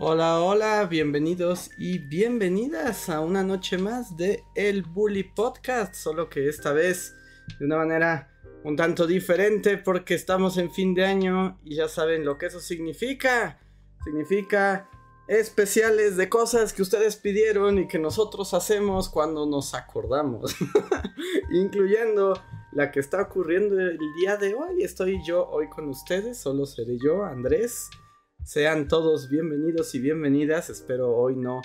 Hola, hola, bienvenidos y bienvenidas a una noche más de El Bully Podcast, solo que esta vez de una manera un tanto diferente porque estamos en fin de año y ya saben lo que eso significa. Significa especiales de cosas que ustedes pidieron y que nosotros hacemos cuando nos acordamos, incluyendo la que está ocurriendo el día de hoy. Estoy yo hoy con ustedes, solo seré yo, Andrés. Sean todos bienvenidos y bienvenidas. Espero hoy no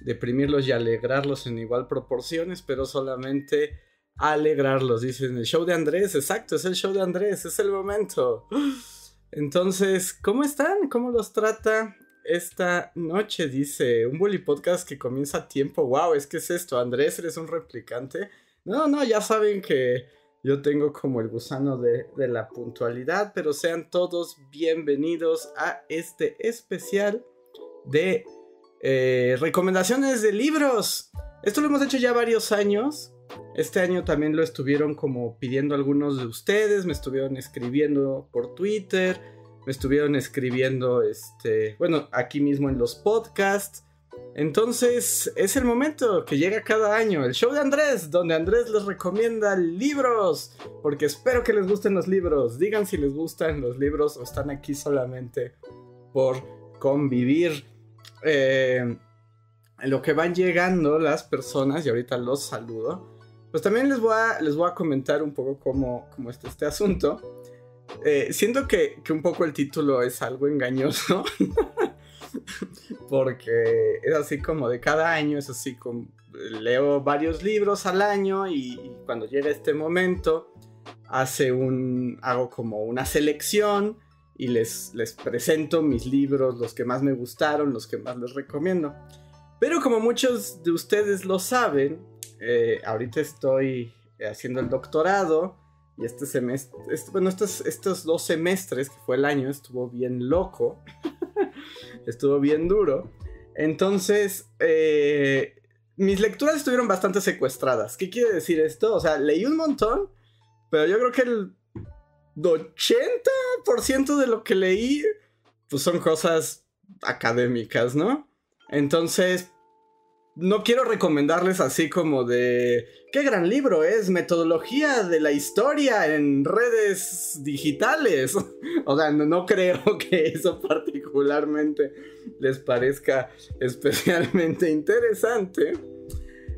deprimirlos y alegrarlos en igual proporciones, pero solamente alegrarlos. Dicen el show de Andrés, exacto, es el show de Andrés, es el momento. Entonces, ¿cómo están? ¿Cómo los trata esta noche? Dice un bully podcast que comienza a tiempo. Wow, es que es esto, Andrés, eres un replicante. No, no, ya saben que yo tengo como el gusano de, la puntualidad, pero sean todos bienvenidos a este especial de eh, recomendaciones de libros. Esto lo hemos hecho ya varios años. Este año también lo estuvieron como pidiendo algunos de ustedes, me estuvieron escribiendo por Twitter, me estuvieron escribiendo, este, bueno, aquí mismo en los podcasts. Entonces es el momento que llega cada año, el show de Andrés, donde Andrés les recomienda libros, porque espero que les gusten los libros. Digan si les gustan los libros o están aquí solamente por convivir. Eh, lo que van llegando las personas, y ahorita los saludo, pues también les voy a, les voy a comentar un poco cómo, cómo está este asunto. Eh, siento que, que un poco el título es algo engañoso. porque es así como de cada año, es así como leo varios libros al año y, cuando llega este momento hace un hago como una selección y les, les presento mis libros, los que más me gustaron, los que más les recomiendo. Pero como muchos de ustedes lo saben, eh, ahorita estoy haciendo el doctorado y este semestre, bueno, estos, estos dos semestres que fue el año estuvo bien loco. estuvo bien duro. Entonces, eh, mis lecturas estuvieron bastante secuestradas. ¿Qué quiere decir esto? O sea, leí un montón, pero yo creo que el 80% de lo que leí, pues son cosas académicas, ¿no? Entonces, no quiero recomendarles así como de qué gran libro es metodología de la historia en redes digitales. o sea, no, creo que eso particularmente les parezca especialmente interesante.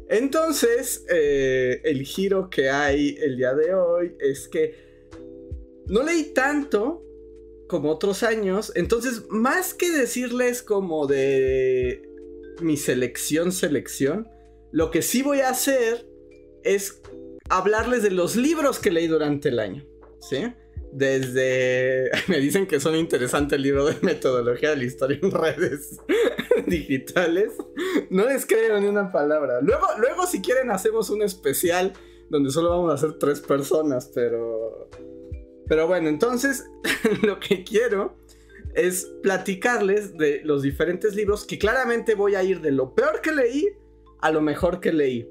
Entonces, eh, el giro que hay el día de hoy es que no leí tanto como otros años. Entonces, más que decirles como de mi selección, selección. Lo que sí voy a hacer es hablarles de los libros que leí durante el año. ¿Sí? Desde. Me dicen que son interesantes el libro de metodología de la historia en redes digitales. No les creo ni una palabra. Luego, luego, si quieren, hacemos un especial donde solo vamos a hacer tres personas, pero. Pero bueno, entonces lo que quiero es platicarles de los diferentes libros que claramente voy a ir de lo peor que leí a lo mejor que leí.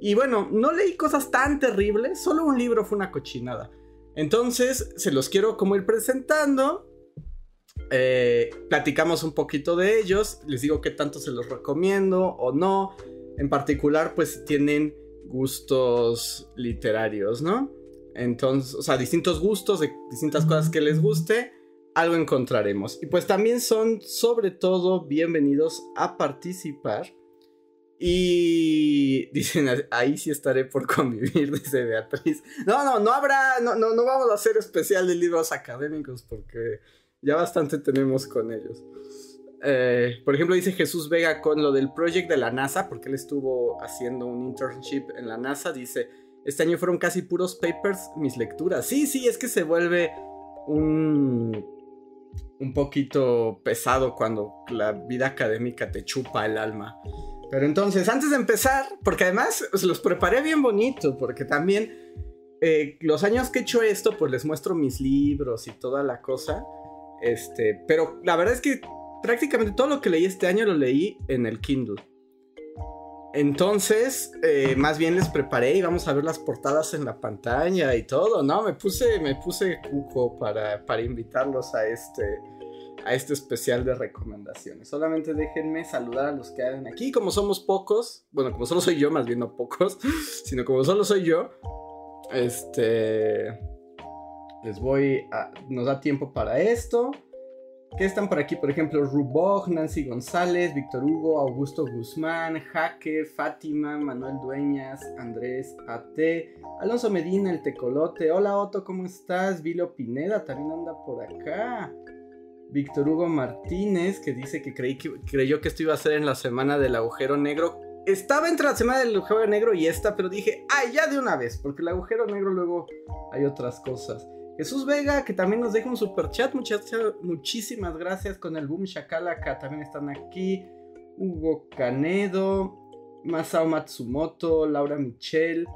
Y bueno, no leí cosas tan terribles, solo un libro fue una cochinada. Entonces, se los quiero como ir presentando. Eh, platicamos un poquito de ellos, les digo qué tanto se los recomiendo o no. En particular, pues tienen gustos literarios, ¿no? Entonces, o sea, distintos gustos de distintas cosas que les guste algo encontraremos. Y pues también son sobre todo bienvenidos a participar. Y dicen, ahí sí estaré por convivir, dice Beatriz. No, no, no habrá, no, no, no vamos a hacer especial de libros académicos porque ya bastante tenemos con ellos. Eh, por ejemplo, dice Jesús Vega con lo del project de la NASA, porque él estuvo haciendo un internship en la NASA. Dice, este año fueron casi puros papers mis lecturas. Sí, sí, es que se vuelve un un poquito pesado cuando la vida académica te chupa el alma. Pero entonces, antes de empezar, porque además los preparé bien bonito, porque también eh, los años que he hecho esto, pues les muestro mis libros y toda la cosa. Este, pero la verdad es que prácticamente todo lo que leí este año lo leí en el Kindle. Entonces, eh, más bien les preparé y vamos a ver las portadas en la pantalla y todo, ¿no? Me puse, me puse cuco para, para invitarlos a este, a este especial de recomendaciones. Solamente déjenme saludar a los que hagan aquí. Como somos pocos, bueno, como solo soy yo, más bien no pocos, sino como solo soy yo, este. Les voy a. Nos da tiempo para esto. ¿Qué están por aquí? Por ejemplo, Rubog, Nancy González, Víctor Hugo, Augusto Guzmán, Jaque, Fátima, Manuel Dueñas, Andrés AT, Alonso Medina, el Tecolote. Hola Otto, ¿cómo estás? Vilo Pineda también anda por acá. Víctor Hugo Martínez, que dice que, creí que creyó que esto iba a ser en la semana del agujero negro. Estaba entre la semana del agujero negro y esta, pero dije, ay, ya de una vez, porque el agujero negro luego hay otras cosas. Jesús Vega, que también nos deja un super chat, muchísimas gracias con el boom Shakalaka, también están aquí. Hugo Canedo, Masao Matsumoto, Laura Michel.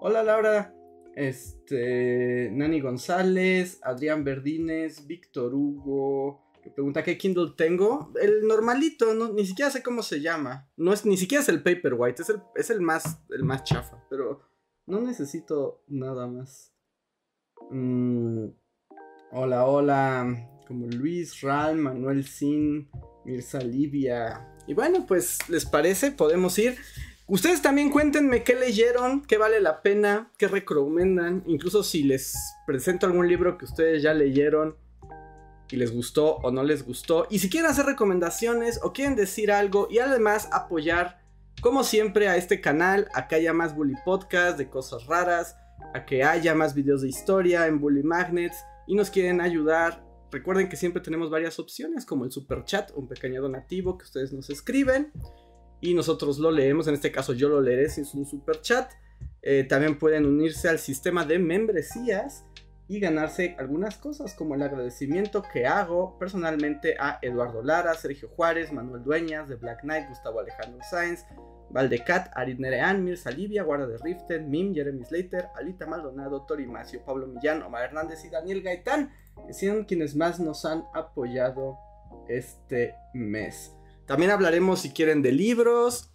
Hola Laura, este, Nani González, Adrián Verdines, Víctor Hugo, que pregunta qué Kindle tengo. El normalito, no, ni siquiera sé cómo se llama. No es, ni siquiera es el Paperwhite, es el, es el más, el más chafa, pero no necesito nada más. Mm, hola, hola, como Luis, Ral, Manuel Sin, Mirza Livia. Y bueno, pues, ¿les parece? Podemos ir. Ustedes también cuéntenme qué leyeron, qué vale la pena, qué recomiendan, incluso si les presento algún libro que ustedes ya leyeron y les gustó o no les gustó. Y si quieren hacer recomendaciones o quieren decir algo y además apoyar, como siempre, a este canal, a que haya más Bully Podcast de cosas raras, a que haya más videos de historia en Bully Magnets y nos quieren ayudar. Recuerden que siempre tenemos varias opciones como el super chat, un pequeño donativo que ustedes nos escriben y nosotros lo leemos. En este caso yo lo leeré si es un super chat. Eh, también pueden unirse al sistema de membresías y ganarse algunas cosas como el agradecimiento que hago personalmente a Eduardo Lara, Sergio Juárez, Manuel Dueñas, de Black Knight, Gustavo Alejandro Sáenz, Valdecat, Arid Nerean, Mir Salivia, Guarda de Riften, Mim, Jeremy Slater, Alita Maldonado, Tori Macio, Pablo Millán, Omar Hernández y Daniel Gaitán, que son quienes más nos han apoyado este mes. También hablaremos, si quieren, de libros.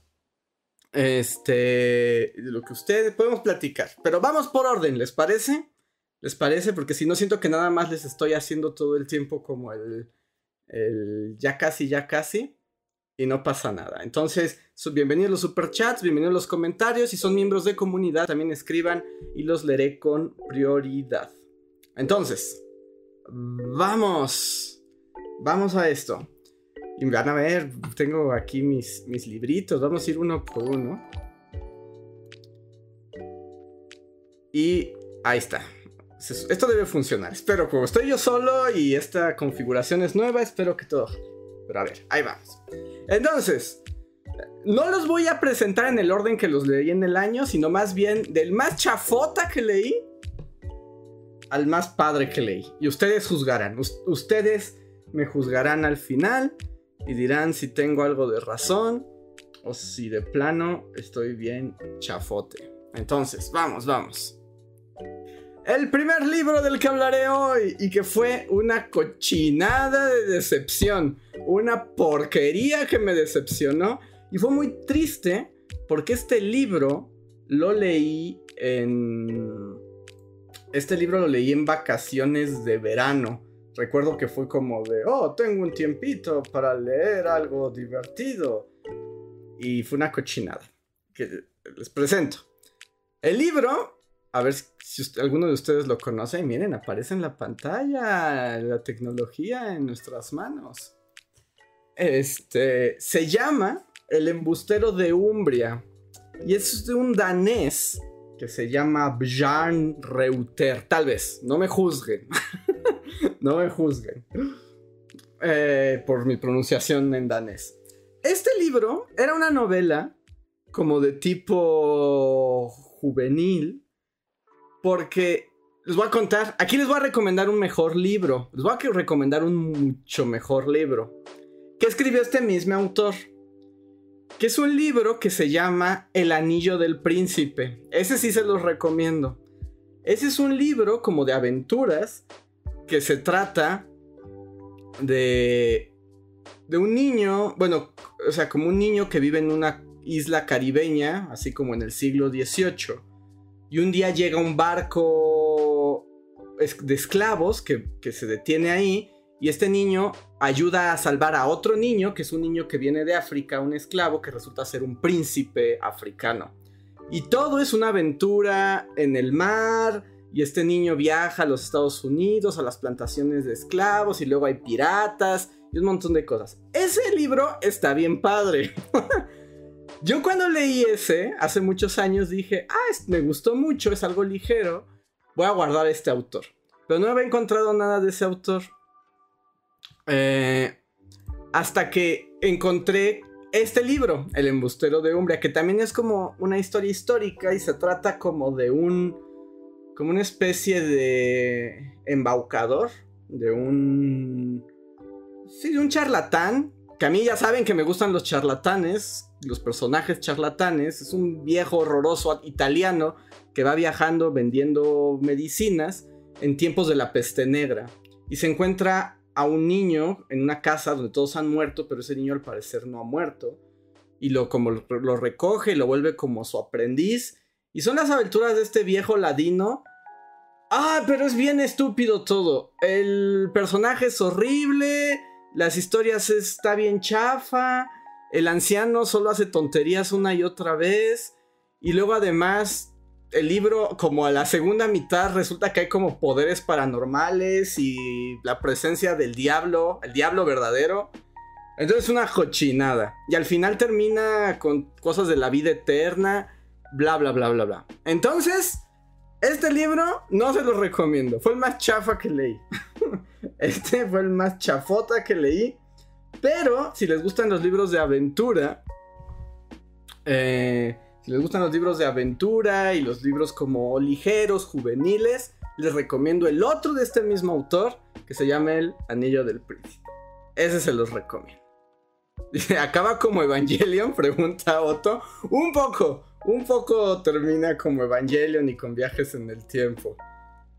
Este, de lo que ustedes podemos platicar. Pero vamos por orden, ¿les parece? ¿Les parece? Porque si no siento que nada más les estoy haciendo todo el tiempo como el, el ya casi, ya casi. Y no pasa nada. Entonces, bienvenidos a los superchats, bienvenidos a los comentarios. Si son miembros de comunidad, también escriban y los leeré con prioridad. Entonces, vamos. Vamos a esto. Y van a ver, tengo aquí mis, mis libritos, vamos a ir uno por uno. Y ahí está. Esto debe funcionar. Espero, como estoy yo solo y esta configuración es nueva, espero que todo. Pero a ver, ahí vamos. Entonces, no los voy a presentar en el orden que los leí en el año, sino más bien del más chafota que leí al más padre que leí. Y ustedes juzgarán. ustedes me juzgarán al final y dirán si tengo algo de razón o si de plano estoy bien chafote. Entonces, vamos, vamos. El primer libro del que hablaré hoy y que fue una cochinada de decepción, una porquería que me decepcionó y fue muy triste porque este libro lo leí en... Este libro lo leí en vacaciones de verano recuerdo que fue como de, oh, tengo un tiempito para leer algo divertido. Y fue una cochinada. Que les presento. El libro, a ver si alguno de ustedes lo conoce, miren, aparece en la pantalla la tecnología en nuestras manos. Este, se llama El embustero de Umbria. Y es de un danés que se llama Bjarn Reuter. Tal vez, no me juzguen. no me juzguen eh, por mi pronunciación en danés. Este libro era una novela como de tipo juvenil, porque les voy a contar, aquí les voy a recomendar un mejor libro, les voy a recomendar un mucho mejor libro, que escribió este mismo autor, que es un libro que se llama El Anillo del Príncipe. Ese sí se los recomiendo. Ese es un libro como de aventuras que se trata de de un niño, bueno, o sea, como un niño que vive en una isla caribeña, así como en el siglo XVIII, y un día llega un barco de esclavos que, que se detiene ahí, y este niño ayuda a salvar a otro niño, que es un niño que viene de África, un esclavo que resulta ser un príncipe africano. Y todo es una aventura en el mar, y este niño viaja a los Estados Unidos, a las plantaciones de esclavos, y luego hay piratas, y un montón de cosas. Ese libro está bien padre. Yo cuando leí ese, hace muchos años, dije, ah, me gustó mucho, es algo ligero, voy a guardar este autor. Pero no había encontrado nada de ese autor. Eh, hasta que encontré este libro, El embustero de Umbria, que también es como una historia histórica y se trata como de un, como una especie de embaucador, de un Sí, un charlatán. Que a mí ya saben que me gustan los charlatanes, los personajes charlatanes. Es un viejo horroroso italiano que va viajando vendiendo medicinas en tiempos de la peste negra. Y se encuentra a un niño en una casa donde todos han muerto, pero ese niño al parecer no ha muerto. Y lo, como lo recoge y lo vuelve como su aprendiz. Y son las aventuras de este viejo ladino Ah, pero es bien estúpido todo. El personaje es horrible, las historias está bien chafa, el anciano solo hace tonterías una y otra vez, y luego además el libro como a la segunda mitad resulta que hay como poderes paranormales y la presencia del diablo, el diablo verdadero. Entonces una cochinada. Y al final termina con cosas de la vida eterna, bla, bla, bla, bla, bla. Entonces... Este libro no se lo recomiendo. Fue el más chafa que leí. este fue el más chafota que leí. Pero si les gustan los libros de aventura, eh, si les gustan los libros de aventura y los libros como ligeros, juveniles, les recomiendo el otro de este mismo autor que se llama El Anillo del Príncipe. Ese se los recomiendo. ¿acaba como Evangelion? Pregunta Otto. Un poco, un poco termina como Evangelion y con viajes en el tiempo.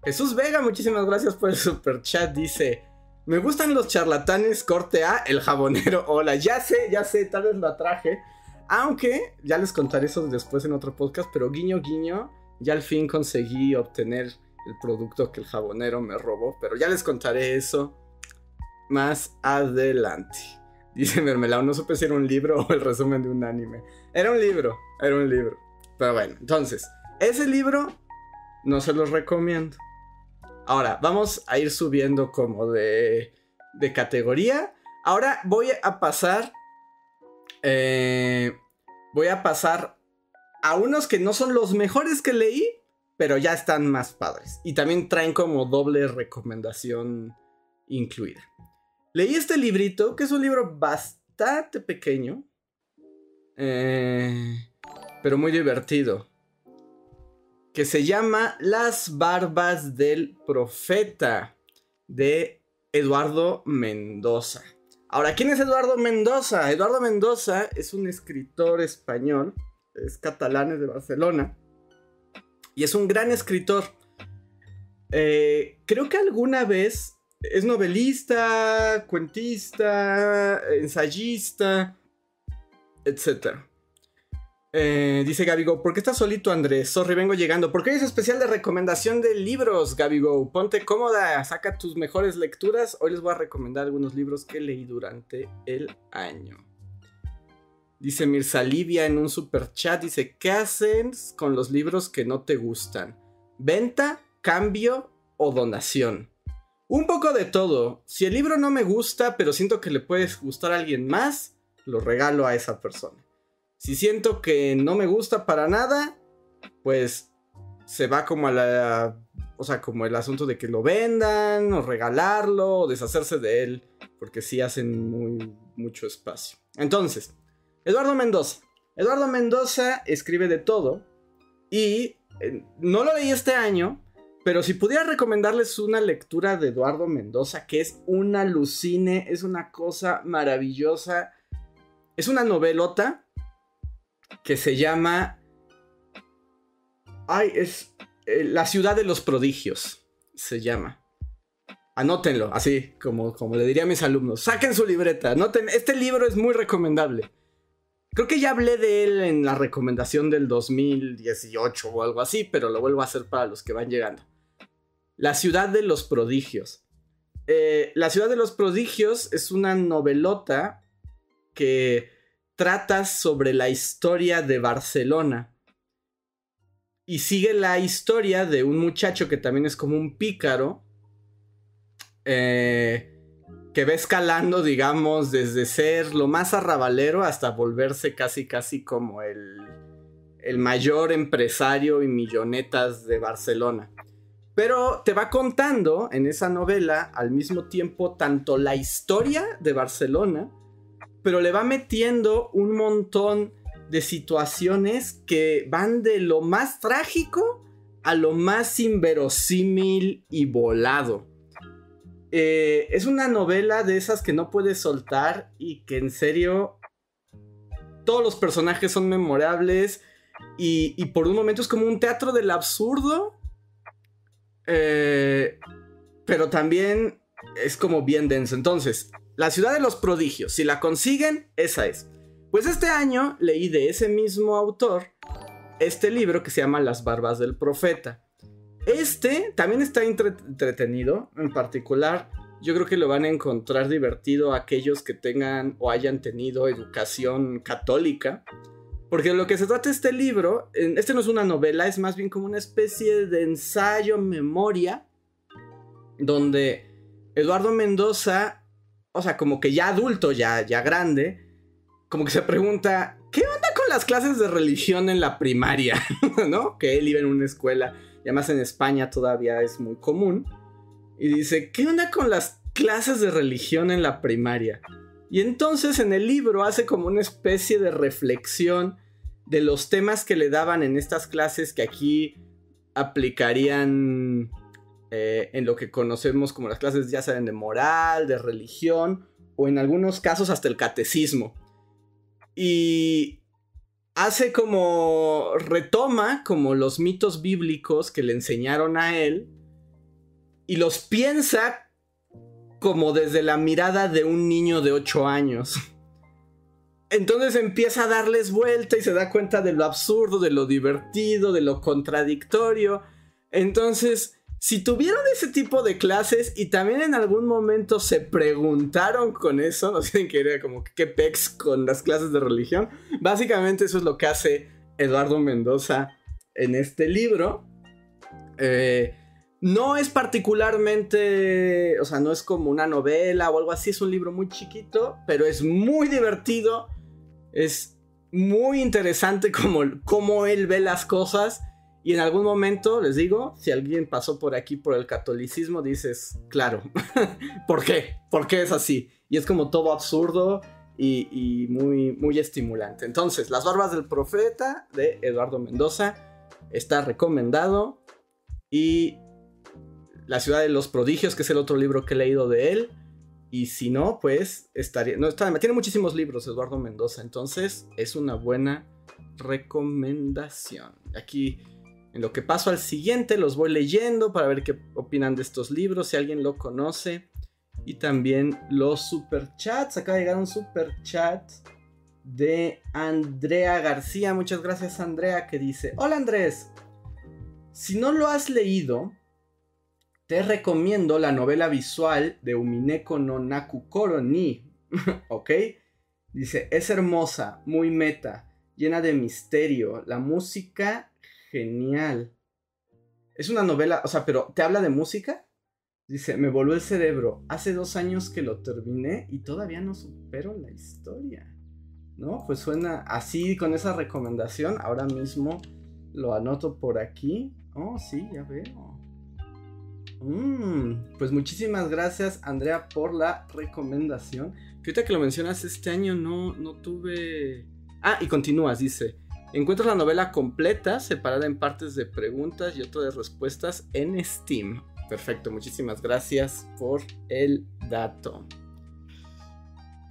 Jesús Vega, muchísimas gracias por el super chat. Dice: Me gustan los charlatanes, corte A, el jabonero. Hola, ya sé, ya sé, tal vez la traje. Aunque ya les contaré eso después en otro podcast, pero guiño, guiño, ya al fin conseguí obtener el producto que el jabonero me robó. Pero ya les contaré eso más adelante. Dice Mermelao, no supe si era un libro o el resumen de un anime. Era un libro, era un libro. Pero bueno, entonces, ese libro no se los recomiendo. Ahora, vamos a ir subiendo como de, de categoría. Ahora voy a pasar... Eh, voy a pasar a unos que no son los mejores que leí, pero ya están más padres. Y también traen como doble recomendación incluida. Leí este librito, que es un libro bastante pequeño, eh, pero muy divertido, que se llama Las Barbas del Profeta, de Eduardo Mendoza. Ahora, ¿quién es Eduardo Mendoza? Eduardo Mendoza es un escritor español, es catalán, es de Barcelona, y es un gran escritor. Eh, creo que alguna vez es novelista, cuentista, ensayista, etc. Eh, dice Gabigo, ¿por qué estás solito Andrés? Sorry, vengo llegando. ¿Por qué es especial de recomendación de libros, Gabigo? Ponte cómoda, saca tus mejores lecturas. Hoy les voy a recomendar algunos libros que leí durante el año. Dice Mirza Livia en un super chat, dice, ¿qué haces con los libros que no te gustan? ¿Venta, cambio o donación? Un poco de todo. Si el libro no me gusta, pero siento que le puede gustar a alguien más, lo regalo a esa persona. Si siento que no me gusta para nada, pues se va como a la... O sea, como el asunto de que lo vendan, o regalarlo, o deshacerse de él, porque sí hacen muy, mucho espacio. Entonces, Eduardo Mendoza. Eduardo Mendoza escribe de todo, y eh, no lo leí este año, pero si pudiera recomendarles una lectura de Eduardo Mendoza, que es una alucine, es una cosa maravillosa. Es una novelota que se llama. Ay, es. eh, La ciudad de los prodigios se llama. Anótenlo, así como, como le diría a mis alumnos. Saquen su libreta. Anoten. Este libro es muy recomendable. Creo que ya hablé de él en la recomendación del 2018 o algo así, pero lo vuelvo a hacer para los que van llegando. La ciudad de los prodigios. Eh, la ciudad de los prodigios es una novelota que trata sobre la historia de Barcelona. Y sigue la historia de un muchacho que también es como un pícaro. Eh, que va escalando, digamos, desde ser lo más arrabalero hasta volverse casi, casi como el, el mayor empresario y millonetas de Barcelona. Pero te va contando en esa novela al mismo tiempo tanto la historia de Barcelona, pero le va metiendo un montón de situaciones que van de lo más trágico a lo más inverosímil y volado. Eh, es una novela de esas que no puedes soltar y que en serio todos los personajes son memorables y, por un momento es como un teatro del absurdo, eh, pero también es como bien denso. Entonces, la ciudad de los prodigios, si la consiguen, esa es. Pues este año leí de ese mismo autor este libro que se llama Las Barbas del Profeta. Este también está entretenido, en particular. Yo creo que lo van a encontrar divertido aquellos que tengan o hayan tenido educación católica. Porque lo que se trata este libro, este no es una novela, es más bien como una especie de ensayo, memoria, donde Eduardo Mendoza, o sea, como que ya adulto, ya, ya grande, como que se pregunta, ¿qué onda con las clases de religión en la primaria? ¿No? Que él iba en una escuela y además en España todavía es muy común. Y dice, ¿qué onda con las clases de religión en la primaria? Y entonces en el libro hace como una especie de reflexión de los temas que le daban en estas clases que aquí aplicarían eh, en lo que conocemos como las clases ya saben de moral, de religión o en algunos casos hasta el catecismo. Y hace como retoma como los mitos bíblicos que le enseñaron a él y los piensa como desde la mirada de un niño de 8 años. Entonces empieza a darles vuelta y se da cuenta de lo absurdo, de lo divertido, de lo contradictorio. Entonces si tuvieron ese tipo de clases y también en algún momento se preguntaron con eso, no sé qué era como qué pex con las clases de religión, básicamente eso es lo que hace Eduardo Mendoza en este libro. Eh, no es particularmente, o sea, no es como una novela o algo así, es un libro muy chiquito, pero es muy divertido, es muy interesante como, como él ve las cosas y en algún momento, les digo, si alguien pasó por aquí por el catolicismo, dices, claro, ¿por qué? ¿Por qué es así? Y es como todo absurdo y, muy, muy estimulante. Entonces, Las Barbas del Profeta de Eduardo Mendoza está recomendado. Y La Ciudad de los Prodigios, que es el otro libro que he leído de él. Y si no, pues estaría... No, está, tiene muchísimos libros Eduardo Mendoza, entonces es una buena recomendación. Aquí en lo que paso al siguiente, los voy leyendo para ver qué opinan de estos libros, si alguien lo conoce. Y también los superchats. Acaba de llegar un superchat de Andrea García. Muchas gracias, Andrea, que dice: Hola Andrés. Si no lo has leído, te recomiendo la novela visual de Umineko no Nakukoro ni. ¿Ok? Dice: Es hermosa, muy meta, llena de misterio. La música genial. Es una novela, o sea, pero ¿te habla de música? Dice, me voló el cerebro. Hace dos años que lo terminé y todavía no supero la historia. ¿No? Pues suena así con esa recomendación. Ahora mismo lo anoto por aquí. Oh, sí, ya veo. Mm, pues muchísimas gracias, Andrea, por la recomendación. Que ahorita que lo mencionas, este año no, no tuve. Ah, y continúas, dice. Encuentras la novela completa, separada en partes de preguntas y otras de respuestas en Steam. Perfecto, muchísimas gracias por el dato.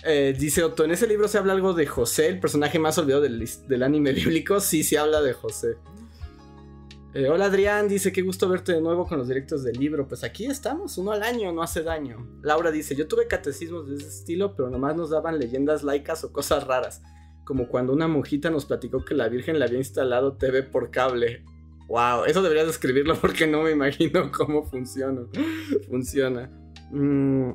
Eh, dice Otto, en ese libro se habla algo de José, el personaje más olvidado del, anime bíblico. Sí, se habla de José. Eh, hola Adrián, dice, qué gusto verte de nuevo con los directos del libro. Pues aquí estamos, uno al año, no hace daño. Laura dice, yo tuve catecismos de ese estilo, pero nomás nos daban leyendas laicas o cosas raras. Como cuando una monjita nos platicó que la Virgen le había instalado TV por cable. Wow, eso deberías escribirlo porque no me imagino cómo funciona. funciona. Mm.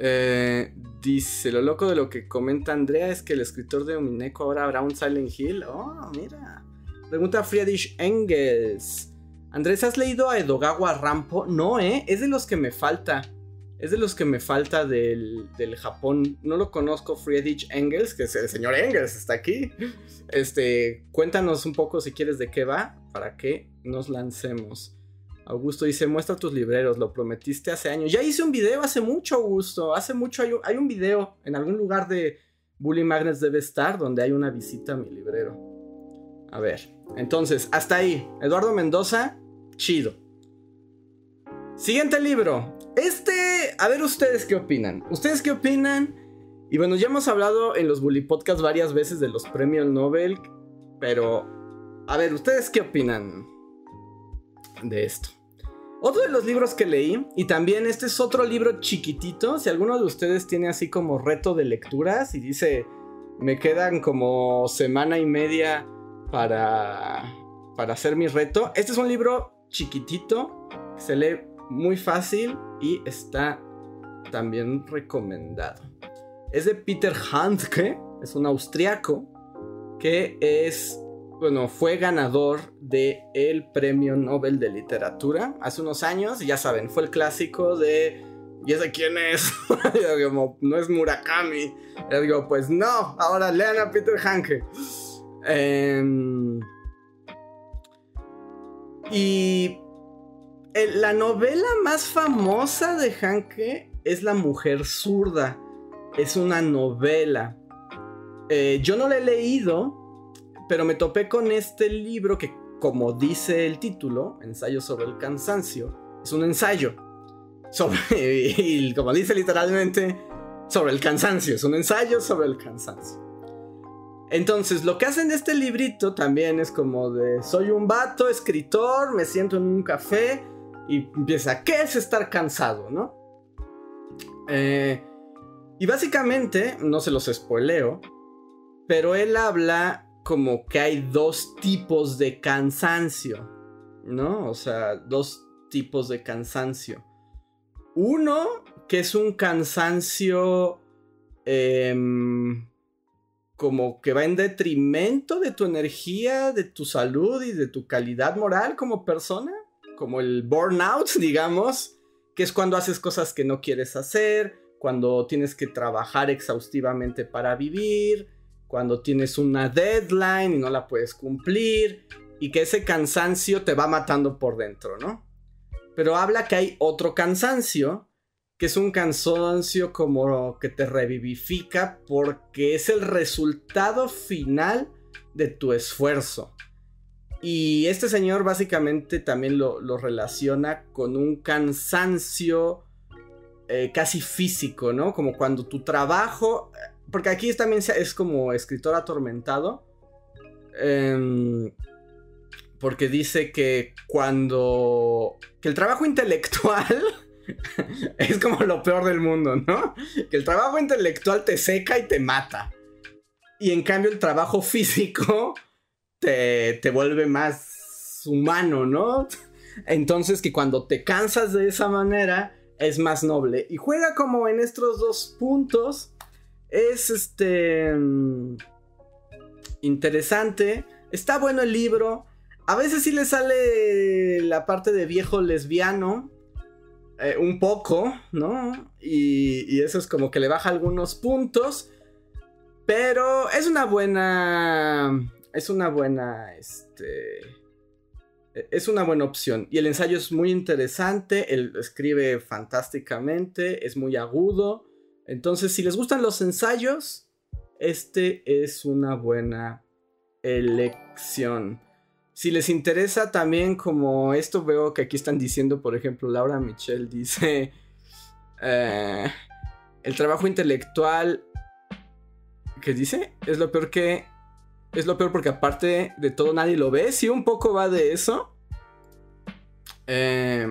Eh, dice, lo loco de lo que comenta Andrea es que el escritor de Omineco ahora habrá un Silent Hill. Oh, mira. Pregunta Friedrich Engels. Andrés, ¿has leído a Edogawa Rampo? No, ¿eh? Es de los que me falta. Es de los que me falta del, Japón. No lo conozco, Friedrich Engels, que es el señor Engels, está aquí. Este, cuéntanos un poco si quieres de qué va, para que nos lancemos. Augusto dice, muestra tus libreros, lo prometiste hace años. Ya hice un video hace mucho, Augusto. Hace mucho hay un, hay un video en algún lugar de Bully Magnets debe estar donde hay una visita a mi librero. A ver, entonces, hasta ahí. Eduardo Mendoza, chido. Siguiente libro. Este, a ver ustedes qué opinan. ¿Ustedes qué opinan? Y bueno, ya hemos hablado en los Bully Podcasts varias veces de los premios Nobel, pero a ver, ¿ustedes qué opinan de esto? Otro de los libros que leí, y también este es otro libro chiquitito, si alguno de ustedes tiene así como reto de lecturas y dice, me quedan como semana y media para, para hacer mi reto, este es un libro chiquitito, se lee muy fácil y está también recomendado. Es de Peter Handke, es un austriaco que es, bueno, fue ganador del el Premio Nobel de Literatura hace unos años, ya saben, fue el clásico de ¿y ese quién es? no es Murakami. Yo digo, pues no, ahora lean a Peter Handke. Em, y la novela más famosa de Hanke es La mujer zurda. Es una novela. Eh, yo no la he leído, pero me topé con este libro que, como dice el título, Ensayo sobre el cansancio, es un ensayo. Sobre, y como dice literalmente, sobre el cansancio. Es un ensayo sobre el cansancio. Entonces, lo que hacen de este librito también es como de, soy un vato, escritor, me siento en un café y empieza, ¿qué es estar cansado? ¿No? Eh, y básicamente, no se los spoileo, pero él habla como que hay dos tipos de cansancio, ¿no? O sea, dos tipos de cansancio. Uno, que es un cansancio em, como que va en detrimento de tu energía, de tu salud y de tu calidad moral como persona como el burnout, digamos, que es cuando haces cosas que no quieres hacer, cuando tienes que trabajar exhaustivamente para vivir, cuando tienes una deadline y no la puedes cumplir, y que ese cansancio te va matando por dentro, ¿no? Pero habla que hay otro cansancio, que es un cansancio como que te revivifica porque es el resultado final de tu esfuerzo. Y este señor básicamente también lo, relaciona con un cansancio eh, casi físico, ¿no? Como cuando tu trabajo, porque aquí también es como escritor atormentado, em, porque dice que cuando, que el trabajo intelectual es como lo peor del mundo, ¿no? Que el trabajo intelectual te seca y te mata. Y en cambio el trabajo físico te, vuelve más humano, ¿no? Entonces que cuando te cansas de esa manera es más noble. Y juega como en estos dos puntos. Es este... Mm, interesante. Está bueno el libro. A veces sí le sale la parte de viejo lesbiano. Eh, un poco, ¿no? Y, y, eso es como que le baja algunos puntos. Pero es una buena es una buena, este, e, es una buena opción. Y el ensayo es muy interesante, él escribe fantásticamente, es muy agudo. Entonces, si les gustan los ensayos, este es una buena elección. Si les interesa también como esto veo que aquí están diciendo, por ejemplo, Laura Michelle dice, eh, el trabajo intelectual, ¿qué dice? Es lo peor que Es lo peor porque aparte de todo nadie lo ve. Sí, un poco va de eso. Eh,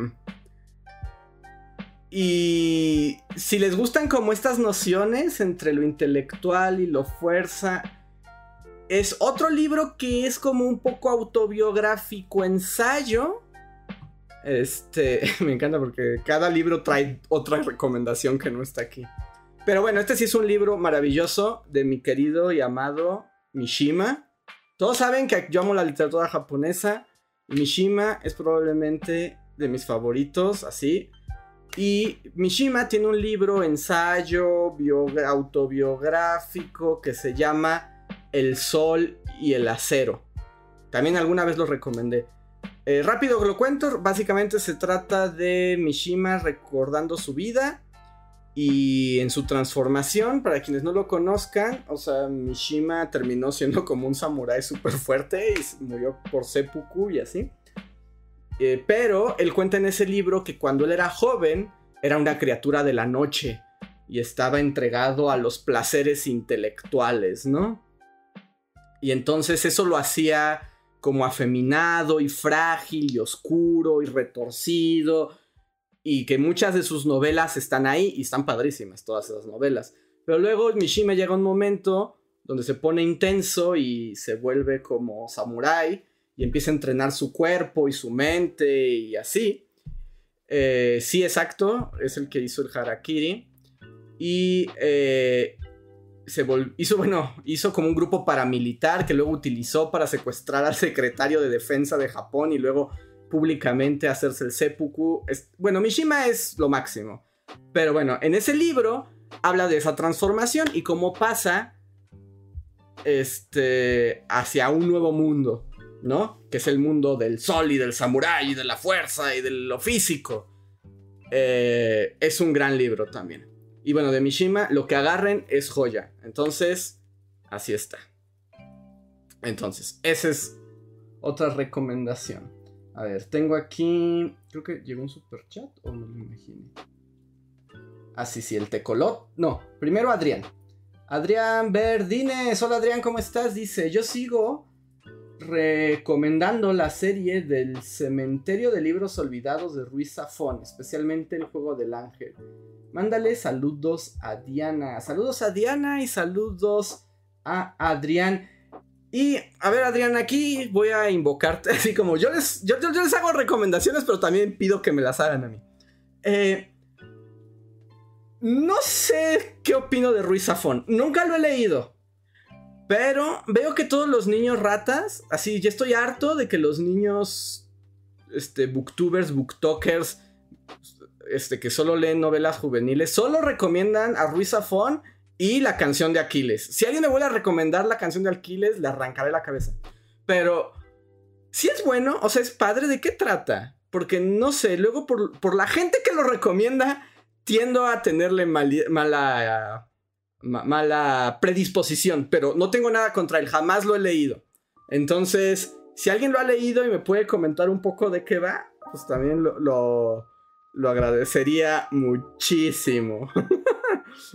y si les gustan como estas nociones entre lo intelectual y lo fuerza, es otro libro que es como un poco autobiográfico, ensayo. Este, me encanta porque cada libro trae otra recomendación que no está aquí. Pero bueno, este sí es un libro maravilloso de mi querido y amado Mishima. Todos saben que yo amo la literatura japonesa. Mishima es probablemente de mis favoritos, así. Y Mishima tiene un libro, ensayo, autobiográfico que se llama el Sol y el Acero. También alguna vez lo recomendé. Eh, rápido lo cuento, básicamente se trata de Mishima recordando su vida y en su transformación, para quienes no lo conozcan, o sea, Mishima terminó siendo como un samurái súper fuerte y murió por seppuku y así. Eh, pero él cuenta en ese libro que cuando él era joven era una criatura de la noche y estaba entregado a los placeres intelectuales, ¿no? Y entonces eso lo hacía como afeminado y frágil y oscuro y retorcido. Y que muchas de sus novelas están ahí y están padrísimas todas esas novelas. Pero luego Mishima llega un momento donde se pone intenso y se vuelve como samurái y empieza a entrenar su cuerpo y su mente y así. Eh, sí, exacto, es el que hizo el harakiri. Y eh, se hizo, bueno, hizo como un grupo paramilitar que luego utilizó para secuestrar al secretario de defensa de Japón y luego públicamente hacerse el seppuku. bueno, Mishima es lo máximo. Pero bueno, en ese libro habla de esa transformación y cómo pasa este hacia un nuevo mundo, ¿no? Que es el mundo del sol y del samurái y de la fuerza y de lo físico. Eh, es un gran libro también. Y bueno, de Mishima, lo que agarren es joya. Entonces, así está. Entonces, esa es otra recomendación. A ver, tengo aquí. Creo que llegó un super chat o no lo imaginé. Ah, sí, sí, el tecolot. No, primero Adrián. Adrián Verdines. Hola Adrián, ¿cómo estás? Dice: Yo sigo recomendando la serie del Cementerio de Libros Olvidados de Ruiz Zafón, especialmente el juego del ángel. Mándale saludos a Diana. Saludos a Diana y saludos a Adrián. Y a ver, Adrián, aquí voy a invocarte. Así como yo les, yo, les hago recomendaciones, pero también pido que me las hagan a mí. Eh, no sé qué opino de Ruiz Zafón. Nunca lo he leído. Pero veo que todos los niños ratas, así, ya estoy harto de que los niños, este, booktubers, booktokers, este, que solo leen novelas juveniles, solo recomiendan a Ruiz Zafón y la canción de Aquiles. Si alguien me vuelve a recomendar la canción de Aquiles, le arrancaré la cabeza. Pero, si es bueno, o sea, es padre, ¿de qué trata? Porque no sé, luego por, la gente que lo recomienda, tiendo a tenerle mala, mala predisposición, pero no tengo nada contra él, jamás lo he leído. Entonces, si alguien lo ha leído y me puede comentar un poco de qué va, pues también lo lo agradecería muchísimo.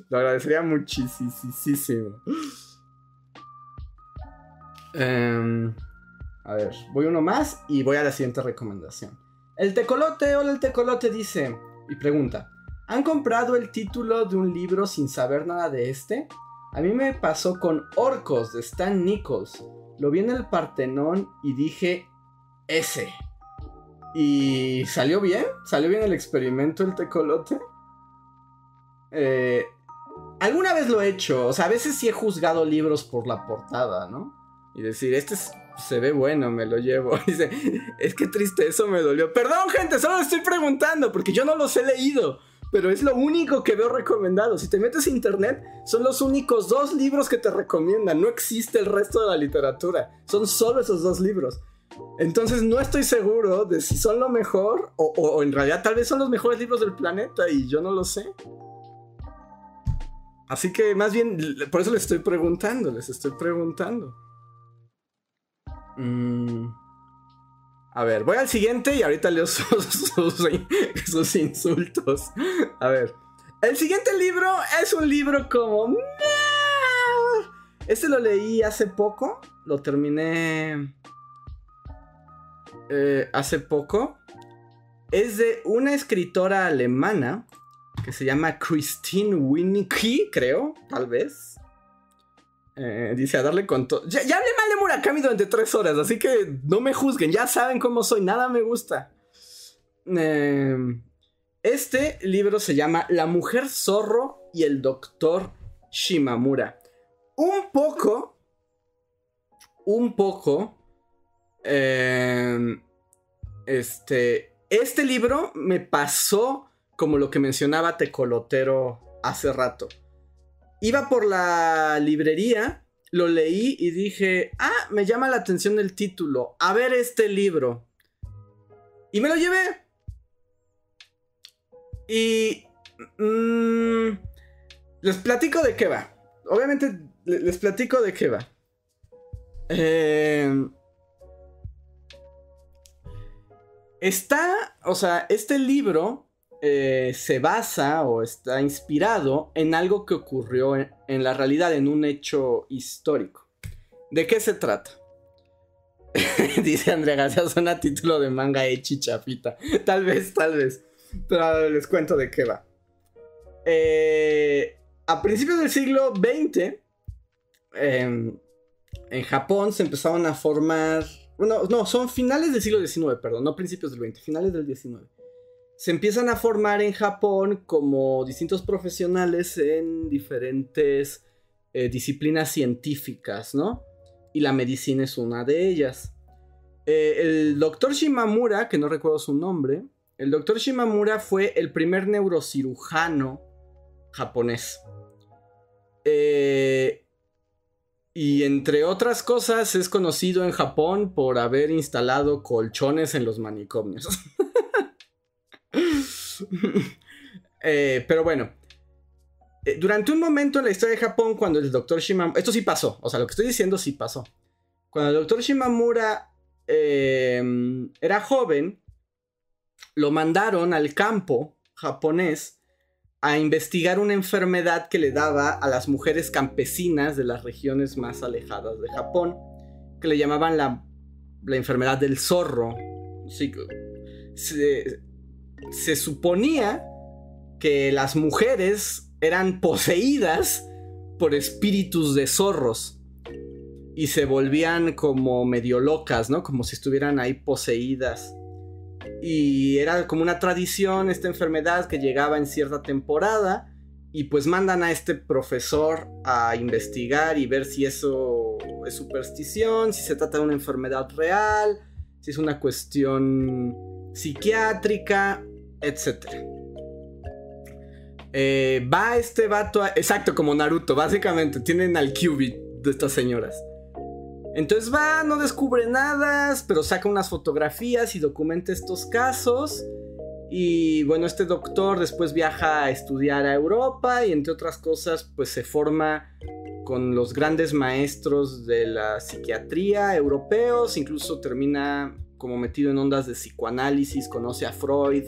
lo agradecería muchísimo. Em, a ver, voy uno más y voy a la siguiente recomendación. El tecolote, hola el tecolote dice y pregunta, ¿han comprado el título de un libro sin saber nada de este? A mí me pasó con Orcos de Stan Nichols. Lo vi en el Partenón y dije, ese. Y salió bien, salió bien el experimento, el tecolote. Eh, alguna vez lo he hecho, o sea, a veces sí he juzgado libros por la portada, ¿no? Y decir, este se ve bueno, me lo llevo. Dice, es que triste, eso me dolió. Perdón, gente, solo estoy preguntando, porque yo no los he leído. Pero es lo único que veo recomendado. Si te metes a internet, son los únicos dos libros que te recomiendan. No existe el resto de la literatura. Son solo esos dos libros. Entonces no estoy seguro de si son lo mejor o, en realidad tal vez son los mejores libros del planeta y yo no lo sé. Así que más bien, por eso les estoy preguntando, les estoy preguntando. Mm. A ver, voy al siguiente y ahorita leo sus, insultos. A ver, el siguiente libro es un libro como... Este lo leí hace poco lo terminé eh, hace poco. Es de una escritora alemana que se llama Christine Winnicke, creo, tal vez. Eh, dice a darle con todo. Ya, hablé mal de Murakami durante tres horas, así que no me juzguen, ya saben cómo soy, nada me gusta. Em, este libro se llama La mujer zorro y el doctor Shimamura. Un poco, un poco, em, este, este libro me pasó como lo que mencionaba Tecolotero hace rato. Iba por la librería, lo leí y dije, ah, me llama la atención el título, a ver este libro. Y me lo llevé. Y... Mm, les platico de qué va. Obviamente les platico de qué va. Eh, está, o sea, este libro eh, se basa o está inspirado en algo que ocurrió en, la realidad, en un hecho histórico. ¿De qué se trata? Dice Andrea García, suena título de manga hechi chafita. Tal vez, tal vez. Pero les cuento de qué va. Eh, a principios del siglo XX, em, en Japón se empezaron a formar. Bueno, no, son finales del siglo XIX, perdón, no principios del XX, finales del XIX se empiezan a formar en Japón como distintos profesionales en diferentes eh, disciplinas científicas, ¿no? Y la medicina es una de ellas. Eh, el doctor Shimamura, que no recuerdo su nombre, el doctor Shimamura fue el primer neurocirujano japonés. Eh, y entre otras cosas es conocido en Japón por haber instalado colchones en los manicomios. Eh, pero bueno. Eh, durante un momento en la historia de Japón, cuando el doctor Shimamura. Esto sí pasó. O sea, lo que estoy diciendo sí pasó. Cuando el doctor Shimamura eh, era joven, lo mandaron al campo japonés a investigar una enfermedad que le daba a las mujeres campesinas de las regiones más alejadas de Japón, que le llamaban la, la enfermedad del zorro. Sí, se, se suponía que las mujeres eran poseídas por espíritus de zorros y se volvían como medio locas, ¿no? Como si estuvieran ahí poseídas. Y era como una tradición esta enfermedad que llegaba en cierta temporada y pues mandan a este profesor a investigar y ver si eso es superstición, si se trata de una enfermedad real, si es una cuestión psiquiátrica etc. Eh, va este vato, exacto como Naruto, básicamente, tienen al Qubit de estas señoras. Entonces va, no descubre nada, pero saca unas fotografías y documenta estos casos. Y bueno, este doctor después viaja a estudiar a Europa y entre otras cosas, pues se forma con los grandes maestros de la psiquiatría europeos, incluso termina como metido en ondas de psicoanálisis, conoce a Freud,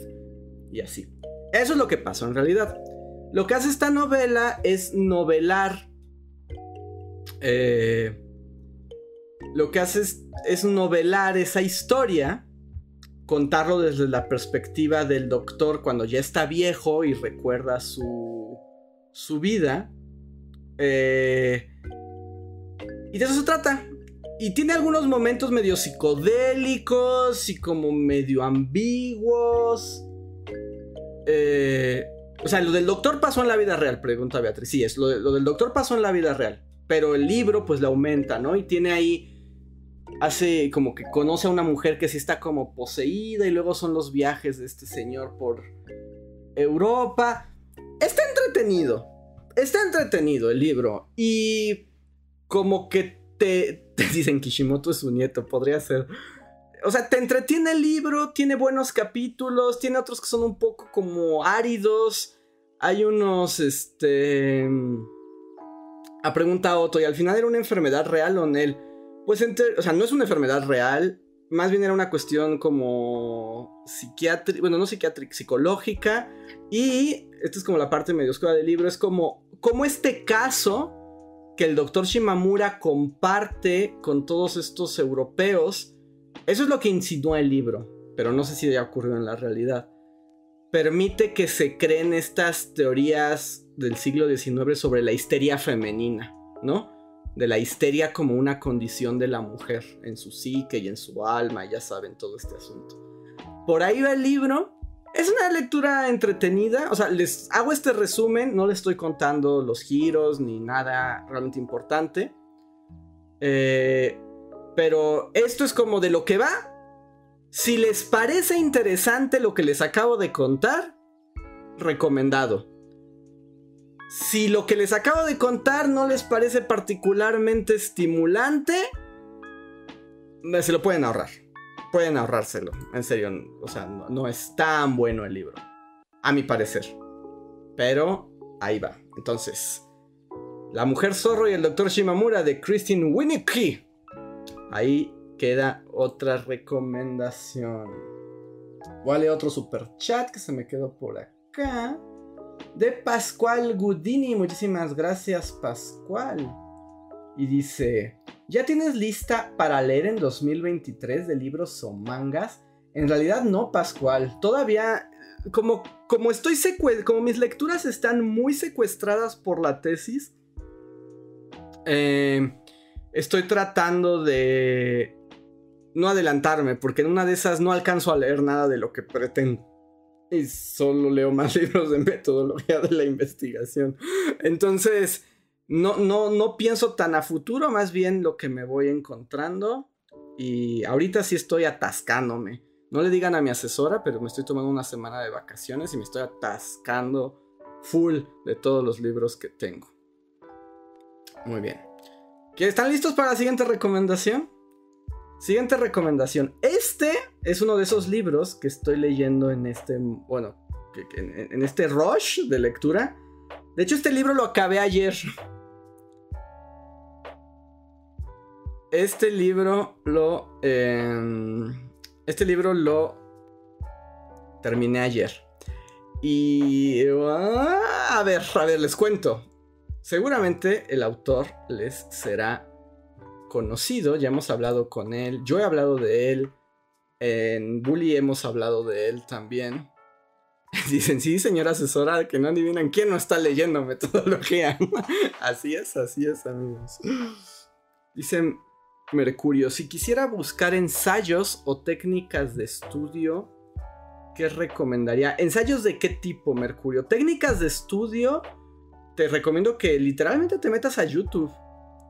y así. Eso es lo que pasó en realidad. Lo que hace esta novela es novelar. Eh, lo que hace es, novelar esa historia, contarlo desde la perspectiva del doctor cuando ya está viejo y recuerda su, su vida. Eh, y de eso se trata. Y tiene algunos momentos medio psicodélicos y como medio ambiguos. Eh, o sea, lo del doctor pasó en la vida real, pregunta Beatriz. Sí, es, lo, del doctor pasó en la vida real. Pero el libro, pues, le aumenta, ¿no? Y tiene ahí. Hace como que conoce a una mujer que sí está como poseída. Y luego son los viajes de este señor por Europa. Está entretenido. Está entretenido el libro. Y. Como que te, te dicen Kishimoto es su nieto. Podría ser o sea, te entretiene el libro, tiene buenos capítulos, tiene otros que son un poco como áridos. Hay unos, este... Ha preguntado Otto, ¿y al final era una enfermedad real o no? Pues, o sea, no es una enfermedad real, más bien era una cuestión como psiquiátrica, bueno, no psiquiátrica, psicológica. Y, esto es como la parte medio oscura del libro, es como, como este caso que el doctor Shimamura comparte con todos estos europeos. Eso es lo que insinúa el libro, pero no sé si ya ocurrió en la realidad. Permite que se creen estas teorías del siglo XIX sobre la histeria femenina, ¿no? De la histeria como una condición de la mujer en su psique y en su alma, ya saben todo este asunto. Por ahí va el libro, es una lectura entretenida, o sea, les hago este resumen, no les estoy contando los giros ni nada realmente importante. Eh, pero esto es como de lo que va. Si les parece interesante lo que les acabo de contar, recomendado. Si lo que les acabo de contar no les parece particularmente estimulante, se lo pueden ahorrar pueden ahorrárselo. En serio, o sea, no, es tan bueno el libro. A mi parecer. Pero ahí va. Entonces, La mujer zorro y el doctor Shimamura de Christine Winnicke. Ahí queda otra recomendación. Vale otro super chat que se me quedó por acá. De Pascual Gudini. Muchísimas gracias, Pascual. Y dice, ¿ya tienes lista para leer en 2023 de libros o mangas? En realidad no, Pascual. Todavía, como, como estoy como mis lecturas están muy secuestradas por la tesis, eh, estoy tratando de no adelantarme, porque en una de esas no alcanzo a leer nada de lo que pretendo. Y solo leo más libros de metodología de la investigación. Entonces, no, no, no pienso tan a futuro, más bien lo que me voy encontrando. Y ahorita sí estoy atascándome. No le digan a mi asesora, pero me estoy tomando una semana de vacaciones y me estoy atascando full de todos los libros que tengo. Muy bien. ¿Están listos para la siguiente recomendación? Siguiente recomendación. Este es uno de esos libros que estoy leyendo en este, bueno, en este rush de lectura. De hecho, este libro lo acabé ayer. Este libro lo. Em, este libro lo terminé ayer. Y. Ah, a ver, a ver, les cuento. Seguramente el autor les será conocido. Ya hemos hablado con él. Yo he hablado de él. En Bully hemos hablado de él también. Dicen, sí, señora asesora, que no adivinan quién no está leyendo metodología. así es, así es, amigos. Dicen, Mercurio, si quisiera buscar ensayos o técnicas de estudio, ¿qué recomendaría? ¿Ensayos de qué tipo, Mercurio? Técnicas de estudio, te recomiendo que literalmente te metas a YouTube.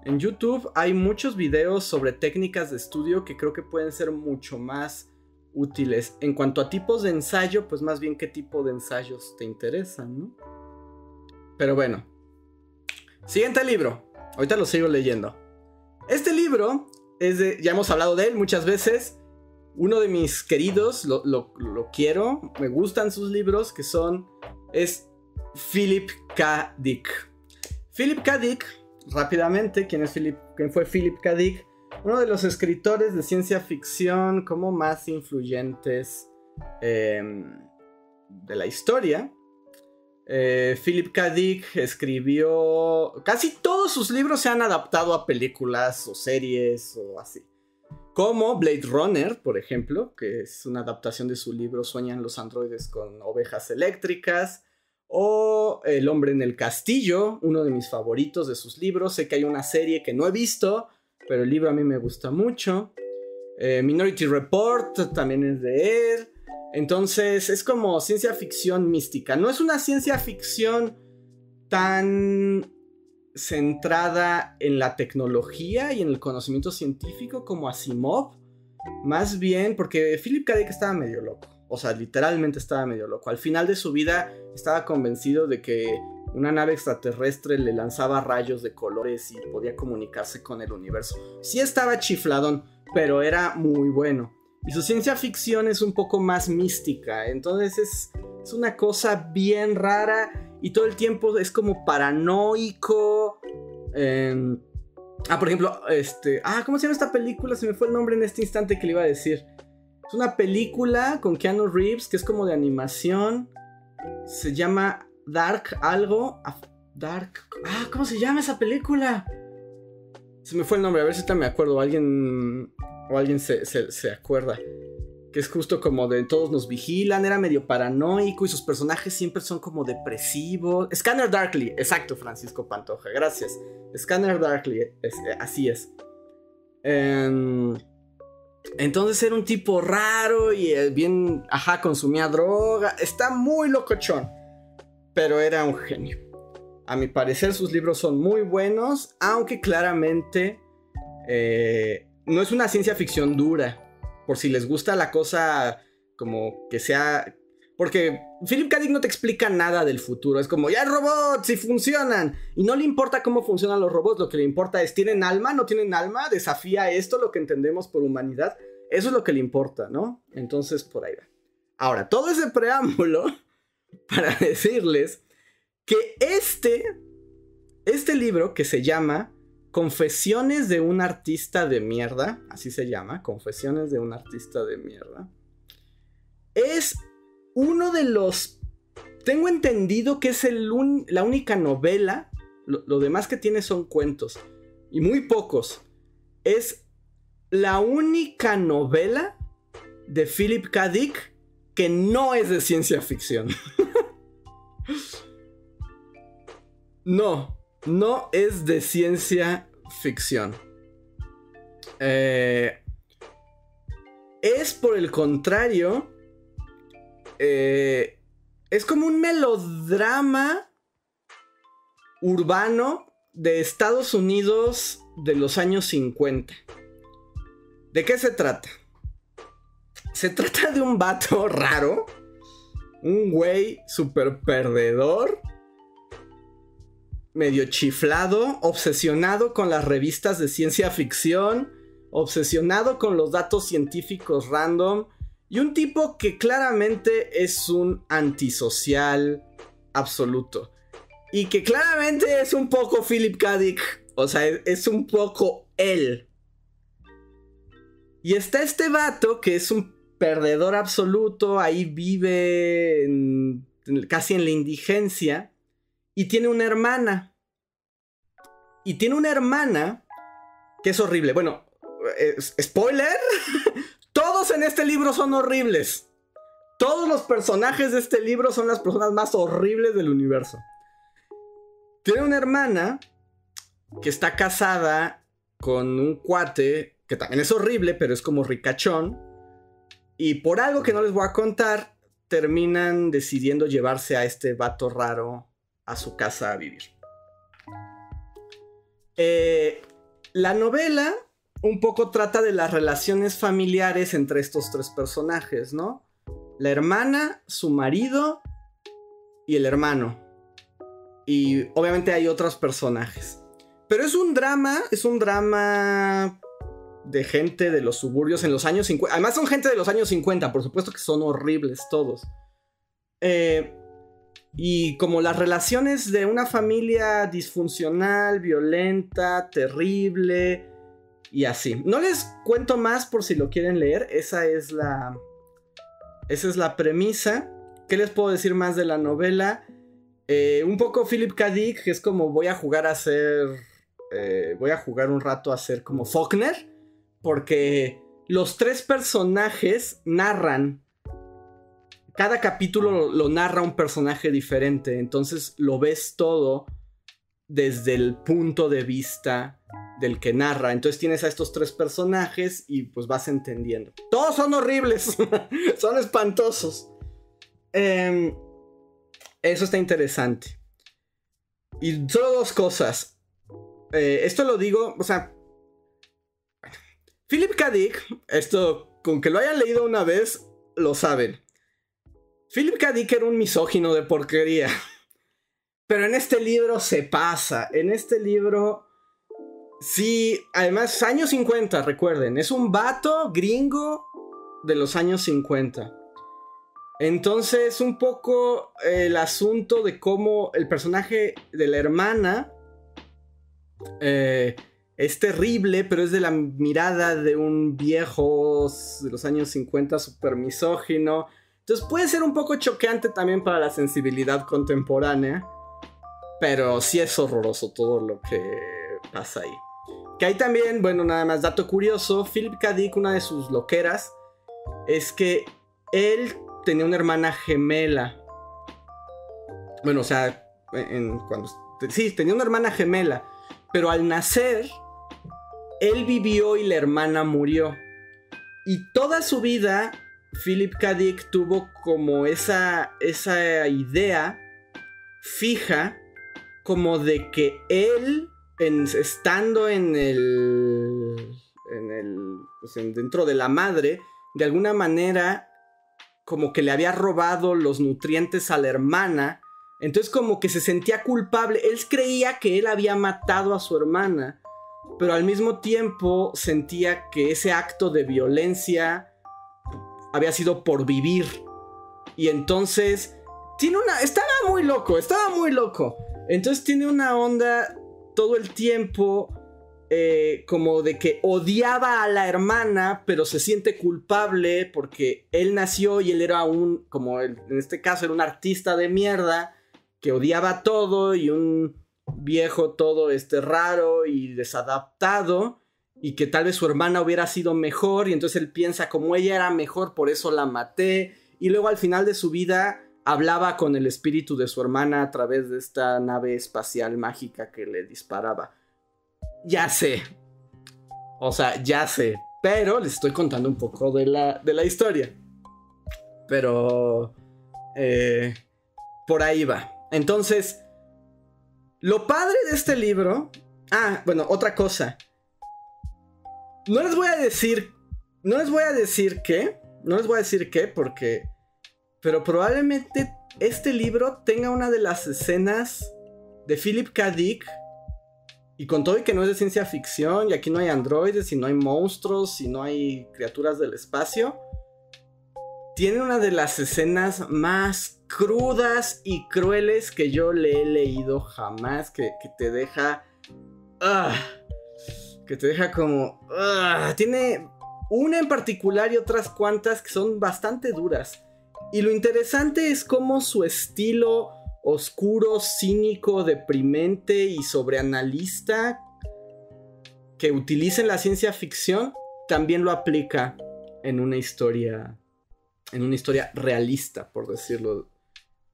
En YouTube hay muchos videos sobre técnicas de estudio que creo que pueden ser mucho más útiles. En cuanto a tipos de ensayo, pues más bien qué tipo de ensayos te interesan, ¿no? Pero bueno. Siguiente libro. Ahorita lo sigo leyendo. Este libro es de, ya hemos hablado de él muchas veces. Uno de mis queridos, lo, quiero, me gustan sus libros, que son, es Philip K. Dick. Philip K. Dick, rápidamente, ¿quién, es Philip, quién fue Philip K. Dick? Uno de los escritores de ciencia ficción como más influyentes em, de la historia. Eh, Philip K. Dick escribió. Casi todos sus libros se han adaptado a películas o series o así. Como Blade Runner, por ejemplo, que es una adaptación de su libro Sueñan los androides con ovejas eléctricas. O El hombre en el castillo, uno de mis favoritos de sus libros. Sé que hay una serie que no he visto, pero el libro a mí me gusta mucho. Eh, Minority Report también es de él. Entonces es como ciencia ficción mística. No es una ciencia ficción tan centrada en la tecnología y en el conocimiento científico como Asimov. Más bien porque Philip K. Estaba medio loco. O sea, literalmente estaba medio loco. Al final de su vida estaba convencido de que una nave extraterrestre le lanzaba rayos de colores y podía comunicarse con el universo. Sí estaba chifladón, pero era muy bueno. Y su ciencia ficción es un poco más mística. Entonces es, es una cosa bien rara. Y todo el tiempo es como paranoico. Em, ah, por ejemplo, este. Ah, ¿cómo se llama esta película? Se me fue el nombre en este instante que le iba a decir. Es una película con Keanu Reeves que es como de animación. Se llama Dark algo. Dark. Ah, ¿cómo se llama esa película? Se me fue el nombre, a ver si me acuerdo. Alguien. O alguien se, se, acuerda. Que es justo como de todos nos vigilan. Era medio paranoico y sus personajes siempre son como depresivos. Scanner Darkly, exacto, Francisco Pantoja. Gracias. Scanner Darkly, así es. Em, entonces era un tipo raro y eh, bien, ajá, consumía droga. Está muy locochón. Pero era un genio. A mi parecer sus libros son muy buenos, aunque claramente eh, no es una ciencia ficción dura. Por si les gusta la cosa como que sea... Porque Philip K. Dick no te explica nada del futuro. Es como, ya hay robots y funcionan. Y no le importa cómo funcionan los robots. Lo que le importa es, ¿tienen alma? ¿No tienen alma? ¿Desafía esto lo que entendemos por humanidad? Eso es lo que le importa, ¿no? Entonces, por ahí va. Ahora, todo ese preámbulo para decirles que este, este libro que se llama Confesiones de un artista de mierda, así se llama, Confesiones de un artista de mierda, es uno de los... Tengo entendido que es el la única novela, lo, demás que tiene son cuentos, y muy pocos. Es la única novela de Philip K. Dick que no es de ciencia ficción. No, no es de ciencia ficción. Eh, es por el contrario, eh, es como un melodrama urbano de Estados Unidos de los años 50. ¿De qué se trata? Se trata de un vato raro, un güey super perdedor medio chiflado, obsesionado con las revistas de ciencia ficción, obsesionado con los datos científicos random y un tipo que claramente es un antisocial absoluto. Y que claramente es un poco Philip K. Dick. O sea, es un poco él. Y está este vato que es un perdedor absoluto, ahí vive casi en la indigencia y tiene una hermana. Y tiene una hermana que es horrible. Bueno, spoiler. Todos en este libro son horribles. Todos los personajes de este libro son las personas más horribles del universo. Tiene una hermana que está casada con un cuate que también es horrible, pero es como ricachón. Y por algo que no les voy a contar, terminan decidiendo llevarse a este vato raro a su casa a vivir. Eh, la novela un poco trata de las relaciones familiares entre estos tres personajes, ¿no? La hermana, su marido y el hermano. Y obviamente hay otros personajes. Pero es un drama, es un drama de gente de los suburbios en los años 50. Además son gente de los años 50, por supuesto que son horribles todos. Eh, y como las relaciones de una familia disfuncional, violenta, terrible y así. No les cuento más por si lo quieren leer. Esa es la. Esa es la premisa. ¿Qué les puedo decir más de la novela? Eh, un poco Philip K. Dick, que es como voy a jugar a ser. Eh, voy a jugar un rato a ser como Faulkner. Porque los tres personajes narran cada capítulo lo, narra un personaje diferente, entonces lo ves todo desde el punto de vista del que narra. Entonces tienes a estos tres personajes y pues vas entendiendo. Todos son horribles, son espantosos. Em, eso está interesante. Y solo dos cosas. Eh, esto lo digo, o sea... Philip K. Dick, esto, con que lo hayan leído una vez, lo saben. Philip K. Dick era un misógino de porquería. Pero en este libro se pasa. En este libro. Sí, además, años 50, recuerden. Es un vato gringo de los años 50. Entonces, un poco el asunto de cómo el personaje de la hermana eh, es terrible, pero es de la mirada de un viejo de los años 50 súper misógino. Entonces puede ser un poco choqueante también para la sensibilidad contemporánea. Pero sí es horroroso todo lo que pasa ahí. Que ahí también, bueno, nada más dato curioso, Philip K. Una de sus loqueras, es que él tenía una hermana gemela. Bueno, o sea, en, cuando... Sí, tenía una hermana gemela, pero al nacer, él vivió y la hermana murió. Y toda su vida, Philip K. Tuvo como esa, esa idea fija, como de que él, estando en el, en el, pues, dentro de la madre, de alguna manera, como que le había robado los nutrientes a la hermana. Entonces como que se sentía culpable. Él creía que él había matado a su hermana pero al mismo tiempo sentía que ese acto de violencia había sido por vivir. Y entonces tiene una estaba muy loco, estaba muy loco. Entonces tiene una onda todo el tiempo eh, como de que odiaba a la hermana, pero se siente culpable porque él nació y él era un, como en este caso, era un artista de mierda que odiaba todo y un viejo todo este raro y desadaptado y que tal vez su hermana hubiera sido mejor y entonces él piensa como ella era mejor, por eso la maté. Y luego al final de su vida hablaba con el espíritu de su hermana a través de esta nave espacial mágica que le disparaba. Ya sé. O sea, ya sé. Pero les estoy contando un poco de la, de la historia. Pero... Eh, por ahí va. Entonces, lo padre de este libro. Ah, bueno, otra cosa. No les voy a decir. No les voy a decir qué. No les voy a decir qué porque. Pero probablemente este libro tenga una de las escenas de Philip K. Dick. Y con todo y que no es de ciencia ficción, y aquí no hay androides, y no hay monstruos, y no hay criaturas del espacio, tiene una de las escenas más crudas y crueles que yo le he leído jamás, que, te deja... Ah, que te deja como... Ah, tiene una en particular y otras cuantas que son bastante duras. Y lo interesante es cómo su estilo oscuro, cínico, deprimente y sobreanalista que utiliza en la ciencia ficción también lo aplica en una historia en una historia realista, por decirlo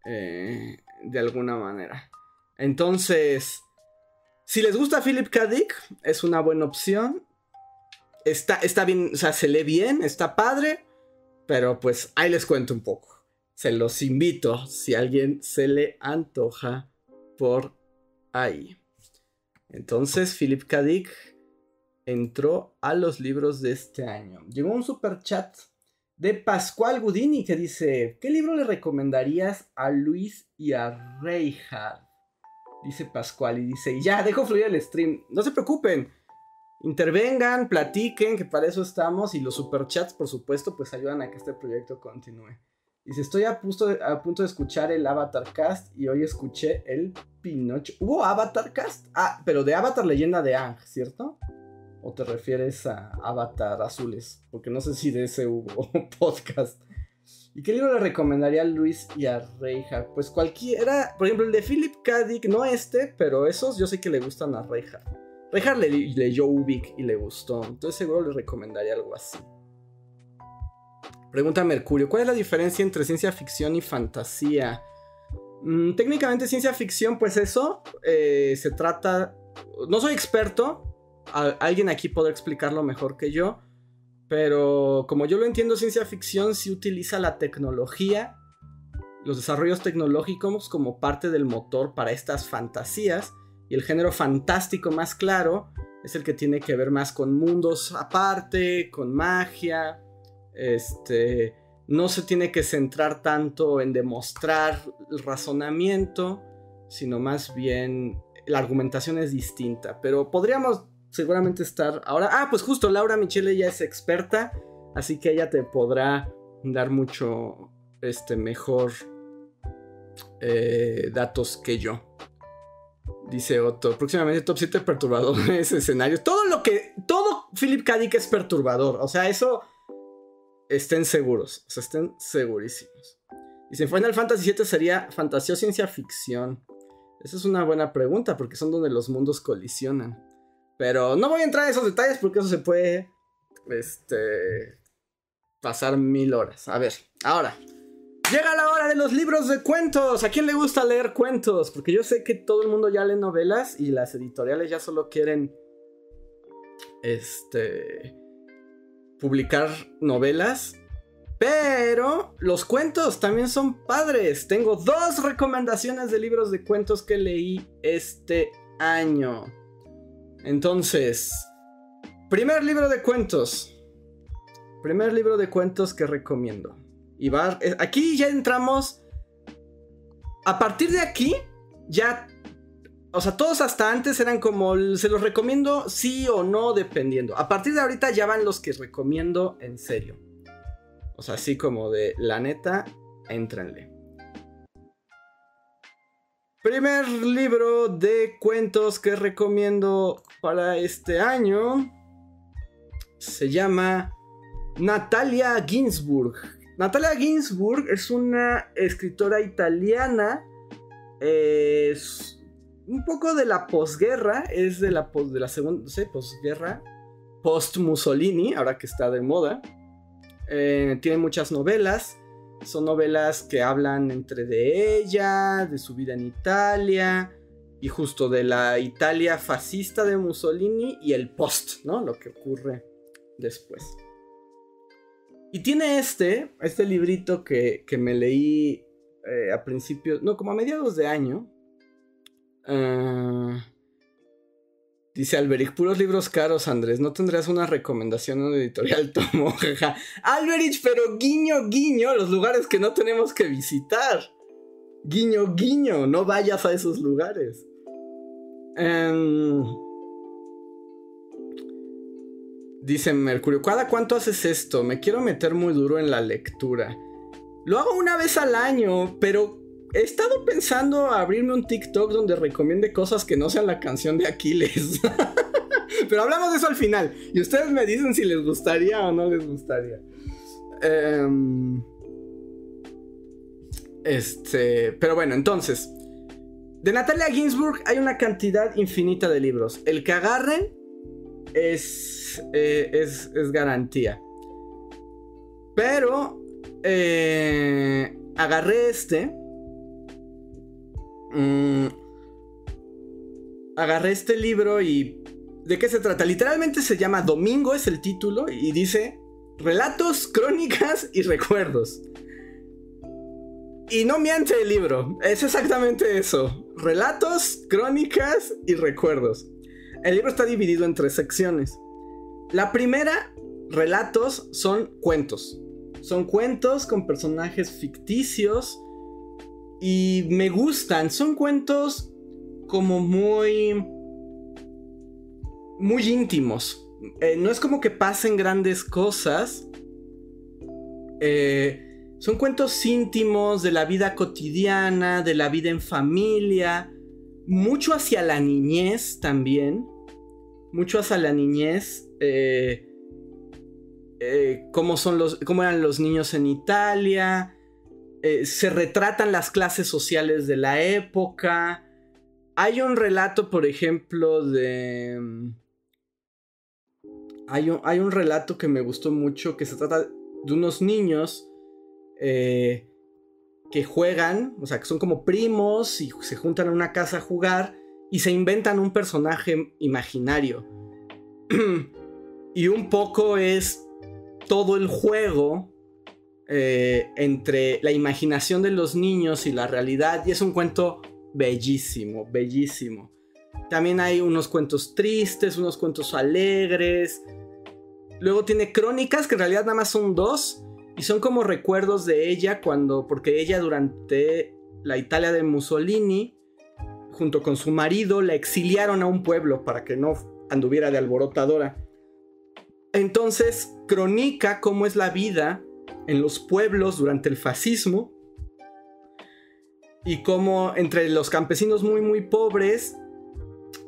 eh, de alguna manera. Entonces, si les gusta Philip K. Dick, es una buena opción. Está, está bien, o sea, se lee bien, está padre, pero pues ahí les cuento un poco. Se los invito si alguien se le antoja por ahí. Entonces, Philip K. Dick entró a los libros de este año. Llegó un super chat de Pascual Gudini que dice, ¿qué libro le recomendarías a Luis y a Reinhard? Dice Pascual y dice, ya, dejo fluir el stream. No se preocupen. Intervengan, platiquen, que para eso estamos. Y los superchats, por supuesto, pues ayudan a que este proyecto continúe. Dice, estoy a punto, de, escuchar el Avatar Cast y hoy escuché el Pinocho. ¿Hubo Avatar Cast? Ah, pero de Avatar Leyenda de Ang, ¿cierto? ¿O te refieres a Avatar Azules? Porque no sé si de ese hubo podcast. ¿Y qué libro le recomendaría a Luis y a Reinhardt? Pues cualquiera, por ejemplo el de Philip K. Dick, no este, pero esos yo sé que le gustan a Reinhardt. Reinhardt le, leyó Ubik y le gustó, entonces seguro le recomendaría algo así. Pregunta Mercurio, ¿cuál es la diferencia entre ciencia ficción y fantasía? Mm, técnicamente ciencia ficción, pues eso, eh, se trata... No soy experto, alguien aquí podrá explicarlo mejor que yo, pero como yo lo entiendo, ciencia ficción sí utiliza la tecnología, los desarrollos tecnológicos como parte del motor para estas fantasías, y el género fantástico más claro es el que tiene que ver más con mundos aparte, con magia, este, no se tiene que centrar tanto en demostrar el razonamiento, sino más bien la argumentación es distinta, pero podríamos seguramente estar ahora. Ah, pues justo Laura Michele ya es experta, así que ella te podrá dar mucho este mejor eh, datos que yo. Dice Otto, próximamente top 7 perturbadores, escenarios. Todo lo que. Todo Philip K. Dick es perturbador. O sea, eso. Estén seguros. O sea, estén segurísimos. Dice: Final Fantasy VII sería fantasía o ciencia ficción. Esa es una buena pregunta porque son donde los mundos colisionan. Pero no voy a entrar en esos detalles porque eso se puede. Este. Pasar mil horas. A ver, ahora. Llega la hora de los libros de cuentos. ¿A quién le gusta leer cuentos? Porque yo sé que todo el mundo ya lee novelas y las editoriales ya solo quieren. Este. Publicar novelas. Pero los cuentos también son padres. Tengo dos recomendaciones de libros de cuentos que leí este año. Entonces, primer libro de cuentos. Primer libro de cuentos que recomiendo. Y va, aquí ya entramos. A partir de aquí, ya. O sea, todos hasta antes eran como. Se los recomiendo sí o no, dependiendo. A partir de ahorita ya van los que recomiendo en serio. O sea, así como de la neta, éntrenle. Primer libro de cuentos que recomiendo para este año se llama Natalia Ginsburg. Natalia Ginsburg es una escritora italiana. Es un poco de la posguerra. Es de la, segunda, no sé, posguerra. Post Mussolini, ahora que está de moda. Eh, tiene muchas novelas. Son novelas que hablan entre de ella, de su vida en Italia y justo de la Italia fascista de Mussolini y el post, ¿no? Lo que ocurre después. Y tiene este, este librito que, me leí eh, a principios, no, como a mediados de año. Uh, Dice Alberich, puros libros caros, Andrés. ¿No tendrás una recomendación en editorial Tomo? Alberich, pero guiño, guiño, los lugares que no tenemos que visitar. Guiño, guiño, no vayas a esos lugares. Em, dice Mercurio, ¿cada cuánto haces esto? Me quiero meter muy duro en la lectura. Lo hago una vez al año, pero he estado pensando abrirme un TikTok donde recomiende cosas que no sean la canción de Aquiles. pero hablamos de eso al final. Y ustedes me dicen si les gustaría o no les gustaría. Em, este. Pero bueno, entonces. De Natalia Ginsburg hay una cantidad infinita de libros. El que agarren es, eh, es, es, garantía. Pero eh, agarré este Mm, agarré este libro y... ¿De qué se trata? Literalmente se llama Domingo, es el título, y dice Relatos, Crónicas y Recuerdos. Y no miente el libro, es exactamente eso. Relatos, crónicas y recuerdos. El libro está dividido en tres secciones. La primera, relatos, son cuentos. Son cuentos con personajes ficticios y me gustan. Son cuentos como muy... Muy íntimos. Eh, no es como que pasen grandes cosas. Eh, son cuentos íntimos de la vida cotidiana, de la vida en familia. Mucho hacia la niñez también. Mucho hacia la niñez. Eh, cómo, son los, cómo eran los niños en Italia eh, se retratan las clases sociales de la época. Hay un relato, por ejemplo, de... Mm, hay un, hay un relato que me gustó mucho que se trata de unos niños eh, que juegan, o sea, que son como primos y se juntan en una casa a jugar y se inventan un personaje imaginario. y un poco es todo el juego eh, entre la imaginación de los niños y la realidad. Y es un cuento bellísimo, bellísimo. También hay unos cuentos tristes, unos cuentos alegres. Luego tiene crónicas, que en realidad nada más son dos. Y son como recuerdos de ella cuando, porque ella durante la Italia de Mussolini, junto con su marido, la exiliaron a un pueblo para que no anduviera de alborotadora. Entonces, cronica cómo es la vida en los pueblos durante el fascismo y como entre los campesinos muy muy pobres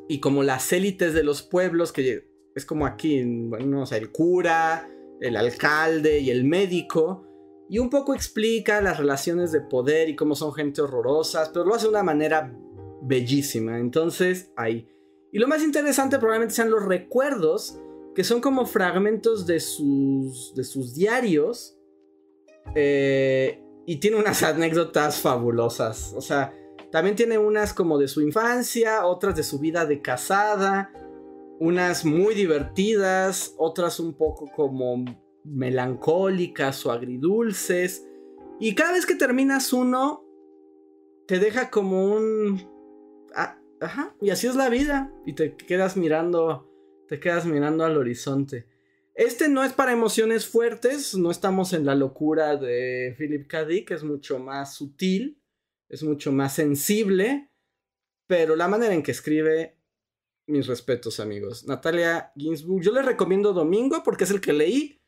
y como las élites de los pueblos que es como aquí, bueno, o el cura, el alcalde y el médico y un poco explica las relaciones de poder y cómo son gente horrorosas, pero lo hace de una manera bellísima. Entonces, ahí. Y lo más interesante probablemente sean los recuerdos, que son como fragmentos de sus, de sus diarios. Eh, y tiene unas anécdotas fabulosas. O sea, también tiene unas como de su infancia, otras de su vida de casada, unas muy divertidas, otras un poco como melancólicas o agridulces. Y cada vez que terminas uno, te deja como un... Ah, ajá, y así es la vida. Y te quedas mirando, te quedas mirando al horizonte. Este no es para emociones fuertes, no estamos en la locura de Philip K. Dick, es mucho más sutil, es mucho más sensible, pero la manera en que escribe, mis respetos amigos. Natalia Ginsburg, yo les recomiendo Domingo porque es el que leí,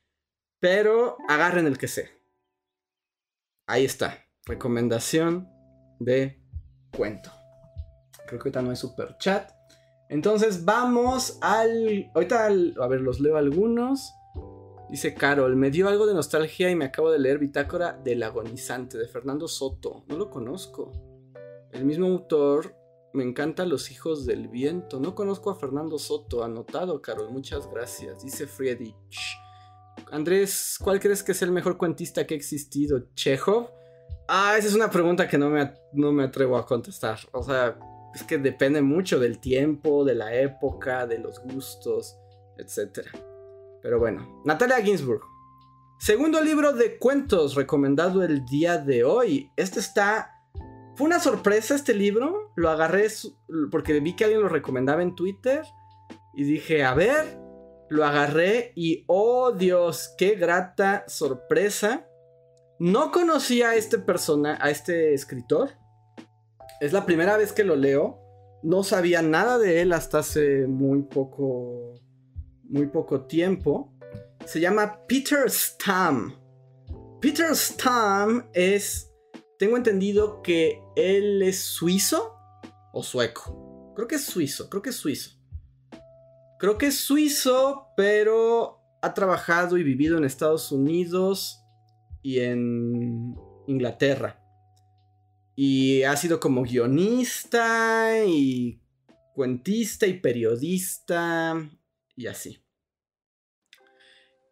pero agarren el que sé. Ahí está, recomendación de cuento. Creo que ahorita no hay super chat. Entonces vamos al. Ahorita, a ver, los leo algunos. Dice Carol, me dio algo de nostalgia y me acabo de leer Bitácora del agonizante de Fernando Soto. No lo conozco. El mismo autor, me encanta Los hijos del viento. No conozco a Fernando Soto. Anotado, Carol. Muchas gracias. Dice Friedrich. Andrés, ¿cuál crees que es el mejor cuentista que ha existido? ¿Chekhov? Ah, esa es una pregunta que no me, no me atrevo a contestar. O sea, es que depende mucho del tiempo, de la época, de los gustos, etc. Pero bueno, Natalia Ginsburg. Segundo libro de cuentos recomendado el día de hoy. Este está... Fue una sorpresa este libro. Lo agarré porque vi que alguien lo recomendaba en Twitter. Y dije, a ver, lo agarré y oh Dios, qué grata sorpresa. No conocía a este persona, a este escritor. Es la primera vez que lo leo. No sabía nada de él hasta hace muy poco. Muy poco tiempo. Se llama Peter Stam. Peter Stam es. Tengo entendido que él es suizo o sueco. Creo que es suizo, creo que es suizo. Creo que es suizo, pero ha trabajado y vivido en Estados Unidos y en Inglaterra. Y ha sido como guionista y cuentista y periodista y así.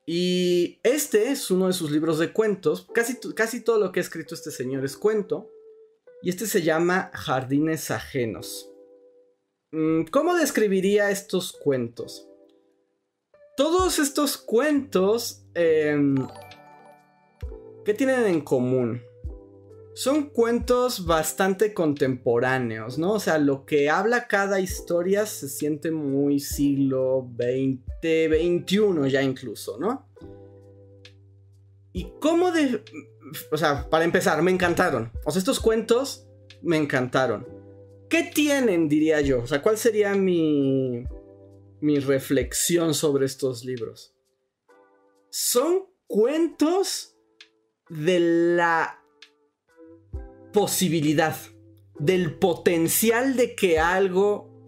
Y este es uno de sus libros de cuentos. Casi, casi todo lo que ha escrito este señor es cuento. Y este se llama Jardines Ajenos. Mm, ¿Cómo describiría estos cuentos? Todos estos cuentos... Em, ¿Qué tienen en común? Son cuentos bastante contemporáneos, ¿no? O sea, lo que habla cada historia se siente muy siglo XX, XXI ya incluso, ¿no? Y cómo de... O sea, para empezar, me encantaron. O sea, estos cuentos me encantaron. ¿Qué tienen, diría yo? O sea, ¿cuál sería mi, mi reflexión sobre estos libros? Son cuentos de la posibilidad, del potencial de que algo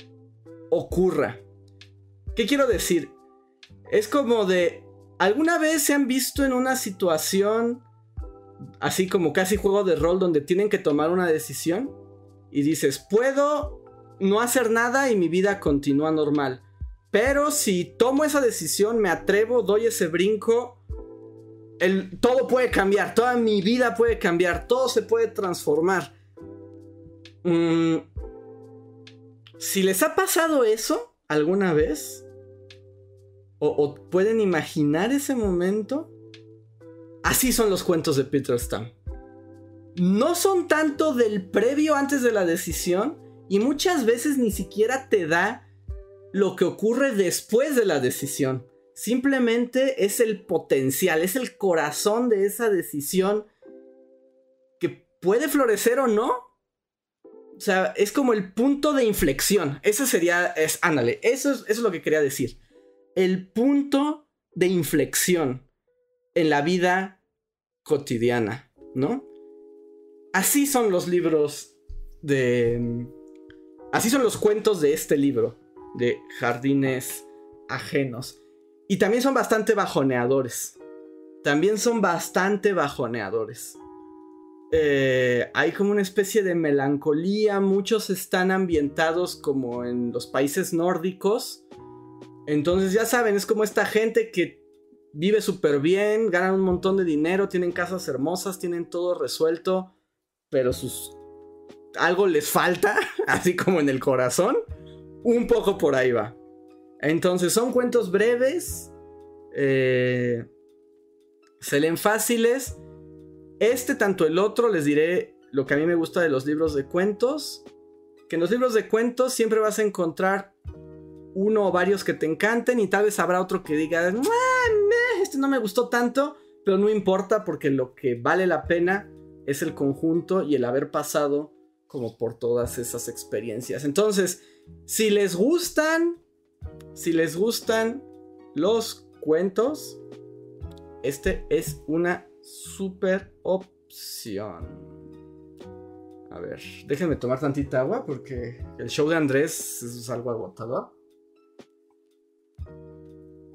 ocurra. ¿Qué quiero decir? Es como de, ¿alguna vez se han visto en una situación así como casi juego de rol donde tienen que tomar una decisión? Y dices, puedo no hacer nada y mi vida continúa normal. Pero si tomo esa decisión, me atrevo, doy ese brinco, todo puede cambiar, toda mi vida puede cambiar, todo se puede transformar. Mm, si les ha pasado eso alguna vez, o, pueden imaginar ese momento, así son los cuentos de Peter Stam. No son tanto del previo antes de la decisión, y muchas veces ni siquiera te da lo que ocurre después de la decisión. Simplemente es el potencial, es el corazón de esa decisión que puede florecer o no. O sea, es como el punto de inflexión. Eso sería, es, ándale, eso es, eso es lo que quería decir. El punto de inflexión en la vida cotidiana, ¿no? Así son los libros de... Así son los cuentos de este libro, de Jardines Ajenos. Y también son bastante bajoneadores. También son bastante bajoneadores. eh, hay como una especie de melancolía. Muchos están ambientados como en los países nórdicos. Entonces ya saben, es como esta gente que vive súper bien, ganan un montón de dinero, tienen casas hermosas, tienen todo resuelto, pero sus... algo les falta, así como en el corazón. Un poco por ahí va. Entonces son cuentos breves. Eh, se leen fáciles. Este, tanto el otro, les diré lo que a mí me gusta de los libros de cuentos. Que en los libros de cuentos siempre vas a encontrar uno o varios que te encanten y tal vez habrá otro que diga, este no me gustó tanto, pero no importa porque lo que vale la pena es el conjunto y el haber pasado como por todas esas experiencias. Entonces, si les gustan, si les gustan los cuentos, este es una super opción. A ver, déjenme tomar tantita agua porque el show de Andrés es algo agotador.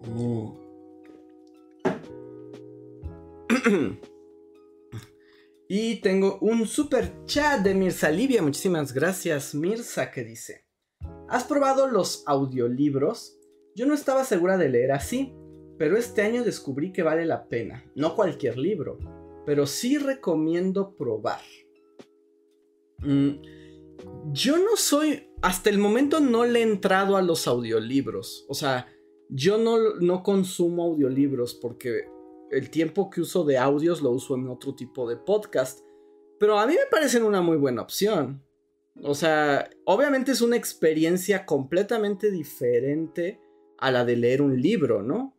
Mm. y tengo un super chat de Mirza Livia. Muchísimas gracias, Mirza, que dice: ¿Has probado los audiolibros? Yo no estaba segura de leer así, pero este año descubrí que vale la pena. No cualquier libro, pero sí recomiendo probar. Mm, yo no soy. Hasta el momento no le he entrado a los audiolibros. O sea, yo no, no consumo audiolibros porque el tiempo que uso de audios lo uso en otro tipo de podcast. Pero a mí me parecen una muy buena opción. O sea, obviamente es una experiencia completamente diferente a la de leer un libro, ¿no?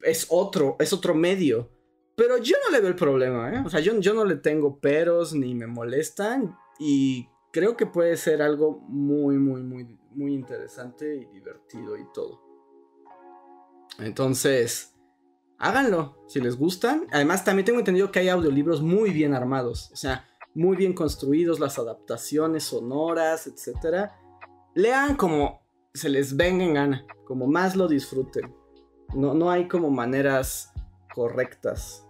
Es otro, es otro medio. Pero yo no le veo el problema, ¿eh? O sea, yo, yo no le tengo peros ni me molestan. Y creo que puede ser algo muy, muy, muy, muy interesante y divertido y todo. Entonces, háganlo si les gustan. Además, también tengo entendido que hay audiolibros muy bien armados, o sea, muy bien construidos, las adaptaciones sonoras, etc. Lean como se les venga en gana, como más lo disfruten. No, no hay como maneras correctas.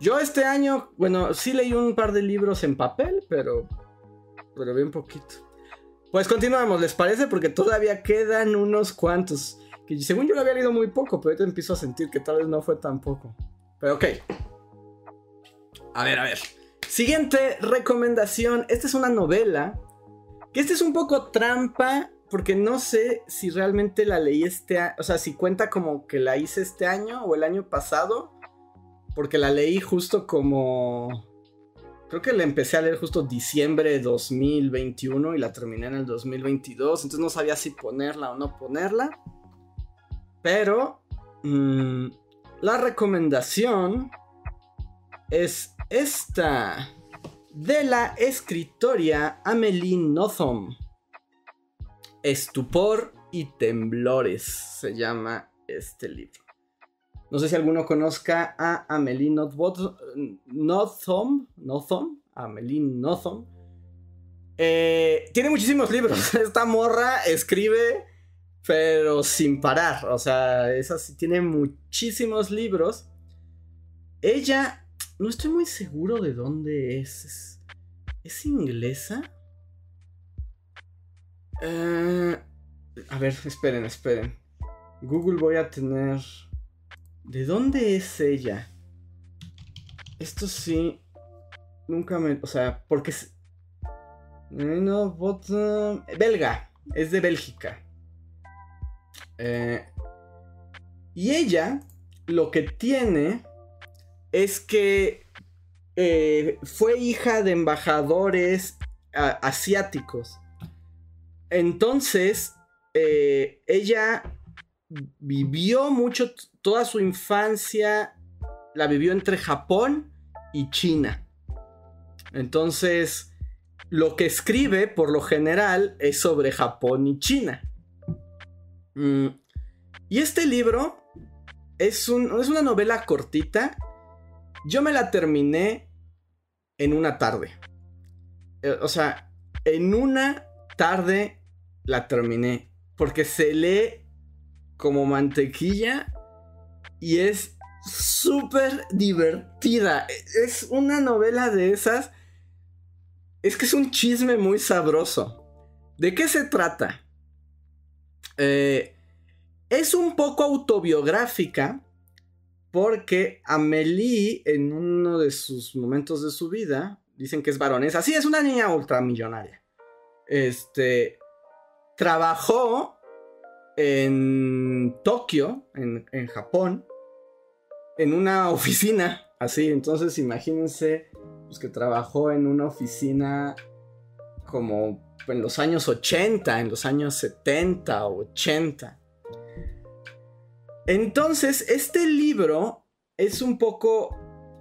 Yo este año, bueno, sí leí un par de libros en papel, pero, pero bien poquito. Pues continuamos, ¿les parece? Porque todavía quedan unos cuantos. Que según yo lo había leído muy poco, pero ahorita empiezo a sentir que tal vez no fue tan poco. Pero ok. A ver, a ver. Siguiente recomendación. Esta es una novela. Que esta es un poco trampa. Porque no sé si realmente la leí este año. O sea, si cuenta como que la hice este año o el año pasado. Porque la leí justo como. Creo que la empecé a leer justo diciembre de 2021 y la terminé en el 2022. Entonces no sabía si ponerla o no ponerla. Pero mm, la recomendación es esta de la escritoria Amelie Nothomb. Estupor y temblores se llama este libro. No sé si alguno conozca a Amelie Nothomb. Amelie Nothomb. Eh, tiene muchísimos libros. Esta morra escribe pero sin parar. O sea, esa tiene muchísimos libros. Ella, no estoy muy seguro de dónde es. ¿Es, inglesa? Eh, a ver, esperen, esperen. Google voy a tener... ¿De dónde es ella? Esto sí... Nunca me... O sea, porque... No, belga. Es de Bélgica. Eh, y ella lo que tiene es que eh, fue hija de embajadores asiáticos. Entonces, eh, ella vivió mucho, toda su infancia la vivió entre Japón y China. Entonces, lo que escribe por lo general es sobre Japón y China. Mm, y este libro es, es una novela cortita. Yo me la terminé en una tarde. Eh, o sea, en una tarde la terminé. Porque se lee como mantequilla y es súper divertida. Es una novela de esas. Es que es un chisme muy sabroso. ¿De qué se trata? Eh, es un poco autobiográfica porque Amelie en uno de sus momentos de su vida dicen que es varonesa. Sí, es una niña ultramillonaria. Este trabajó en Tokio, en, en Japón, en una oficina, así. Entonces imagínense pues, que trabajó en una oficina como en los años 80, en los años 70 o 80. Entonces, este libro es un poco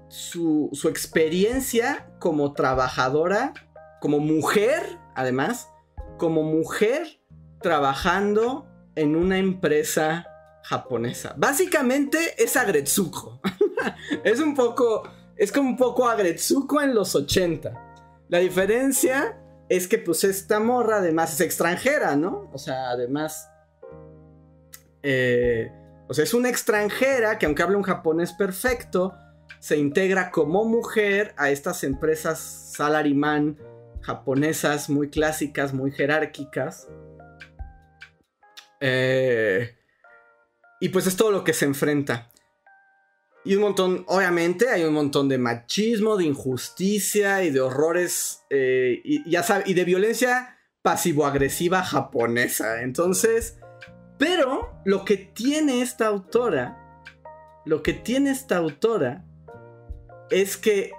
su, experiencia como trabajadora, como mujer, además, como mujer trabajando en una empresa japonesa. Básicamente es Agretsuko. es un poco, es como un poco Agretsuko en los 80. La diferencia es que pues esta morra además es extranjera, ¿no? O sea, además... Eh, o sea, es una extranjera que aunque habla un japonés perfecto, se integra como mujer a estas empresas salaryman japonesas muy clásicas, muy jerárquicas. Eh, y pues es todo lo que se enfrenta. Y un montón, obviamente, hay un montón de machismo, de injusticia y de horrores, eh, y, ya y de violencia pasivo-agresiva japonesa. Entonces, pero lo que tiene esta autora, lo que tiene esta autora, es que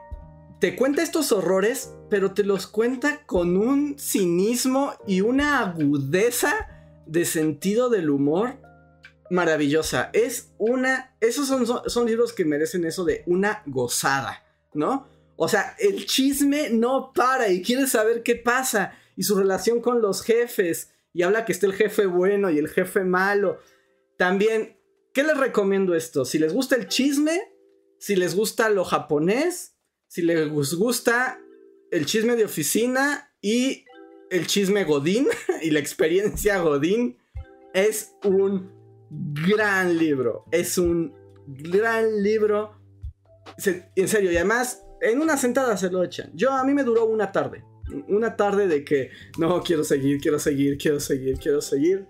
te cuenta estos horrores, pero te los cuenta con un cinismo y una agudeza de sentido del humor maravillosa. Es una. Esos son, son, libros que merecen eso de una gozada, ¿no? O sea, el chisme no para y quieres saber qué pasa. Y su relación con los jefes. Y habla que está el jefe bueno y el jefe malo. También, ¿qué les recomiendo esto? Si les gusta el chisme, si les gusta lo japonés, si les gusta el chisme de oficina y el chisme Godín y la experiencia Godín, es un gran libro. Es un gran libro. en serio, y además, en una sentada se lo echan. Yo, a mí me duró una tarde. Una tarde de que, no, quiero seguir, quiero seguir, quiero seguir, quiero seguir.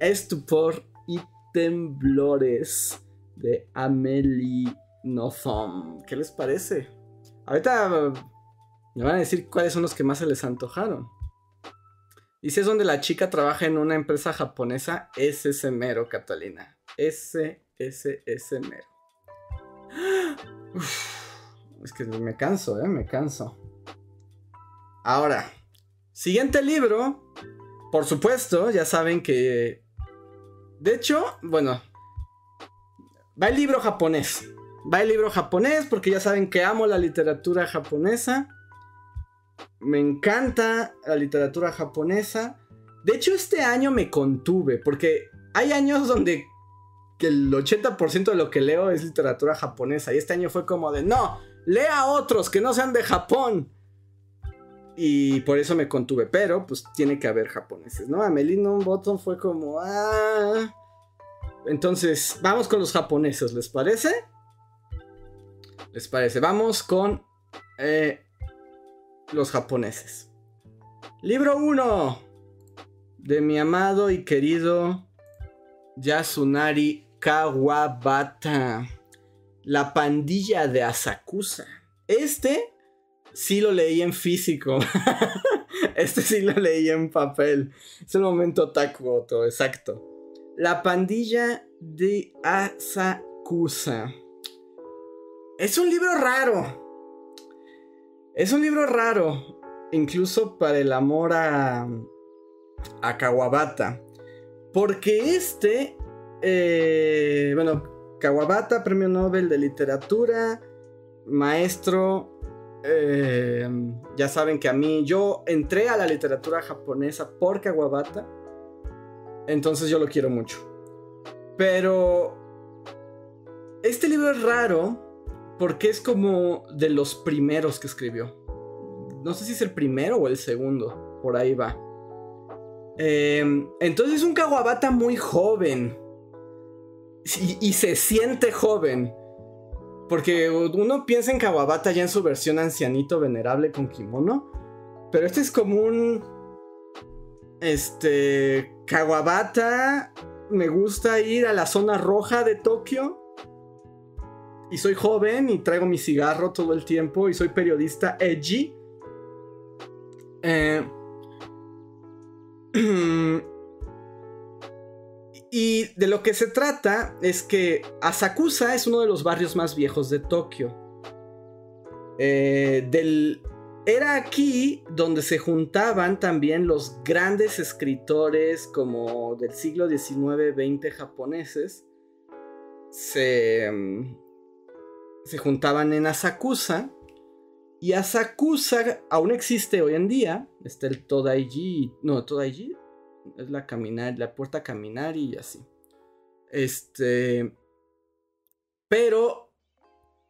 Estupor y temblores de Amelie Nothomb. ¿Qué les parece? Ahorita me van a decir cuáles son los que más se les antojaron. Y si es donde la chica trabaja en una empresa japonesa, es ese mero, Catalina. Ese, ese, ese mero. es que me canso, ¿eh? Me canso. Ahora, siguiente libro. Por supuesto, ya saben que... De hecho, bueno. Va el libro japonés. Va el libro japonés porque ya saben que amo la literatura japonesa. Me encanta la literatura japonesa. De hecho, este año me contuve, porque hay años donde el 80% de lo que leo es literatura japonesa. Y este año fue como de, no, lea otros que no sean de Japón. Y por eso me contuve. Pero, pues tiene que haber japoneses, ¿no? Amelino Bottom fue como, ah. Entonces, vamos con los japoneses, ¿les parece? ¿Les parece? Vamos con eh, los japoneses. Libro 1 de mi amado y querido Yasunari Kawabata. La pandilla de Asakusa. Este sí lo leí en físico. este sí lo leí en papel. Es el momento Takuoto, exacto. La pandilla de Asakusa. Es un libro raro. Es un libro raro, incluso para el amor a, Kawabata. Porque este, eh, bueno, Kawabata, premio Nobel de literatura, maestro, eh, ya saben que a mí, yo entré a la literatura japonesa por Kawabata, entonces yo lo quiero mucho. Pero este libro es raro porque es como de los primeros que escribió. No sé si es el primero o el segundo. Por ahí va. Em, entonces es un Kawabata muy joven. Y, y, se siente joven. Porque uno piensa en Kawabata ya en su versión ancianito venerable con kimono. Pero este es como un. Este. Kawabata. Me gusta ir a la zona roja de Tokio. Y soy joven y traigo mi cigarro todo el tiempo. Y soy periodista edgy. Eh, y de lo que se trata es que Asakusa es uno de los barrios más viejos de Tokio. Eh, era aquí donde se juntaban también los grandes escritores como del siglo XIX-XX japoneses. Se, mm, se juntaban en Asakusa. Y Asakusa aún existe hoy en día. Está el Todaiji. No, Todaiji. Es la caminar, la puerta caminar y así. Este. Pero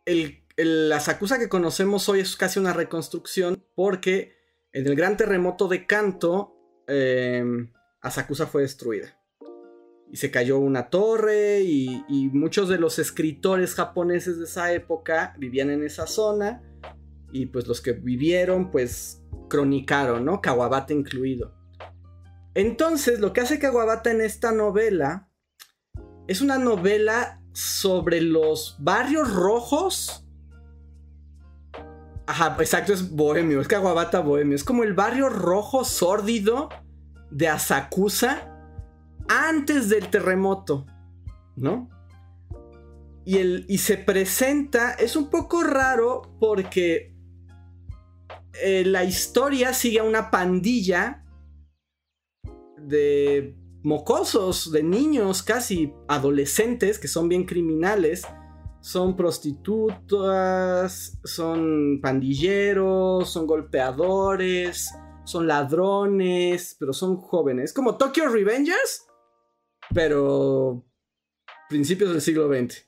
el la Asakusa que conocemos hoy es casi una reconstrucción porque en el gran terremoto de Kanto, eh, Asakusa fue destruida. Y se cayó una torre y, muchos de los escritores japoneses de esa época vivían en esa zona. Y pues los que vivieron pues cronicaron, ¿no? Kawabata incluido. Entonces lo que hace Kawabata en esta novela es una novela sobre los barrios rojos Ajá, exacto, es bohemio, es Kawabata bohemio. Es como el barrio rojo sórdido de Asakusa antes del terremoto, ¿no? Y, el, y se presenta, es un poco raro porque eh, la historia sigue a una pandilla de mocosos, de niños casi adolescentes que son bien criminales son prostitutas, son pandilleros, son golpeadores, son ladrones, pero son jóvenes. Como Tokyo Revengers, pero principios del siglo XX,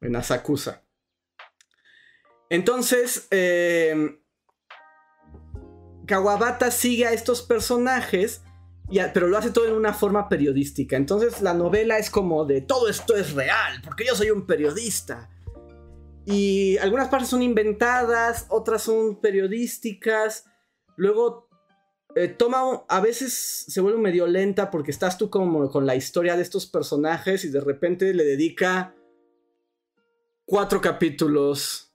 en Asakusa. Entonces, em, Kawabata sigue a estos personajes, pero lo hace todo en una forma periodística. Entonces la novela es como de todo esto es real, porque yo soy un periodista. Y algunas partes son inventadas, otras son periodísticas. Luego eh, toma, a veces se vuelve medio lenta porque estás tú como con la historia de estos personajes y de repente le dedica cuatro capítulos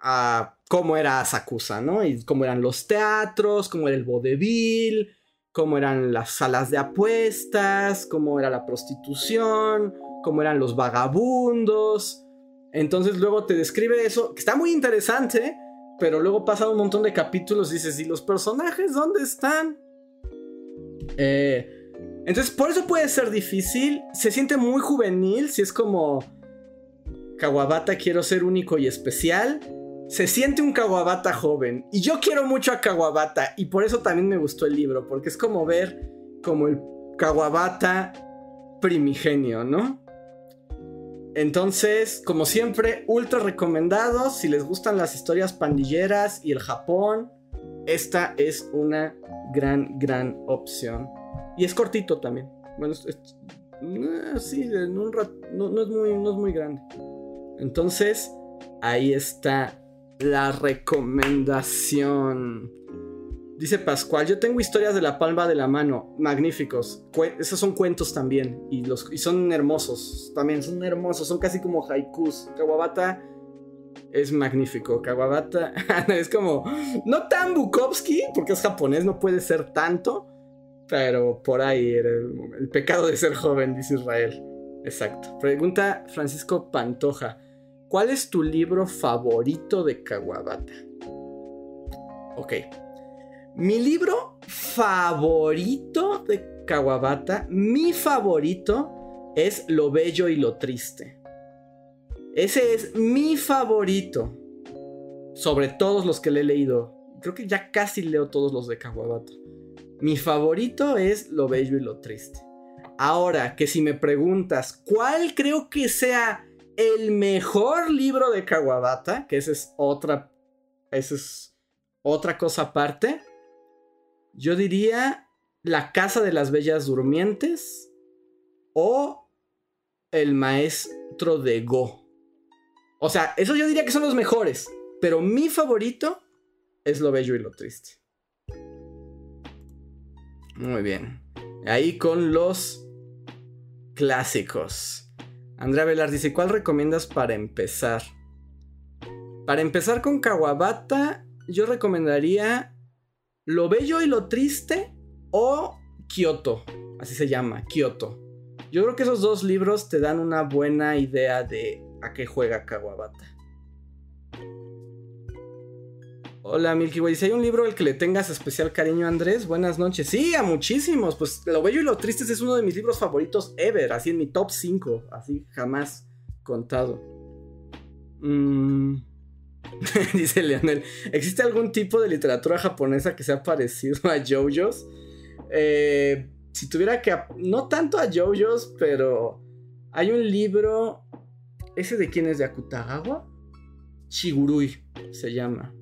a cómo era Sakusa, ¿no? Y cómo eran los teatros, cómo era el vodevil, cómo eran las salas de apuestas, cómo era la prostitución, cómo eran los vagabundos. Entonces luego te describe eso, que está muy interesante, pero luego pasa un montón de capítulos y dices, ¿y los personajes dónde están? Eh, entonces por eso puede ser difícil, se siente muy juvenil, si es como Kawabata quiero ser único y especial, se siente un Kawabata joven. Y yo quiero mucho a Kawabata y por eso también me gustó el libro, porque es como ver como el Kawabata primigenio, ¿no? Entonces, como siempre, ultra recomendados. Si les gustan las historias pandilleras y el Japón, esta es una gran, gran opción. Y es cortito también. Bueno, eh, sí, en un no, es muy, no es muy grande. Entonces, ahí está la recomendación. Dice Pascual, yo tengo historias de la palma de la mano, magníficos. esos son cuentos también y, los, y son hermosos, también son hermosos, son casi como haikus. Kawabata es magnífico. Kawabata es como, no tan Bukowski, porque es japonés, no puede ser tanto, pero por ahí era el, pecado de ser joven, dice Israel. Exacto. Pregunta Francisco Pantoja, ¿cuál es tu libro favorito de Kawabata? Ok. Mi libro favorito de Kawabata, mi favorito es Lo Bello y lo Triste. Ese es mi favorito. Sobre todos los que le he leído. Creo que ya casi leo todos los de Kawabata. Mi favorito es Lo Bello y lo Triste. Ahora, que si me preguntas cuál creo que sea el mejor libro de Kawabata, que esa es otra, esa es otra cosa aparte, yo diría La Casa de las Bellas Durmientes o El Maestro de Go. O sea, eso yo diría que son los mejores. Pero mi favorito es lo bello y lo triste. Muy bien. Ahí con los clásicos. Andrea Velar dice, ¿cuál recomiendas para empezar? Para empezar con Kawabata, yo recomendaría Lo Bello y lo Triste o Kyoto. Así se llama, Kyoto. Yo creo que esos dos libros te dan una buena idea de a qué juega Kawabata. Hola Milky Way, si hay un libro al que le tengas especial cariño Andrés, buenas noches. Sí, a muchísimos. Pues Lo Bello y lo Triste es uno de mis libros favoritos ever, así en mi top 5, así jamás contado. Mm. Dice Leonel, ¿existe algún tipo de literatura japonesa que sea parecido a JoJo's? Eh, si tuviera que... No tanto a JoJo's, pero hay un libro... ¿Ese de quién es? ¿De Akutagawa? Shigurui se llama.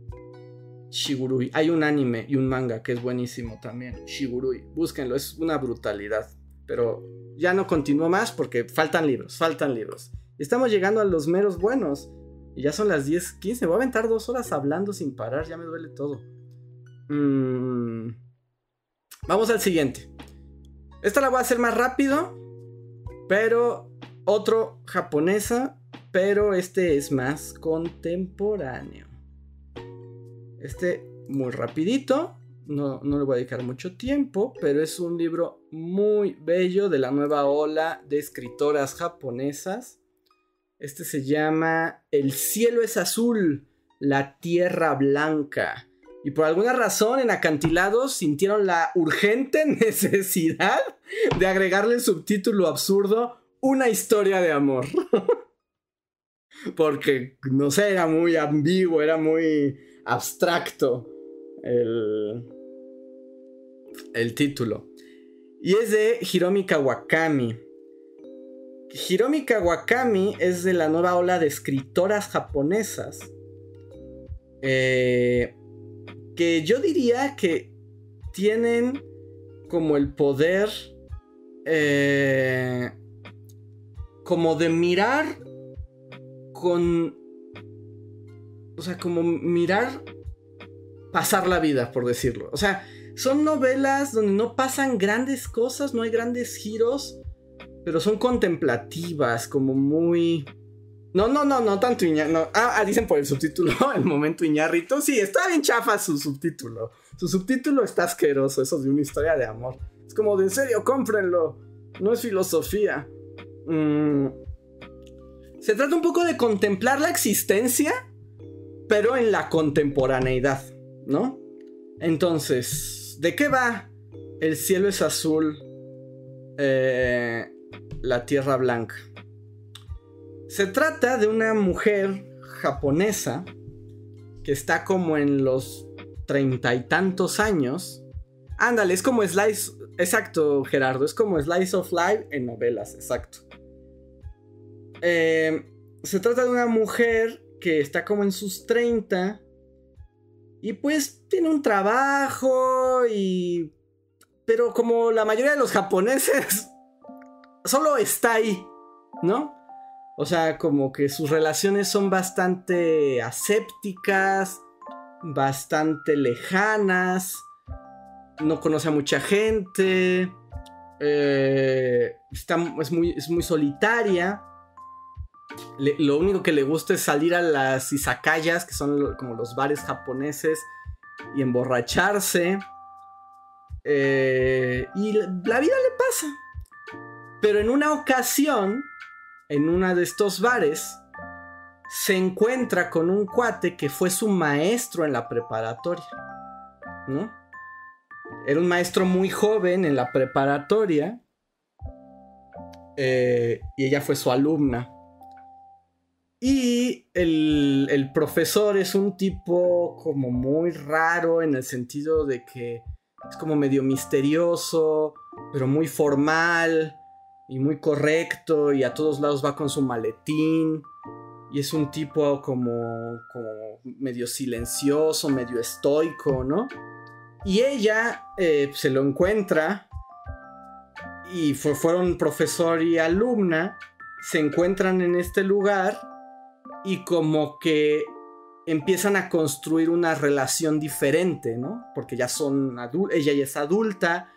Shigurui. Hay un anime y un manga que es buenísimo también. Shigurui. Búsquenlo, es una brutalidad. Pero ya no continúo más porque faltan libros, faltan libros. Estamos llegando a los meros buenos. Y ya son las 10, 15. Voy a aventar dos horas hablando sin parar, ya me duele todo. Mm. Vamos al siguiente. Esta la voy a hacer más rápido. Pero otro japonesa. Pero este es más contemporáneo. Este muy rapidito. No, no le voy a dedicar mucho tiempo. Pero es un libro muy bello de la nueva ola de escritoras japonesas. Este se llama El cielo es azul, la tierra blanca. Y por alguna razón en acantilados sintieron la urgente necesidad de agregarle el subtítulo absurdo Una historia de amor. Porque, no sé, era muy ambiguo, era muy abstracto el, el título. Y es de Hiromi Kawakami. Hiromi Kawakami es de la nueva ola de escritoras japonesas. Eh, que yo diría que tienen como el poder eh, como de mirar con o sea como mirar pasar la vida por decirlo o sea son novelas donde no pasan grandes cosas no hay grandes giros pero son contemplativas, como muy... No, no, no, no tanto no. Ah, ah, dicen por el subtítulo, el momento Iñarrito. Sí, está bien chafa su subtítulo. Su subtítulo está asqueroso, eso de una historia de amor. Es como de en serio, cómprenlo. No es filosofía. Mm. Se trata un poco de contemplar la existencia, pero en la contemporaneidad, ¿no? Entonces, ¿de qué va? El cielo es azul. Eh, la Tierra Blanca. Se trata de una mujer japonesa que está como en los treinta y tantos años. Ándale, es como Slice. Exacto, Gerardo, es como Slice of Life en novelas, exacto. Eh, se trata de una mujer que está como en sus 30 y pues tiene un trabajo y... Pero como la mayoría de los japoneses solo está ahí, ¿no? O sea, como que sus relaciones son bastante asépticas, bastante lejanas, no conoce a mucha gente, eh, es, muy, es muy solitaria. Lo único que le gusta es salir a las izakayas, que son como los bares japoneses, y emborracharse. Eh, y la vida le pasa, pero en una ocasión, en uno de estos bares, se encuentra con un cuate que fue su maestro en la preparatoria. ¿No? Era un maestro muy joven en la preparatoria. Eh, y ella fue su alumna. Y el, el, profesor es un tipo como muy raro en el sentido de que es como medio misterioso, pero muy formal y muy correcto y a todos lados va con su maletín y es un tipo como, como medio silencioso, medio estoico, ¿no? Y ella eh, se lo encuentra y fueron profesor y alumna, se encuentran en este lugar y como que empiezan a construir una relación diferente, ¿no? Porque ya son adultos, ella ya es adulta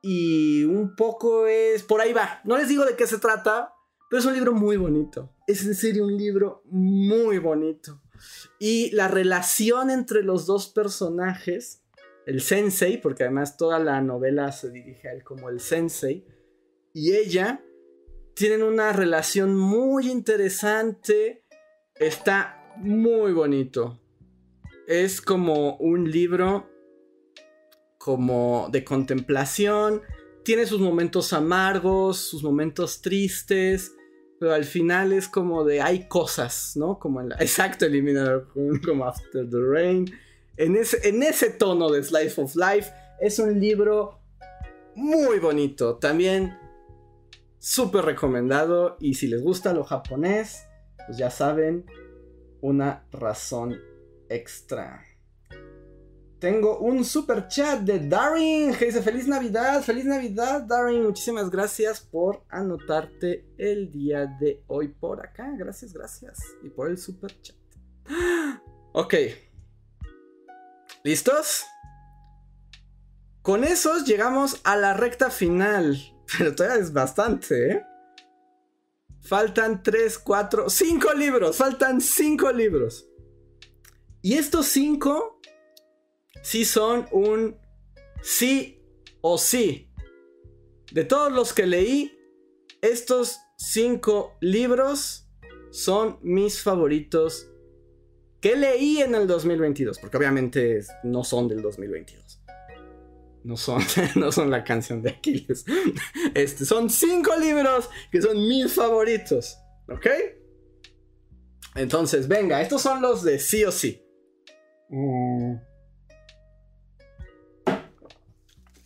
y un poco es por ahí va. No les digo de qué se trata, pero es un libro muy bonito. Es en serio un libro muy bonito. Y la relación entre los dos personajes, el sensei, porque además toda la novela se dirige a él como el sensei, y ella, tienen una relación muy interesante. Está muy bonito. Es como un libro como de contemplación. Tiene sus momentos amargos, sus momentos tristes, pero al final es como de hay cosas, ¿no? Como en la, exacto, Eliminador, como After the Rain. En ese, en ese tono de Slice of Life es un libro muy bonito. También súper recomendado. Y si les gusta lo japonés, pues ya saben, una razón extra. Tengo un super chat de Darin que dice feliz Navidad, feliz Navidad Darin, muchísimas gracias por anotarte el día de hoy por acá, gracias, gracias y por el super chat. Ok, ¿listos? Con esos llegamos a la recta final, pero todavía es bastante, ¿eh? Faltan 3, 4, 5 libros, faltan 5 libros. Y estos 5 sí son un sí o sí. De todos los que leí, estos cinco libros son mis favoritos que leí en el 2022, porque obviamente no son del 2022. No son, no son la canción de Aquiles. Este, son cinco libros que son mis favoritos. ¿Ok? Entonces, venga, estos son los de sí o sí. Mm.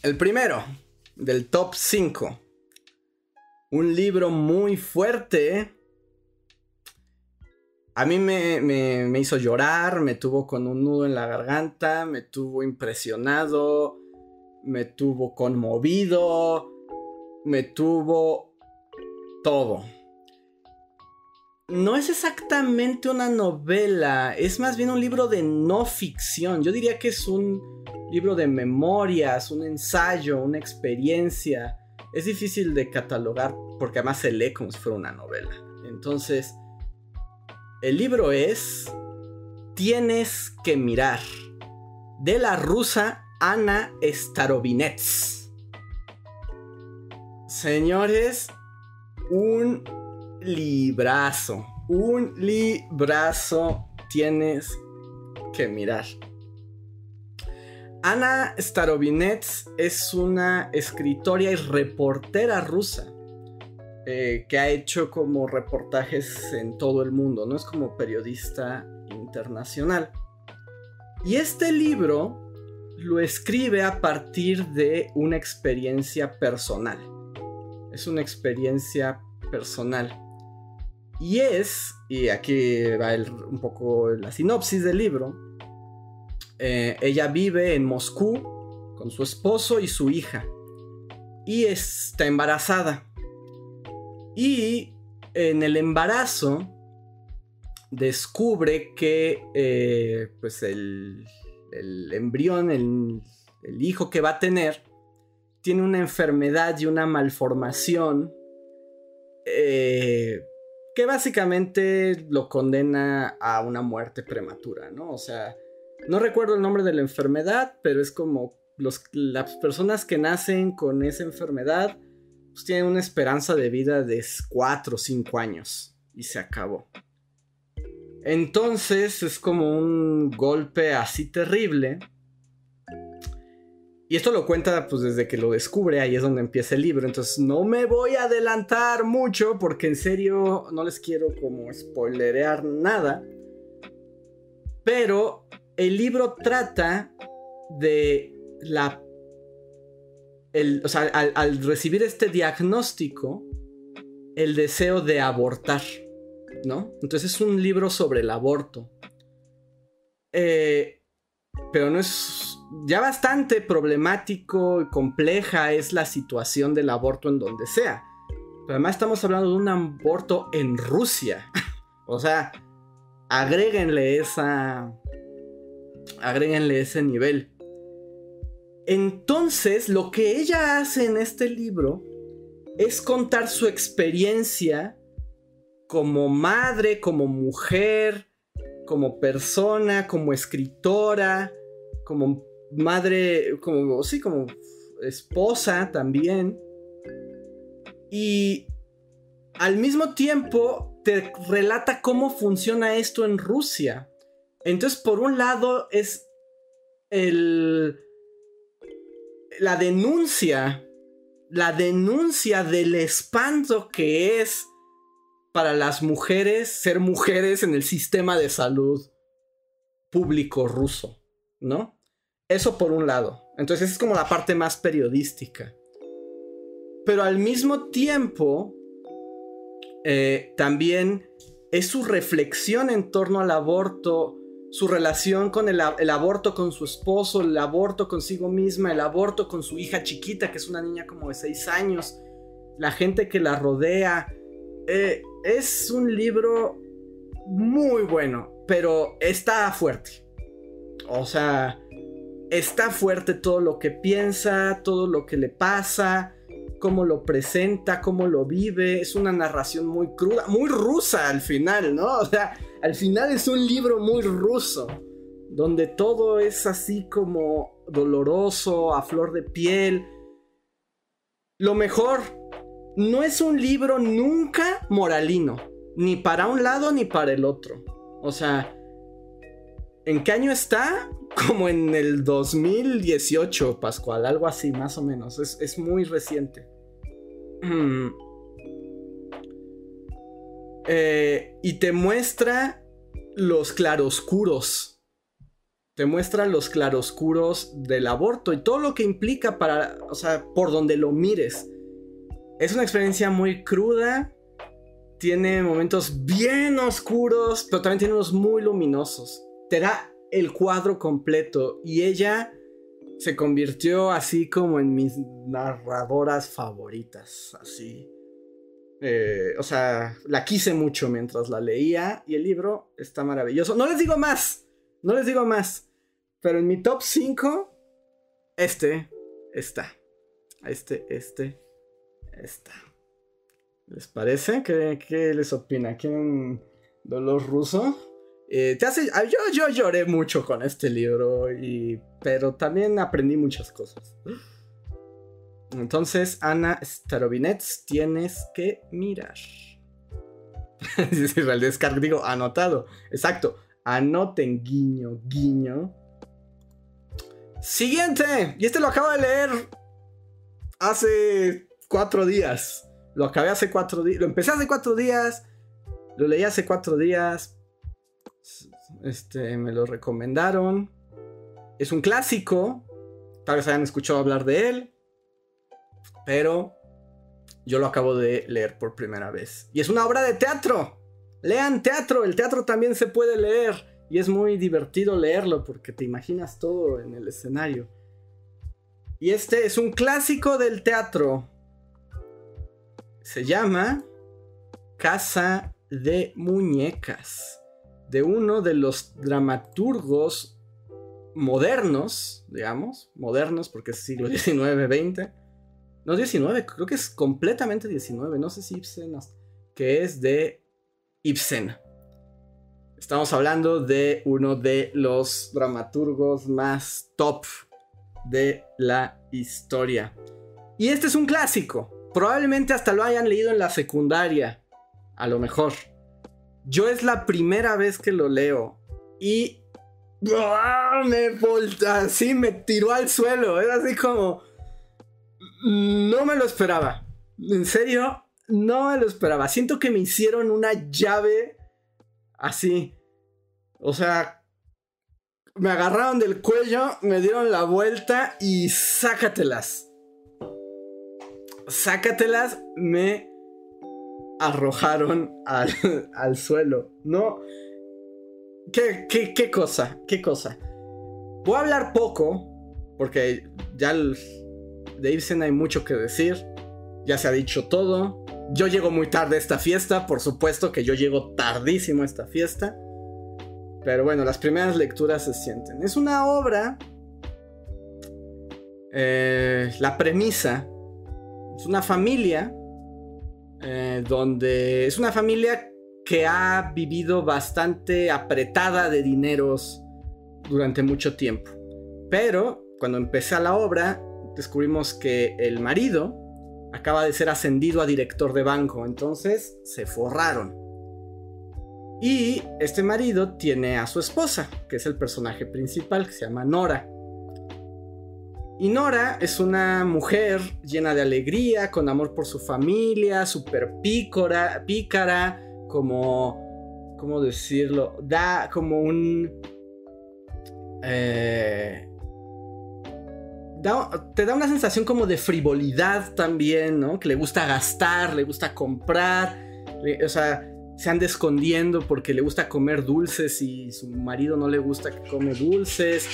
El primero, del top 5. Un libro muy fuerte. A mí me, hizo llorar, me tuvo con un nudo en la garganta, me tuvo impresionado, me tuvo conmovido, me tuvo todo. No es exactamente una novela, es más bien un libro de no ficción. Yo diría que es un libro de memorias, un ensayo, una experiencia. Es difícil de catalogar porque además se lee como si fuera una novela. Entonces, el libro es Tienes que mirar, de la rusa Ana Starovinets. Señores, un librazo, un librazo tienes que mirar. Ana Starovinets es una escritora y reportera rusa eh, que ha hecho como reportajes en todo el mundo, no es como periodista internacional. Y este libro lo escribe a partir de una experiencia personal. Es una experiencia personal. Y es, y aquí va un poco la sinopsis del libro, eh, ella vive en Moscú con su esposo y su hija. Y está embarazada. Y en el embarazo descubre que eh, pues el, embrión, el, hijo que va a tener, tiene una enfermedad y una malformación eh, que básicamente lo condena a una muerte prematura, ¿no? O sea, no recuerdo el nombre de la enfermedad, pero es como las personas que nacen con esa enfermedad pues tienen una esperanza de vida de 4 o 5 años y se acabó. Entonces es como un golpe así terrible. Y esto lo cuenta pues desde que lo descubre, ahí es donde empieza el libro. Entonces no me voy a adelantar mucho porque en serio no les quiero como spoilerear nada. Pero el libro trata de la... El, o sea, al, recibir este diagnóstico, el deseo de abortar, ¿no? Entonces es un libro sobre el aborto. Eh, pero no es... Ya bastante problemático y compleja es la situación del aborto en donde sea. Pero además estamos hablando de un aborto en Rusia. O sea, agréguenle esa. Agréguenle ese nivel. Entonces, lo que ella hace en este libro es contar su experiencia como madre, como mujer, como persona, como escritora, como madre, como, sí, como esposa también. Y al mismo tiempo te relata cómo funciona esto en Rusia. Entonces, por un lado es el, la denuncia, la denuncia del espanto que es para las mujeres ser mujeres en el sistema de salud público ruso, ¿no? Eso por un lado. Entonces es como la parte más periodística. Pero al mismo tiempo, eh, también es su reflexión en torno al aborto, su relación con el, aborto con su esposo, el aborto consigo misma, el aborto con su hija chiquita, que es una niña como de 6 años, la gente que la rodea. Eh, es un libro muy bueno, pero está fuerte. O sea, está fuerte todo lo que piensa, todo lo que le pasa, cómo lo presenta, cómo lo vive. Es una narración muy cruda, muy rusa al final, ¿no? O sea, al final es un libro muy ruso, donde todo es así como doloroso, a flor de piel. Lo mejor, no es un libro nunca moralino, ni para un lado ni para el otro. O sea, ¿en qué año está? Como en el 2018, Pascual, algo así, más o menos. Es, muy reciente. Eh, y te muestra los claroscuros. Te muestra los claroscuros del aborto y todo lo que implica para, o sea, por donde lo mires. Es una experiencia muy cruda. Tiene momentos bien oscuros, pero también tiene unos muy luminosos. Te da el cuadro completo y ella se convirtió así como en mis narradoras favoritas, así. Eh, o sea, la quise mucho mientras la leía y el libro está maravilloso. No les digo más, no les digo más, pero en mi top 5, este está. Este, este, esta. ¿Les parece? ¿Qué, les opina? ¿Quieren dolor ruso? Eh, te hace, yo, yo lloré mucho con este libro, y, pero también aprendí muchas cosas. Entonces, Ana Starobinets, tienes que mirar. Dice Descarga, digo, anotado. Exacto. Anoten, guiño, guiño. Siguiente. Y este lo acabo de leer hace cuatro días. Lo acabé hace cuatro días. Lo empecé hace cuatro días. Lo leí hace cuatro días. Este, me lo recomendaron. Es un clásico. Tal vez hayan escuchado hablar de él. Pero yo lo acabo de leer por primera vez. Y es una obra de teatro. Lean teatro. El teatro también se puede leer. Y es muy divertido leerlo porque te imaginas todo en el escenario. Y este es un clásico del teatro se llama Casa de Muñecas, de uno de los dramaturgos modernos, digamos, modernos porque es siglo XIX, XX, no 19, creo que es completamente 19, no sé si Ibsen, que es de Ibsen. Estamos hablando de uno de los dramaturgos más top de la historia. Y este es un clásico. Probablemente hasta lo hayan leído en la secundaria. A lo mejor. Yo es la primera vez que lo leo. Y. Me volta, así me tiró al suelo. Era así como. No me lo esperaba. En serio, no me lo esperaba. Siento que me hicieron una llave así. O sea, me agarraron del cuello, me dieron la vuelta y sácatelas sácatelas, me arrojaron al, suelo. No. ¿Qué, ¿Qué, cosa? ¿Qué cosa? Voy a hablar poco, porque ya de Ibsen hay mucho que decir. Ya se ha dicho todo. Yo llego muy tarde a esta fiesta, por supuesto que yo llego tardísimo a esta fiesta. Pero bueno, las primeras lecturas se sienten. Es una obra... Eh, la premisa es una familia eh, donde es una familia que ha vivido bastante apretada de dineros durante mucho tiempo. Pero cuando empecé la obra, descubrimos que el marido acaba de ser ascendido a director de banco, entonces se forraron. Y este marido tiene a su esposa, que es el personaje principal, que se llama Nora. Y Nora es una mujer llena de alegría, con amor por su familia, súper pícara, pícara, como, ¿cómo decirlo? Da como un... Eh, te da una sensación como de frivolidad también, ¿no? Que le gusta gastar, le gusta comprar, o sea, se anda escondiendo porque le gusta comer dulces y su marido no le gusta que come dulces.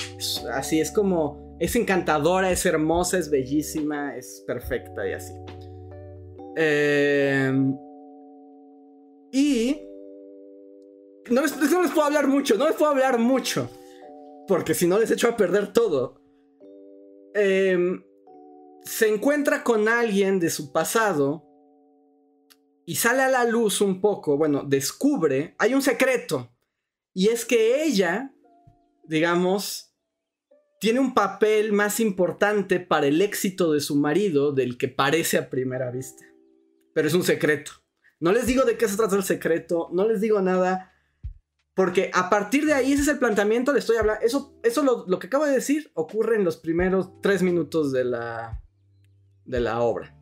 Así es como, es encantadora, es hermosa, es bellísima, es perfecta y así. Em, y... No les, no puedo hablar mucho, no les puedo hablar mucho. Porque si no les echo a perder todo. Em, se encuentra con alguien de su pasado y sale a la luz un poco, bueno, descubre, hay un secreto, y es que ella, digamos, tiene un papel más importante para el éxito de su marido del que parece a primera vista. Pero es un secreto. No les digo de qué se trata el secreto, no les digo nada, porque a partir de ahí, ese es el planteamiento, le estoy hablando. Eso, eso lo, que acabo de decir ocurre en los primeros tres minutos de la, de la obra.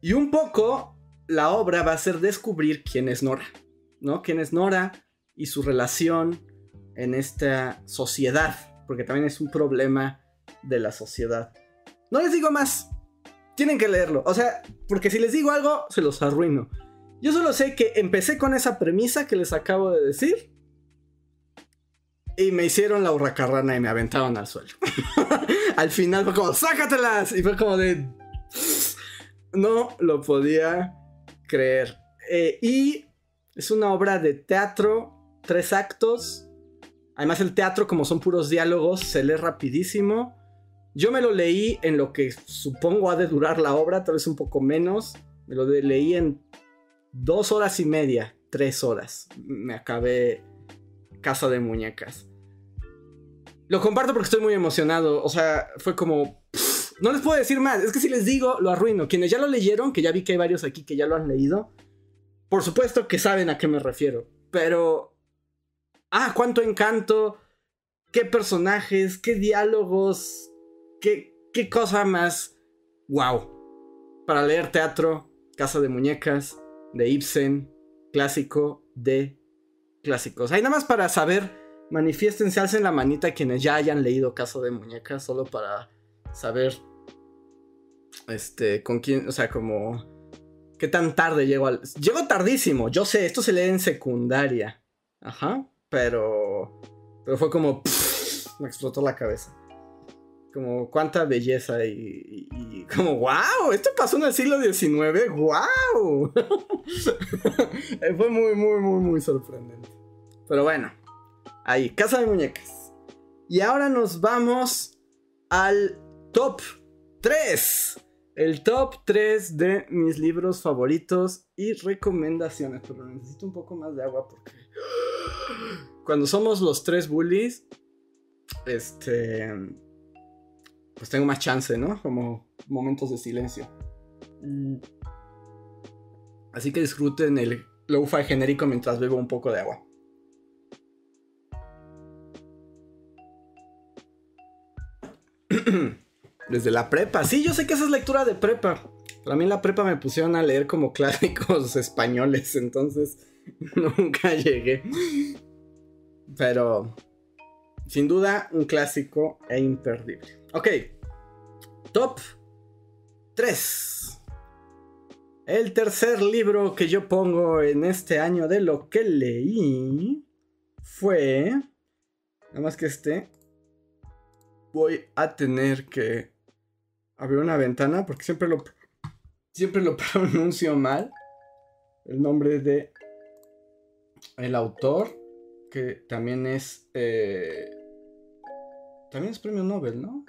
Y un poco la obra va a ser descubrir quién es Nora, ¿no? Quién es Nora y su relación en esta sociedad, porque también es un problema de la sociedad. No les digo más, tienen que leerlo, o sea, porque si les digo algo, se los arruino. Yo solo sé que empecé con esa premisa que les acabo de decir. Y me hicieron la hurracarrana y me aventaron al suelo. al final fue como, ¡sácatelas! Y fue como de. No lo podía creer. Eh, y es una obra de teatro, tres actos. Además, el teatro, como son puros diálogos, se lee rapidísimo. Yo me lo leí en lo que supongo ha de durar la obra, tal vez un poco menos. Me lo leí en dos horas y media, tres horas, me acabé Casa de Muñecas. Lo comparto porque estoy muy emocionado. O sea, fue como... no les puedo decir más. Es que si les digo, lo arruino. Quienes ya lo leyeron, que ya vi que hay varios aquí que ya lo han leído, por supuesto que saben a qué me refiero. Pero... Ah, cuánto encanto. Qué personajes, qué diálogos. Qué, qué cosa más... Wow. Para leer teatro, Casa de Muñecas de Ibsen, clásico de clásicos. Ahí nada más para saber, manifiéstense, alcen la manita quienes ya hayan leído Caso de Muñecas, solo para saber, este, con quién, o sea, como, qué tan tarde llego al... Llego tardísimo, yo sé, esto se lee en secundaria, ajá, pero, pero fue como, me explotó la cabeza como cuánta belleza y, como, wow, esto pasó en el siglo XIX, wow. Fue muy, muy, muy, muy sorprendente. Pero bueno, ahí, Casa de Muñecas. Y ahora nos vamos al top 3. El top 3 de mis libros favoritos y recomendaciones. Pero necesito un poco más de agua porque cuando somos los tres bullies, este pues tengo más chance, ¿no? Como momentos de silencio. Mm. Así que disfruten el lo-fi genérico mientras bebo un poco de agua. Desde la prepa. Sí, yo sé que esa es lectura de prepa. Pero a mí en la prepa me pusieron a leer como clásicos españoles, entonces nunca llegué. Pero, sin duda, un clásico e imperdible. Ok. Top 3. El tercer libro que yo pongo en este año de lo que leí fue... Nada más que este. Voy a tener que abrir una ventana porque siempre lo siempre lo pronuncio mal. El nombre de el autor, que también es... Eh, también es premio Nobel, ¿no?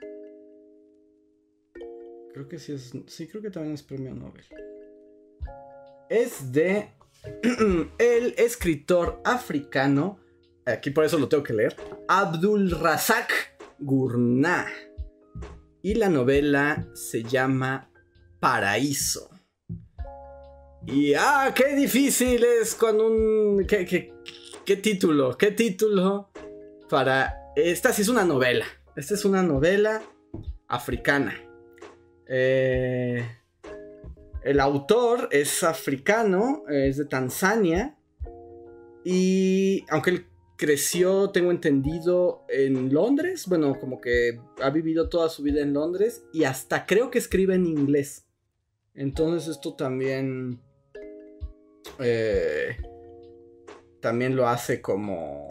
Creo que sí es... Sí, creo que también es premio Nobel. Es de el escritor africano, aquí por eso lo tengo que leer, Abdul Razak Gurnah. Y la novela se llama Paraíso. Y ah, qué difícil es con un... ¿Qué, qué, título? ¿Qué título para... Esta sí es una novela. Esta es una novela africana. Eh, el autor es africano, es de Tanzania. Y aunque él creció, tengo entendido, en Londres, bueno, como que ha vivido toda su vida en Londres y hasta creo que escribe en inglés. Entonces esto también... Eh, también lo hace como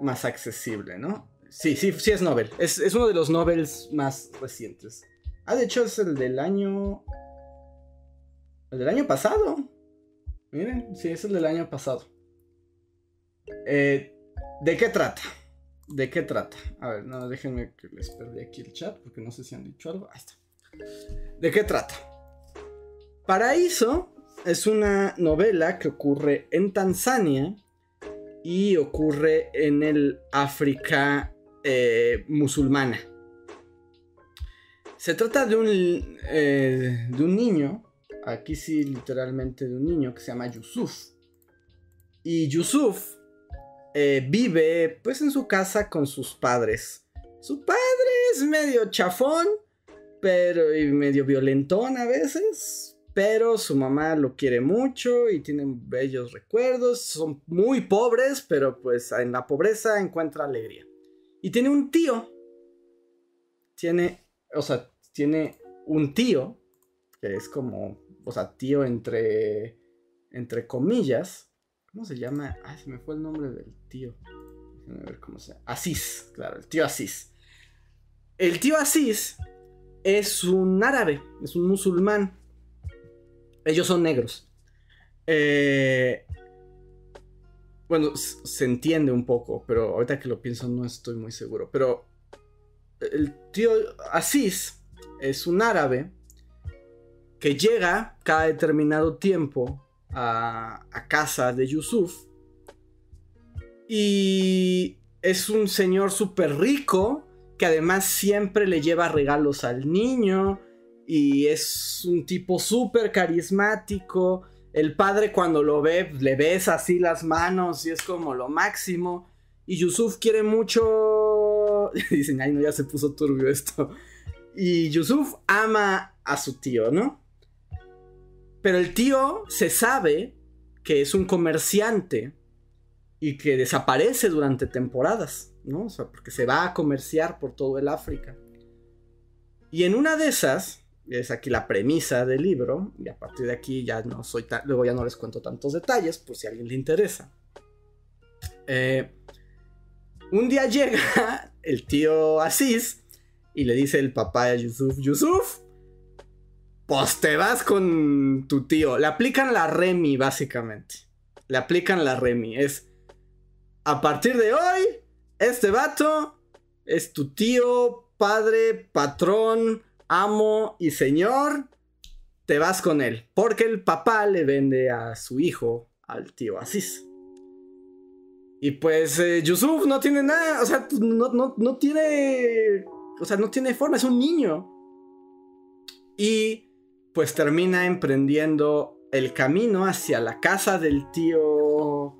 más accesible, ¿no? Sí, sí, sí es Nobel. Es, es uno de los Nobels más recientes. Ah, de hecho es el del año... El del año pasado. Miren, sí, es el del año pasado. Eh, ¿De qué trata? ¿De qué trata? A ver, no, déjenme que les perdí aquí el chat porque no sé si han dicho algo. Ahí está. ¿De qué trata? Paraíso es una novela que ocurre en Tanzania y ocurre en el África eh, musulmana. Se trata de un, eh, de un niño, aquí sí literalmente de un niño que se llama Yusuf. Y Yusuf eh, vive pues en su casa con sus padres. Su padre es medio chafón, pero y medio violentón a veces. Pero su mamá lo quiere mucho y tienen bellos recuerdos. Son muy pobres, pero pues en la pobreza encuentra alegría. Y tiene un tío. Tiene, o sea, tiene un tío, que es como, o sea, tío entre, entre comillas. ¿Cómo se llama? Ay, se me fue el nombre del tío. Déjenme ver cómo se llama. Asís, claro, el tío Asís. El tío Asís es un árabe, es un musulmán. Ellos son negros. Eh, bueno, se entiende un poco, pero ahorita que lo pienso no estoy muy seguro. Pero el tío Asís es un árabe que llega cada determinado tiempo a, casa de Yusuf y es un señor súper rico que además siempre le lleva regalos al niño y es un tipo súper carismático. El padre cuando lo ve le besa así las manos y es como lo máximo. Y Yusuf quiere mucho... Dicen, ay no, ya se puso turbio esto. Y Yusuf ama a su tío, ¿no? Pero el tío se sabe que es un comerciante y que desaparece durante temporadas, ¿no? O sea, porque se va a comerciar por todo el África. Y en una de esas, es aquí la premisa del libro, y a partir de aquí ya no soy luego ya no les cuento tantos detalles, por si a alguien le interesa. Eh, un día llega el tío Asís y le dice el papá a Yusuf, Yusuf, pues te vas con tu tío. Le aplican la Remy, básicamente. Le aplican la Remy. Es, a partir de hoy, este vato es tu tío, padre, patrón, amo y señor. Te vas con él. Porque el papá le vende a su hijo al tío Asís. Y pues eh, Yusuf no tiene nada, o sea, no, no, no tiene o sea, no tiene forma, es un niño. Y pues termina emprendiendo el camino hacia la casa del tío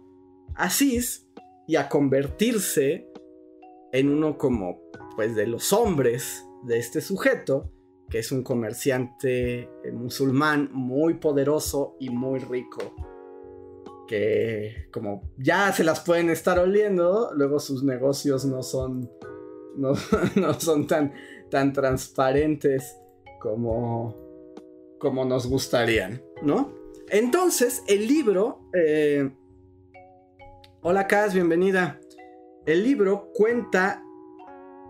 Asís y a convertirse en uno como pues de los hombres de este sujeto, que es un comerciante eh, musulmán muy poderoso y muy rico. Que como ya se las pueden estar oliendo, luego sus negocios no son no, son tan, tan transparentes como, como nos gustarían, ¿no? Entonces, el libro... Eh, hola, Kaz, bienvenida. El libro cuenta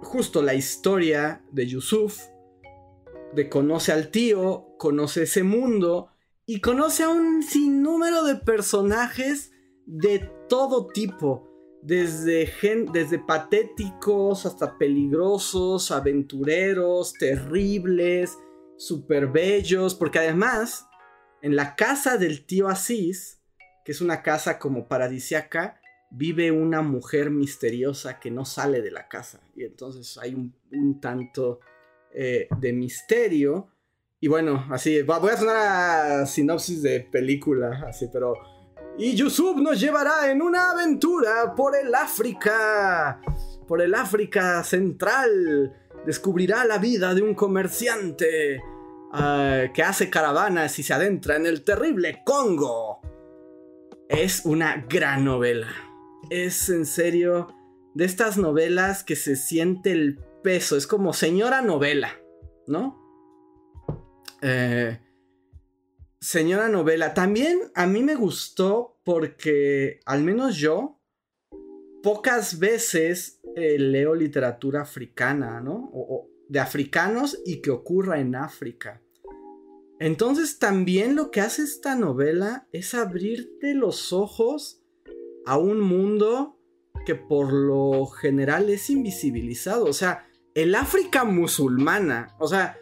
justo la historia de Yusuf de conoce al tío, conoce ese mundo y conoce a un sinnúmero de personajes de todo tipo. Desde, desde patéticos hasta peligrosos, aventureros, terribles, super bellos, porque además en la casa del tío Asís, que es una casa como paradisiaca, vive una mujer misteriosa que no sale de la casa. Y entonces hay un, tanto eh, de misterio. Y bueno, así, voy a sonar a sinopsis de película, así, pero... Y Yusuf nos llevará en una aventura por el África, por el África central. Descubrirá la vida de un comerciante Ah, que hace caravanas y se adentra en el terrible Congo. Es una gran novela. Es en serio de estas novelas que se siente el peso. Es como señora novela, ¿no? Eh, señora novela. También a mí me gustó porque, al menos yo, pocas veces eh, leo literatura africana, ¿no? o, de africanos y que ocurra en África. Entonces también lo que hace esta novela es abrirte los ojos a un mundo que por lo general es invisibilizado. O sea, el África musulmana. O sea,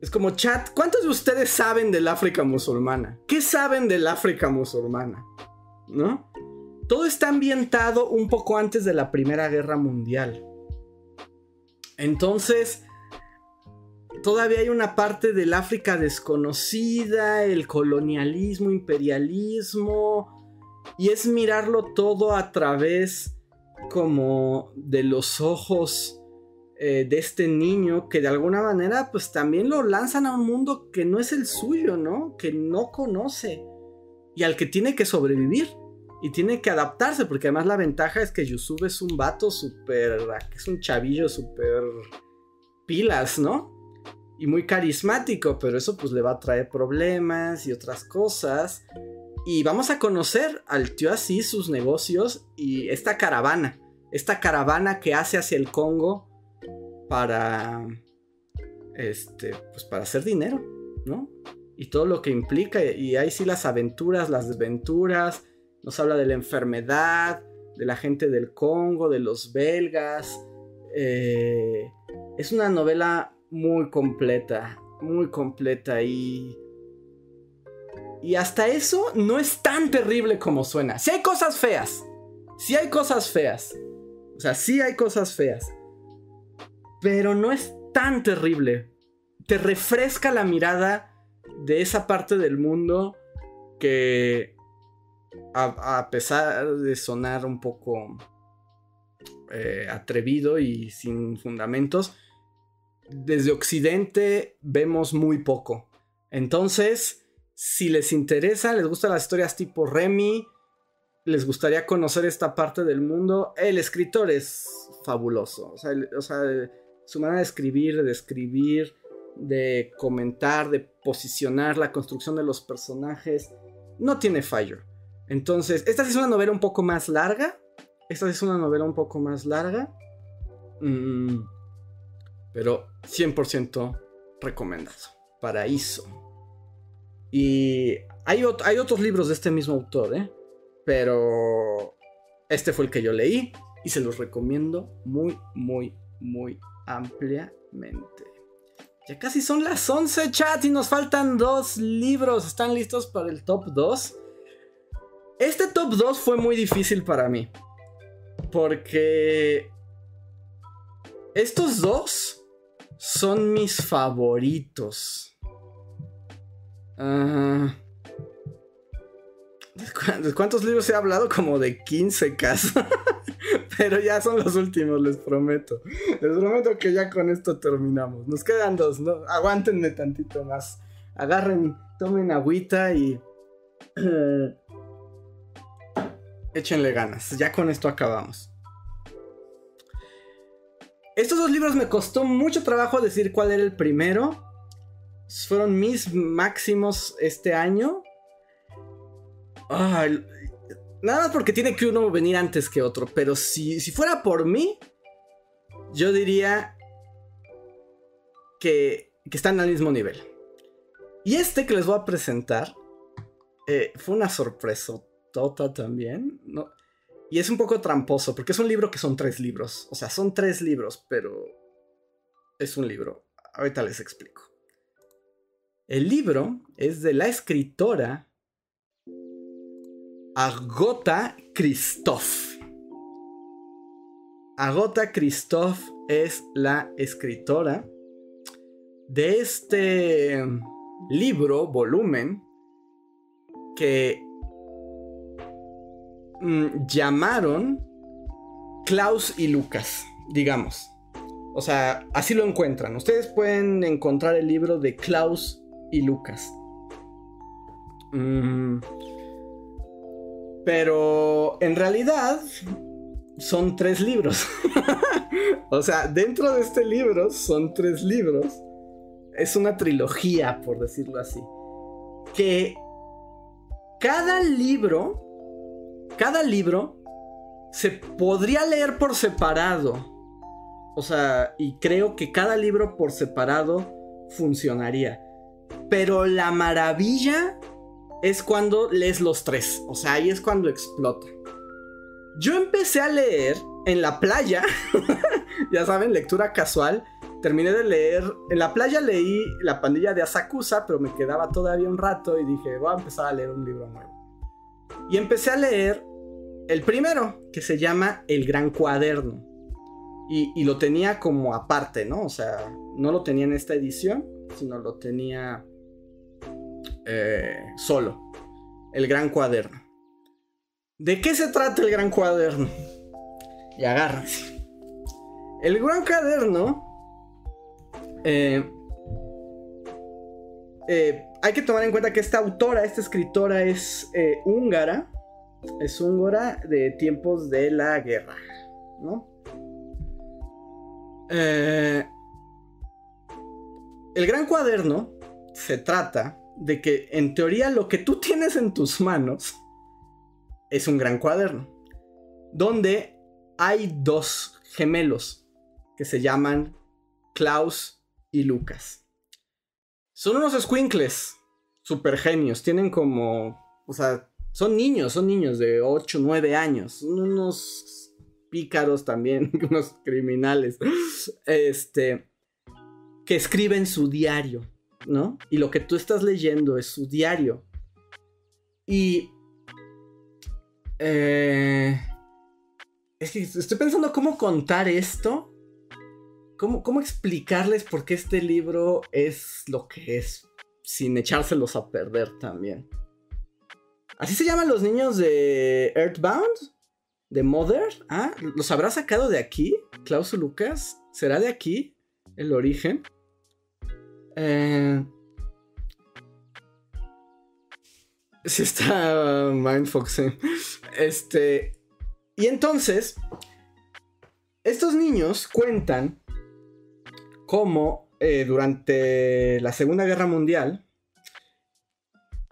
es como chat, ¿cuántos de ustedes saben del África musulmana? ¿Qué saben del África musulmana? ¿No? Todo está ambientado un poco antes de la Primera Guerra Mundial. Entonces, todavía hay una parte del África desconocida, el colonialismo, imperialismo, y es mirarlo todo a través como de los ojos eh, de este niño que de alguna manera pues también lo lanzan a un mundo que no es el suyo, ¿no? Que no conoce y al que tiene que sobrevivir y tiene que adaptarse porque además la ventaja es que Yusuf es un vato súper, es un chavillo súper pilas, ¿no? y muy carismático, pero eso pues le va a traer problemas y otras cosas. Y vamos a conocer al tío así, sus negocios y esta caravana, esta caravana que hace hacia el Congo para, este, pues para hacer dinero, ¿no? Y todo lo que implica, y ahí sí las aventuras, las desventuras, nos habla de la enfermedad, de la gente del Congo, de los belgas. Eh, es una novela muy completa, muy completa y... Y hasta eso no es tan terrible como suena. Si hay cosas feas, si hay cosas feas. O sea, sí hay cosas feas. Pero no es tan terrible. Te refresca la mirada de esa parte del mundo que a, pesar de sonar un poco eh, atrevido y sin fundamentos, desde Occidente vemos muy poco. Entonces, si les interesa, les gustan las historias tipo Remy, les gustaría conocer esta parte del mundo, el escritor es fabuloso. O sea, su manera de escribir, de escribir, de comentar, de posicionar la construcción de los personajes, no tiene fallo. Entonces, esta es una novela un poco más larga. Esta es una novela un poco más larga. Mmm pero 100% recomendado. Paraíso. Y hay, hay, otros libros de este mismo autor, ¿eh? Pero este fue el que yo leí y se los recomiendo muy, muy, muy ampliamente. Ya casi son las 11, chat, y nos faltan dos libros. ¿Están listos para el top 2? Este top 2 fue muy difícil para mí. Porque estos dos son mis favoritos. Uh, ¿De cuántos libros he hablado? Como de 15 casos. Pero ya son los últimos, les prometo. Les prometo que ya con esto terminamos. Nos quedan dos, ¿no? Aguántenme tantito más. Agarren, tomen agüita y... échenle ganas. Ya con esto acabamos. Estos dos libros me costó mucho trabajo decir cuál era el primero. Fueron mis máximos este año. Nada más porque tiene que uno venir antes que otro. Pero si, fuera por mí, yo diría que que están al mismo nivel. Y este que les voy a presentar eh, fue una sorpresa tota también. ¿no? Y es un poco tramposo, porque es un libro que son tres libros. O sea, son tres libros, pero es un libro. Ahorita les explico. El libro es de la escritora Agota Christoph. Agota Christoph es la escritora de este libro, volumen, que mm, llamaron Klaus y Lucas, digamos. O sea, así lo encuentran. Ustedes pueden encontrar el libro de Klaus y Lucas. Mm, pero en realidad son tres libros. o sea, dentro de este libro son tres libros. Es una trilogía, por decirlo así. Que cada libro, cada libro se podría leer por separado. O sea, y creo que cada libro por separado funcionaría. Pero la maravilla es cuando lees los tres. O sea, ahí es cuando explota. Yo empecé a leer en la playa, ya saben, lectura casual. Terminé de leer, en la playa leí La pandilla de Asakusa, pero me quedaba todavía un rato y dije, voy a empezar a leer un libro nuevo. Y empecé a leer el primero, que se llama El Gran Cuaderno. Y, lo tenía como aparte, ¿no? O sea, no lo tenía en esta edición, sino lo tenía eh, solo. El Gran Cuaderno. ¿De qué se trata el gran cuaderno? Y agárrense. El gran cuaderno. Eh, eh, hay que tomar en cuenta que esta autora, esta escritora es húngara. Es húngara de tiempos de la guerra. ¿No? el gran cuaderno se trata de que en teoría lo que tú tienes en tus manos es un gran cuaderno, donde hay dos gemelos que se llaman Klaus y Lucas. Son unos squinkles, super genios, tienen como, o sea, son niños, son niños de 8, 9 años, unos pícaros también, unos criminales, este, que escriben su diario, ¿no? Y lo que tú estás leyendo es su diario. Y eh, es que estoy pensando cómo contar esto. Cómo, explicarles por qué este libro es lo que es. Sin echárselos a perder también. ¿Así se llaman los niños de Earthbound? ¿De Mother? Ah, ¿los habrá sacado de aquí? Klaus Lucas. ¿Será de aquí el origen? Eh, está Mindfuck, sí. Este. Y entonces. Estos niños cuentan cómo eh, durante la Segunda Guerra Mundial.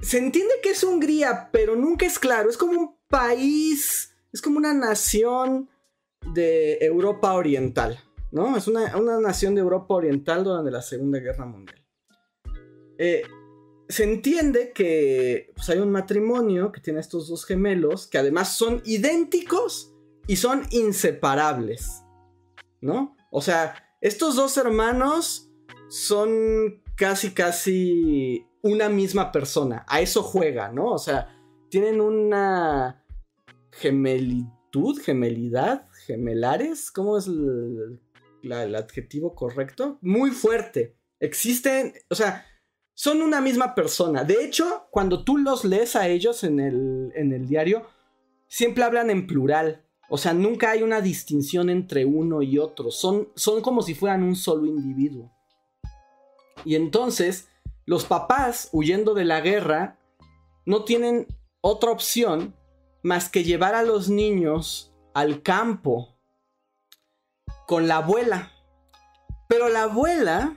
Se entiende que es Hungría, pero nunca es claro. Es como un país. Es como una nación de Europa Oriental. ¿No? Es una, una nación de Europa Oriental durante la Segunda Guerra Mundial. Eh, se entiende que pues, hay un matrimonio que tiene estos dos gemelos que además son idénticos y son inseparables, ¿no? O sea, estos dos hermanos son casi, casi una misma persona. A eso juega, ¿no? O sea, tienen una gemelitud, gemelidad, gemelares, ¿cómo es el, el adjetivo correcto? Muy fuerte. Existen, o sea, son una misma persona. De hecho, cuando tú los lees a ellos en el, en el diario, siempre hablan en plural. O sea, nunca hay una distinción entre uno y otro. Son, son como si fueran un solo individuo. Y entonces, los papás, huyendo de la guerra, no tienen otra opción más que llevar a los niños al campo con la abuela. Pero la abuela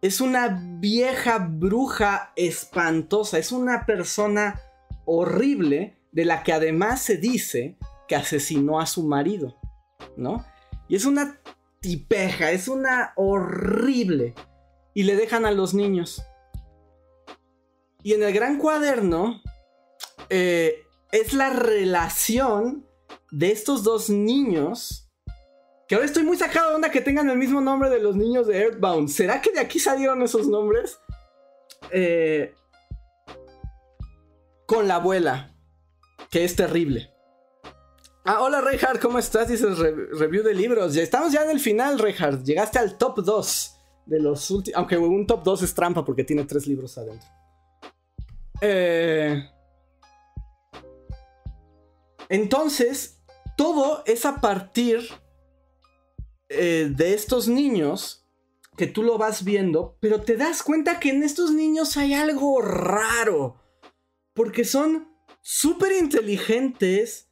es una vieja bruja espantosa, es una persona horrible de la que además se dice que asesinó a su marido, ¿no? Y es una tipeja, es una horrible. y le dejan a los niños. Y en el gran cuaderno eh, es la relación de estos dos niños. Que ahora estoy muy sacado de onda que tengan el mismo nombre de los niños de Earthbound. ¿Será que de aquí salieron esos nombres? Eh, con la abuela, que es terrible. Ah, hola Reinhardt, ¿cómo estás? Dices review de libros. Ya estamos ya en el final, Reinhardt. Llegaste al top 2 de los últimos. Aunque un top 2 es trampa porque tiene tres libros adentro. Eh... Entonces, todo es a partir eh, de estos niños que tú lo vas viendo, pero te das cuenta que en estos niños hay algo raro. Porque son súper inteligentes,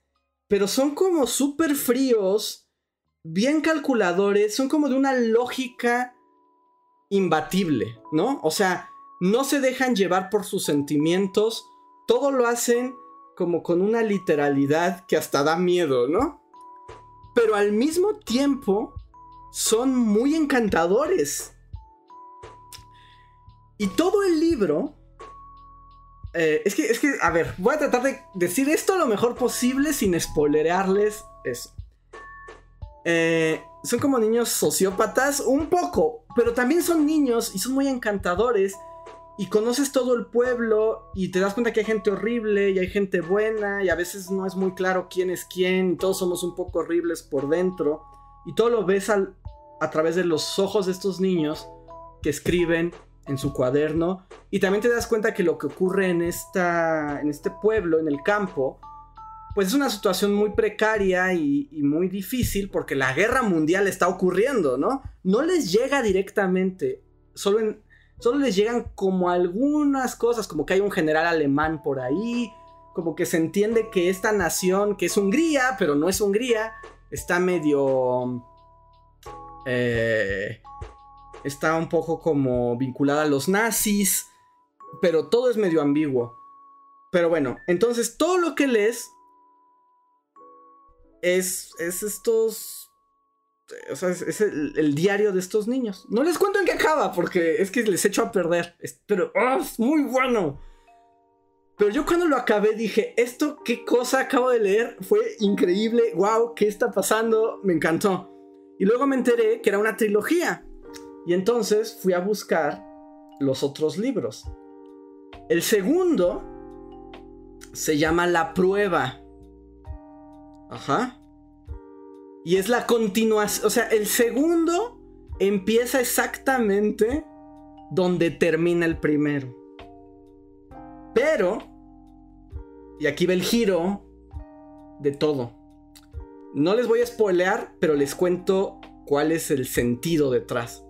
pero son como súper fríos, bien calculadores, son como de una lógica imbatible, ¿no? O sea, no se dejan llevar por sus sentimientos, todo lo hacen como con una literalidad que hasta da miedo, ¿no? Pero al mismo tiempo son muy encantadores. Y todo el libro... Eh, es que, es que, a ver, voy a tratar de decir esto lo mejor posible sin spoilerearles eso. Eh, son como niños sociópatas, un poco, pero también son niños y son muy encantadores y conoces todo el pueblo y te das cuenta que hay gente horrible y hay gente buena y a veces no es muy claro quién es quién y todos somos un poco horribles por dentro y todo lo ves a través de los ojos de estos niños que escriben en su cuaderno y también te das cuenta que lo que ocurre en, esta, en este pueblo, en el campo, pues es una situación muy precaria y, muy difícil porque la guerra mundial está ocurriendo, ¿no? No les llega directamente, solo Solo les llegan como algunas cosas, como que hay un general alemán por ahí, como que se entiende que esta nación, que es Hungría, pero no es Hungría, está medio... Eh, está un poco como vinculada a los nazis, pero todo es medio ambiguo. Pero bueno, entonces todo lo que lees es, es estos o sea, es, el, diario de estos niños. No les cuento en qué acaba, porque es que les echo a perder. pero ¡oh, es muy bueno. Pero yo cuando lo acabé dije, esto, qué cosa acabo de leer, fue increíble, wow, ¿qué está pasando? Me encantó. Y luego me enteré que era una trilogía. Y entonces fui a buscar los otros libros. El segundo se llama La prueba. Ajá. Y es la continuación. O sea, el segundo empieza exactamente donde termina el primero. Pero, y aquí va el giro de todo. No les voy a spoilear, pero les cuento cuál es el sentido detrás.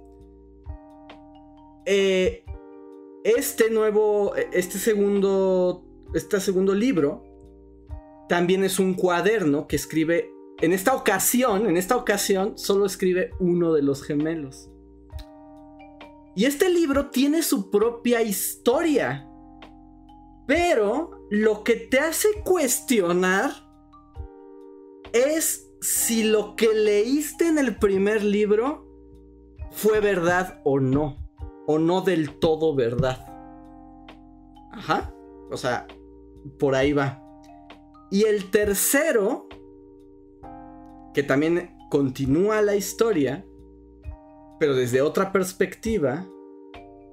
Eh, este nuevo, este segundo, este segundo libro también es un cuaderno que escribe en esta ocasión, en esta ocasión, solo escribe uno de los gemelos. Y este libro tiene su propia historia. Pero lo que te hace cuestionar es si lo que leíste en el primer libro fue verdad o no. O no del todo verdad. Ajá. O sea, por ahí va. Y el tercero que también continúa la historia, pero desde otra perspectiva,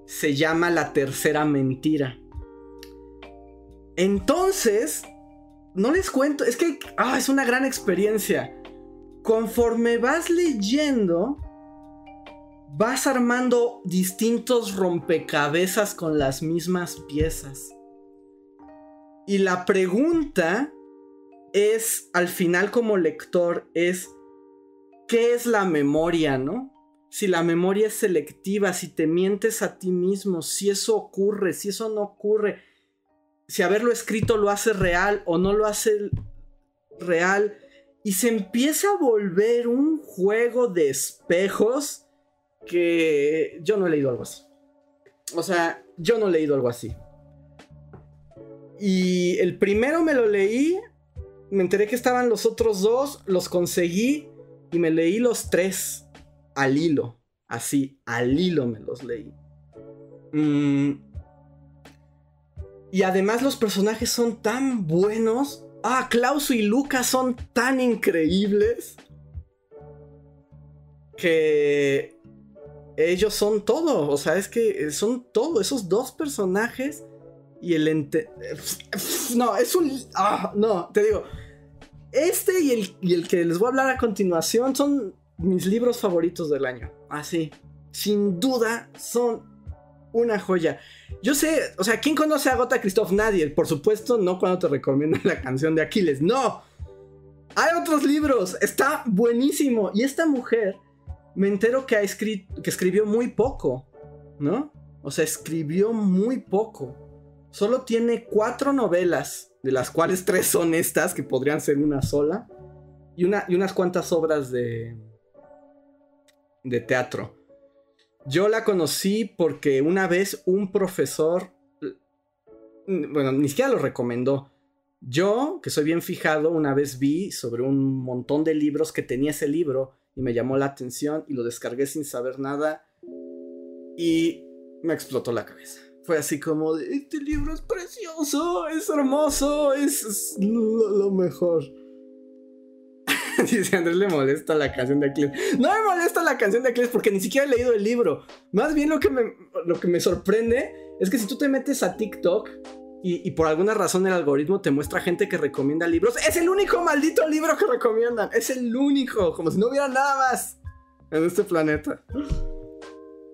se llama La Tercera Mentira. Entonces, no les cuento, es que ah, es una gran experiencia. Conforme vas leyendo, vas armando distintos rompecabezas con las mismas piezas. Y la pregunta es, al final como lector, es, ¿qué es la memoria, no? Si la memoria es selectiva, si te mientes a ti mismo, si eso ocurre, si eso no ocurre, si haberlo escrito lo hace real o no lo hace real, y se empieza a volver un juego de espejos que yo no he leído algo así. O sea, yo no he leído algo así. Y el primero me lo leí me enteré que estaban los otros dos, los conseguí y me leí los tres al hilo. Así, al hilo me los leí. Mm. Y además los personajes son tan buenos. Ah, Klaus y Lucas son tan increíbles. Que ellos son todo. O sea, es que son todo. Esos dos personajes y el ente... No, es un... Ah, no, te digo. Este y el, y el que les voy a hablar a continuación son mis libros favoritos del año. Así. sin duda son una joya. Yo sé, o sea, ¿quién conoce a Gota Christoph? Nadie. Por supuesto, no cuando te recomiendo la canción de Aquiles. No. Hay otros libros. Está buenísimo. Y esta mujer, me entero que, ha escrito, que escribió muy poco. ¿No? O sea, escribió muy poco. Solo tiene cuatro novelas, de las cuales tres son estas, que podrían ser una sola. Y, y unas cuantas obras de, de teatro. Yo la conocí porque una vez un profesor, mm, bueno, ni siquiera lo recomendó. Yo, que soy bien fijado, una vez vi sobre un montón de libros que tenía ese libro y me llamó la atención y lo descargué sin saber nada y me explotó la cabeza. Fue así como, este libro es precioso, es hermoso, es, lo mejor. Dice Andrés le molesta la canción de Aquiles. No me molesta la canción de Aquiles porque ni siquiera he leído el libro. Más bien lo que me, lo que me sorprende es que si tú te metes a TikTok y, por alguna razón el algoritmo te muestra gente que recomienda libros, es el único maldito libro que recomiendan. Es el único, como si no hubiera nada más en este planeta.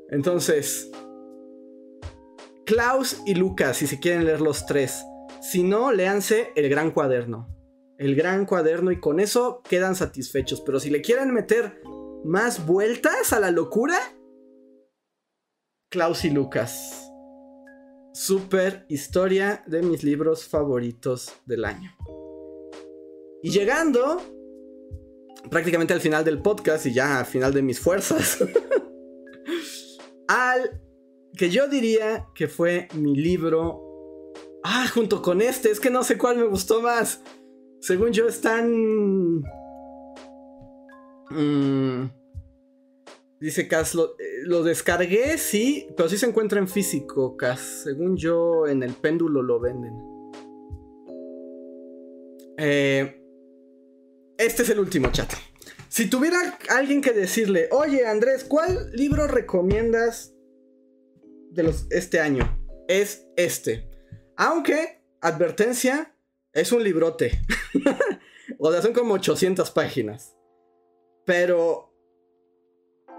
Entonces, Klaus y Lucas, si se quieren leer los tres. Si no, léanse El Gran Cuaderno el gran cuaderno y con eso quedan satisfechos. Pero si le quieren meter más vueltas a la locura, Klaus y Lucas. Super historia de mis libros favoritos del año. Y llegando prácticamente al final del podcast y ya al final de mis fuerzas, al que yo diría que fue mi libro. Ah, junto con este, es que no sé cuál me gustó más. Según yo, están. Mm, dice Cas, lo, eh, lo, descargué, sí, pero sí se encuentra en físico, Cas. Según yo, en el péndulo lo venden. Eh, este es el último chat. Si tuviera alguien que decirle, oye Andrés, ¿cuál libro recomiendas de los este año? Es este. Aunque, advertencia, es un librote. o sea, son como 800 páginas. Pero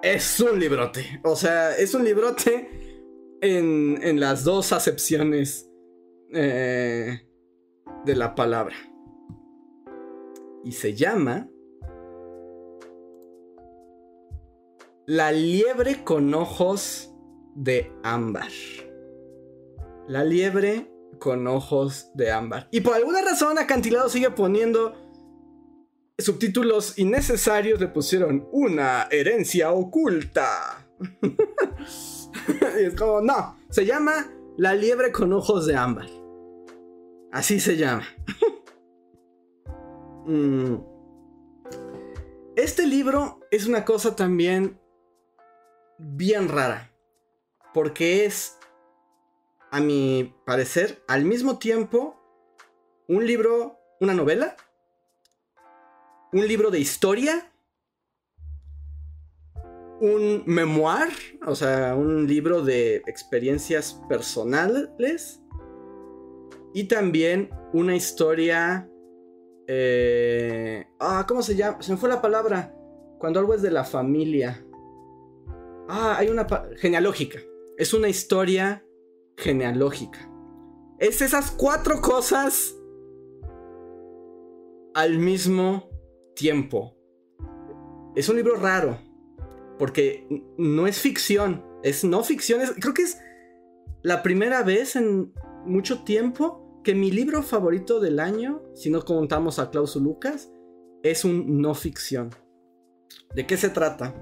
es un librote. O sea, es un librote en, las dos acepciones eh, de la palabra. Y se llama La liebre con ojos de ámbar. La liebre con ojos de ámbar. Y por alguna razón Acantilado sigue poniendo subtítulos innecesarios. Le pusieron una herencia oculta. y es como, no, se llama La liebre con ojos de ámbar. Así se llama. Mm. Este libro es una cosa también bien rara. Porque es a mi parecer, al mismo tiempo, un libro, una novela, un libro de historia, un memoir, o sea, un libro de experiencias personales y también una historia... Eh, ah, ¿cómo se llama? Se me fue la palabra. Cuando algo es de la familia. Ah, hay una... genealógica. Es una historia genealógica. Es esas cuatro cosas al mismo tiempo. Es un libro raro, porque no es ficción, es no ficción. creo que es la primera vez en mucho tiempo que mi libro favorito del año, si no contamos a Klaus Lucas, es un no ficción. ¿De qué se trata?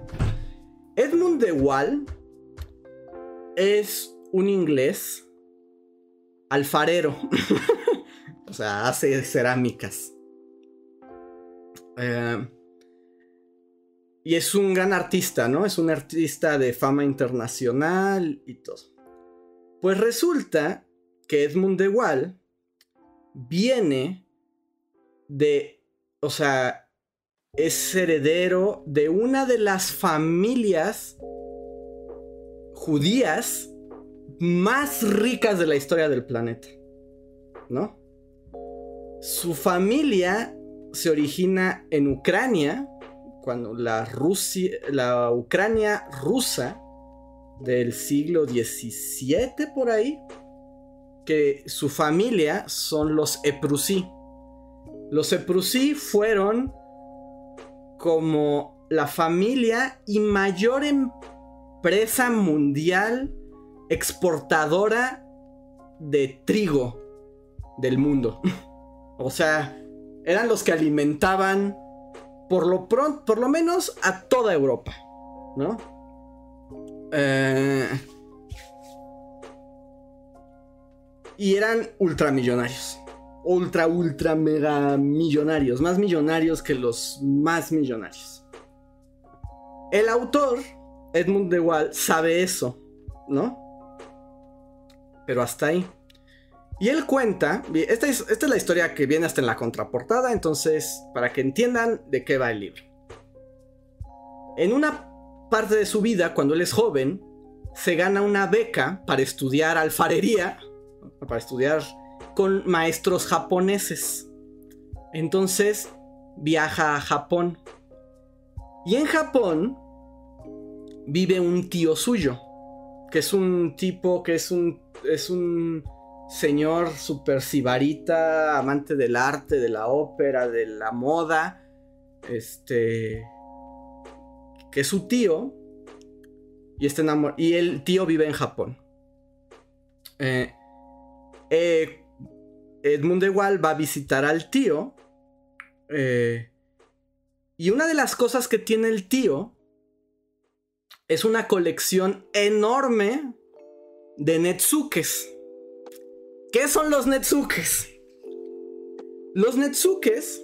Edmund de Waal es un inglés alfarero. o sea, hace cerámicas. Eh, y es un gran artista, ¿no? Es un artista de fama internacional y todo. Pues resulta que Edmund de viene de, o sea, es heredero de una de las familias judías más ricas de la historia del planeta, ¿no? Su familia se origina en Ucrania, cuando la, la Ucrania rusa del siglo XVII por ahí, que su familia son los Eprusí. Los Eprusí fueron como la familia y mayor empresa mundial exportadora de trigo del mundo. o sea, eran los que alimentaban por lo pronto, por lo menos a toda Europa, ¿no? Eh, y eran ultramillonarios. Ultra, ultra, mega millonarios. Más millonarios que los más millonarios. El autor, Edmund de Waal, sabe eso, ¿no? Pero hasta ahí. Y él cuenta, esta es, esta es la historia que viene hasta en la contraportada, entonces, para que entiendan de qué va el libro. En una parte de su vida, cuando él es joven, se gana una beca para estudiar alfarería, para estudiar con maestros japoneses. Entonces, viaja a Japón. Y en Japón vive un tío suyo, que es un tipo que es un es un señor super sibarita, amante del arte, de la ópera, de la moda, este, que es su tío, y, está y el tío vive en Japón. Eh, eh, Edmund igual va a visitar al tío, eh, y una de las cosas que tiene el tío es una colección enorme de Netsukes. ¿Qué son los Netsukes? Los Netsukes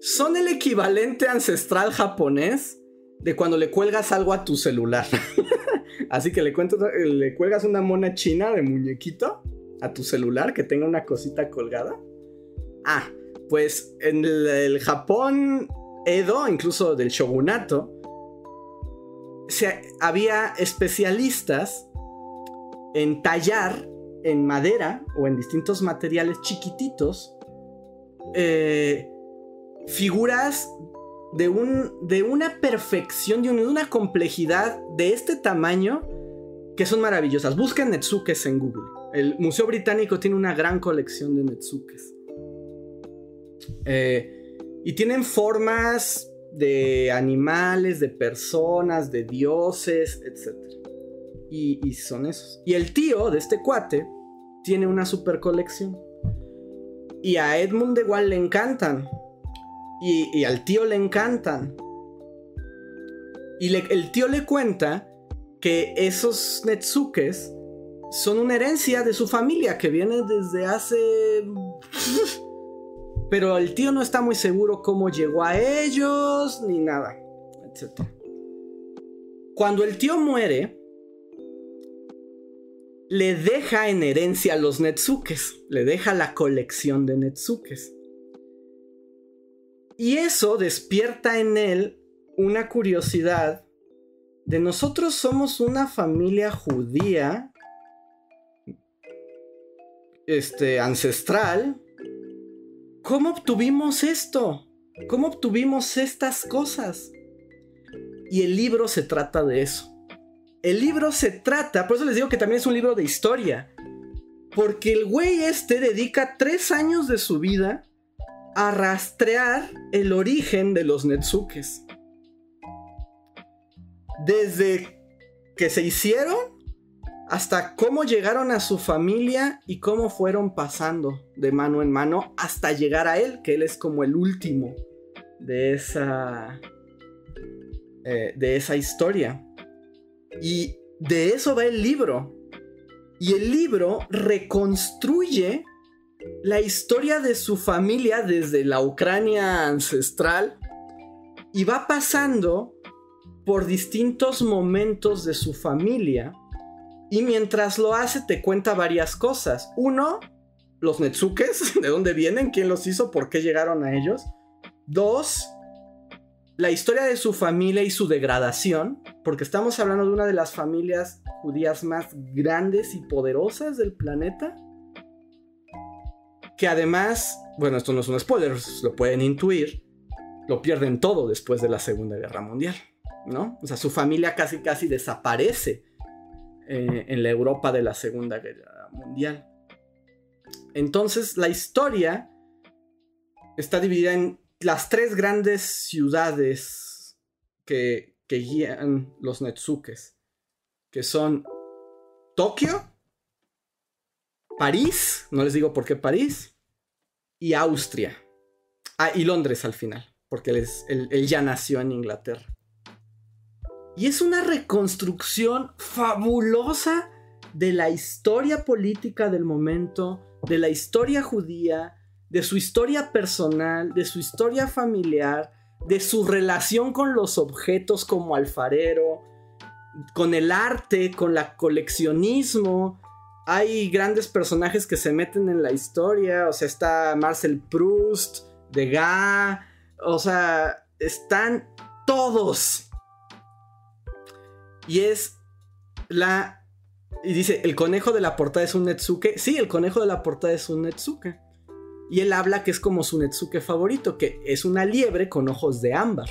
son el equivalente ancestral japonés de cuando le cuelgas algo a tu celular. Así que le, le cuelgas una mona china de muñequito a tu celular que tenga una cosita colgada. Ah, pues en el, Japón Edo, incluso del shogunato, había especialistas en tallar en madera o en distintos materiales chiquititos eh, figuras de, un, de una perfección, de una complejidad de este tamaño que son maravillosas. Busquen Netsukes en Google. El Museo Británico tiene una gran colección de Netsukes. Eh, y tienen formas de animales, de personas, de dioses, etc. Y, son esos. Y el tío de este cuate tiene una super colección. Y a Edmund igual le encantan. Y, al tío le encantan. Y el tío le cuenta que esos Netsukes son una herencia de su familia que viene desde hace... Pero el tío no está muy seguro cómo llegó a ellos ni nada, etc. Cuando el tío muere, le deja en herencia a los Netsukes, le deja la colección de Netsukes. Y eso despierta en él una curiosidad de nosotros somos una familia judía este ancestral. ¿Cómo obtuvimos esto? ¿Cómo obtuvimos estas cosas? Y el libro se trata de eso el libro se trata, por eso les digo que también es un libro de historia. Porque el güey este dedica tres años de su vida a rastrear el origen de los Netsukes. Desde que se hicieron hasta cómo llegaron a su familia y cómo fueron pasando de mano en mano hasta llegar a él, que él es como el último de esa, eh, de esa historia. Y de eso va el libro. Y el libro reconstruye la historia de su familia desde la Ucrania ancestral y va pasando por distintos momentos de su familia Y mientras lo hace, te cuenta varias cosas. Uno, los Netsukes, de dónde vienen, quién los hizo, por qué llegaron a ellos. Dos, la historia de su familia y su degradación, porque estamos hablando de una de las familias judías más grandes y poderosas del planeta. Que además, bueno, esto no es un spoiler, lo pueden intuir, lo pierden todo después de la Segunda Guerra Mundial, ¿no? O sea, su familia casi casi desaparece eh, en la Europa de la Segunda Guerra Mundial. Entonces, la historia está dividida en las tres grandes ciudades que, guían los Netsukes, que son Tokio, París, no les digo por qué París, y Austria. Ah, y Londres al final, porque él, ya nació en Inglaterra. Y es una reconstrucción fabulosa de la historia política del momento, de la historia judía, de su historia personal, de su historia familiar, de su relación con los objetos como alfarero, con el arte, con la coleccionismo. Hay grandes personajes que se meten en la historia, o sea, está Marcel Proust, Degas, o sea, están todos. Y es la... Y dice, el conejo de la portada es un Netsuke. Sí, el conejo de la portada es un Netsuke. Y él habla que es como su Netsuke favorito, que es una liebre con ojos de ámbar,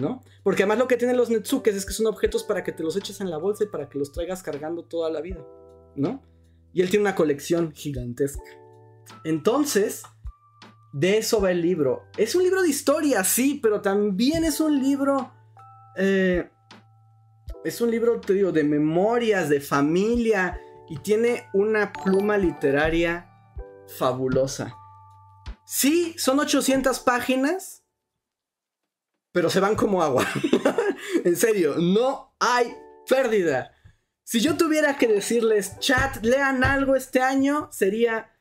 ¿no? Porque además lo que tienen los Netsukes es que son objetos para que te los eches en la bolsa y para que los traigas cargando toda la vida, ¿no? Y él tiene una colección gigantesca. Entonces, de eso va el libro. Es un libro de historia, sí, pero también es un libro... Eh, es un libro, te de memorias, de familia, y tiene una pluma literaria fabulosa. Sí, son 800 páginas, pero se van como agua. en serio, no hay pérdida. Si yo tuviera que decirles, chat, lean algo este año, sería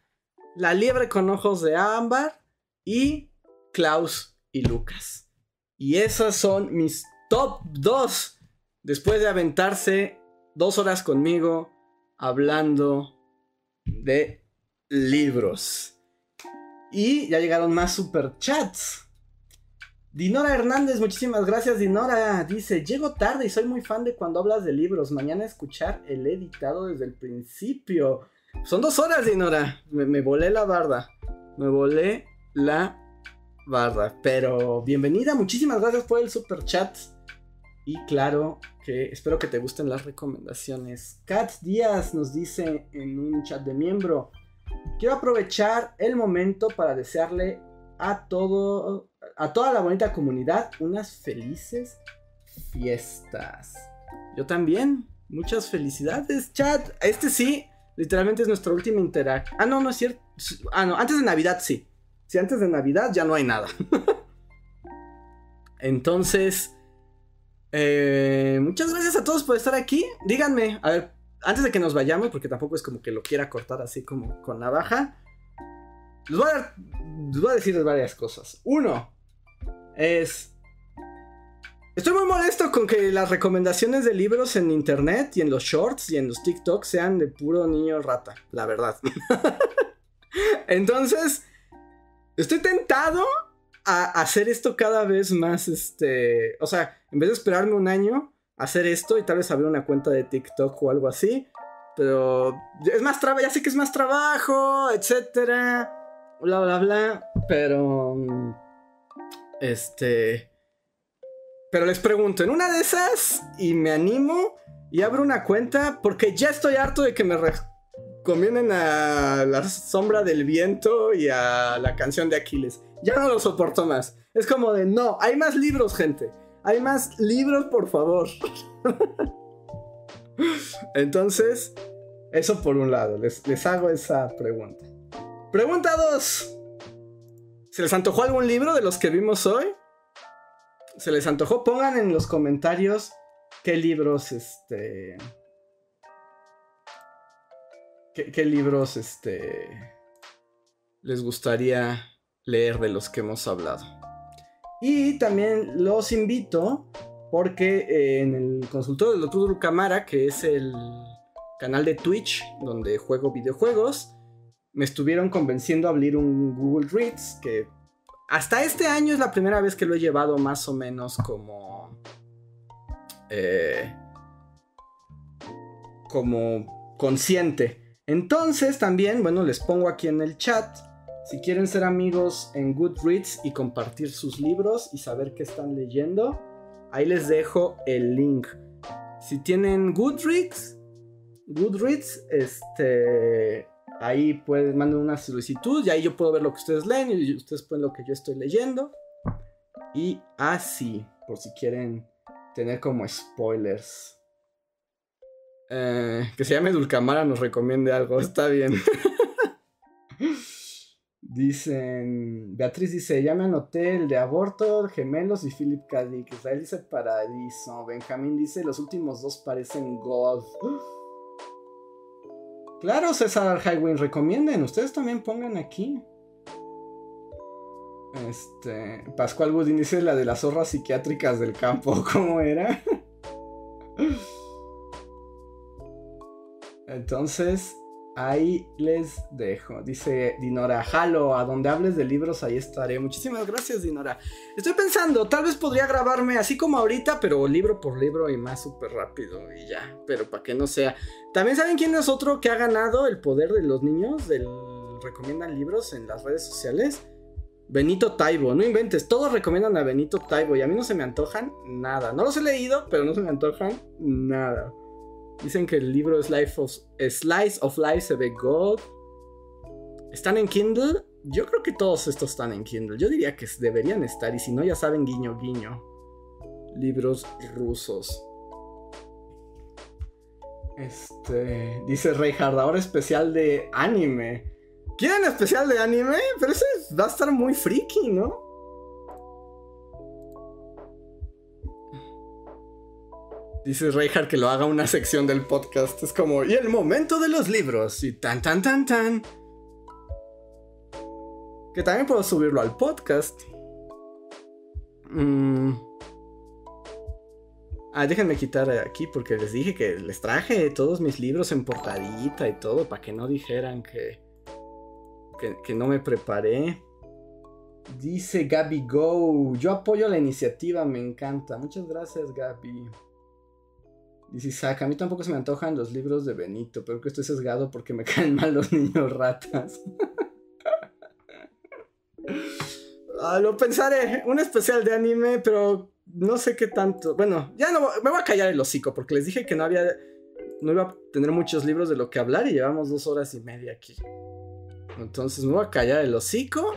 La liebre con ojos de ámbar y Klaus y Lucas. Y esas son mis top 2 después de aventarse dos horas conmigo hablando de libros. Y ya llegaron más superchats. Dinora Hernández, muchísimas gracias Dinora. Dice, llego tarde y soy muy fan de cuando hablas de libros. Mañana escuchar el editado desde el principio. Son dos horas, Dinora. Me, volé la barda. Me volé la barda. Pero bienvenida, muchísimas gracias por el super chat. Y claro que espero que te gusten las recomendaciones. Kat Díaz nos dice en un chat de miembro. Quiero aprovechar el momento para desearle a todo a toda la bonita comunidad unas felices fiestas. Yo también. Muchas felicidades, chat. Este sí, literalmente es nuestra última interacción. Ah, no, no es cierto. Ah, no, antes de Navidad sí. Si antes de Navidad ya no hay nada. Entonces, eh, muchas gracias a todos por estar aquí. Díganme, a ver, antes de que nos vayamos, porque tampoco es como que lo quiera cortar así como con navaja, les voy a, les voy a decirles varias cosas. Uno es... Estoy muy molesto con que las recomendaciones de libros en internet y en los shorts y en los TikToks sean de puro niño rata, la verdad. Entonces, estoy tentado a hacer esto cada vez más, este, o sea, en vez de esperarme un año, hacer esto y tal vez abrir una cuenta de TikTok o algo así. Pero es más trabajo, ya sé que es más trabajo, etcétera, bla, bla, bla. Pero, este, pero les pregunto, en una de esas, y me animo y abro una cuenta porque ya estoy harto de que me recomienden a La Sombra del Viento y a la canción de Aquiles. Ya no lo soporto más. Es como de, no, hay más libros, gente. Hay más libros, por favor. Entonces, eso por un lado, les, les hago esa pregunta. Pregunta 2. ¿Se les antojó algún libro de los que vimos hoy? ¿Se les antojó? Pongan en los comentarios qué libros, este... ¿Qué, qué libros, este... les gustaría leer de los que hemos hablado? Y también los invito porque eh, en el consultorio del doctor Camara, que es el canal de Twitch donde juego videojuegos. Me estuvieron convenciendo a abrir un Google Reads que hasta este año es la primera vez que lo he llevado más o menos como... Eh, como consciente. Entonces también, bueno, les pongo aquí en el chat. Si quieren ser amigos en Goodreads y compartir sus libros y saber qué están leyendo, ahí les dejo el link. Si tienen Goodreads, Goodreads, este, ahí pueden mandar una solicitud y ahí yo puedo ver lo que ustedes leen y ustedes pueden lo que yo estoy leyendo. Y así, por si quieren tener como spoilers. Eh, que se llame Dulcamara nos recomiende algo, está bien. Dicen, Beatriz dice, ya me anoté el de aborto, gemelos y Philip K. Dick. Israel dice paradiso. Benjamín dice, los últimos dos parecen God. Claro, César Highway, recomienden. Ustedes también pongan aquí. Este. Pascual Woodin dice la de las zorras psiquiátricas del campo. ¿Cómo era? Entonces, ahí les dejo. Dice Dinora, jalo, a donde hables de libros, ahí estaré. Muchísimas gracias, Dinora. Estoy pensando, tal vez podría grabarme así como ahorita, pero libro por libro y más súper rápido y ya. Pero para que no sea. También saben quién es otro que ha ganado el poder de los niños, del recomiendan libros en las redes sociales. Benito Taibo, no inventes, todos recomiendan a Benito Taibo y a mí no se me antojan nada. No los he leído, pero no se me antojan nada. Dicen que el libro Slice of, Slice of Life se ve God. ¿Están en Kindle? Yo creo que todos estos están en Kindle. Yo diría que deberían estar. Y si no, ya saben, guiño, guiño. Libros rusos. Este. Dice Reinhard, ahora especial de anime. ¿Quieren especial de anime? Pero ese va a estar muy freaky, ¿no? Dice Reinhardt que lo haga una sección del podcast. Es como, y el momento de los libros. Y tan, tan, tan, tan. Que también puedo subirlo al podcast. Mm. Ah, déjenme quitar aquí porque les dije que les traje todos mis libros en portadita y todo para que no dijeran que, que, que no me preparé. Dice Gaby Go, yo apoyo la iniciativa, me encanta. Muchas gracias Gaby. Dice Isaac, a mí tampoco se me antojan los libros de Benito, pero que estoy sesgado porque me caen mal los niños ratas. ah, lo pensaré, un especial de anime, pero no sé qué tanto. Bueno, ya no me voy a callar el hocico porque les dije que no había no iba a tener muchos libros de lo que hablar y llevamos dos horas y media aquí. Entonces me voy a callar el hocico.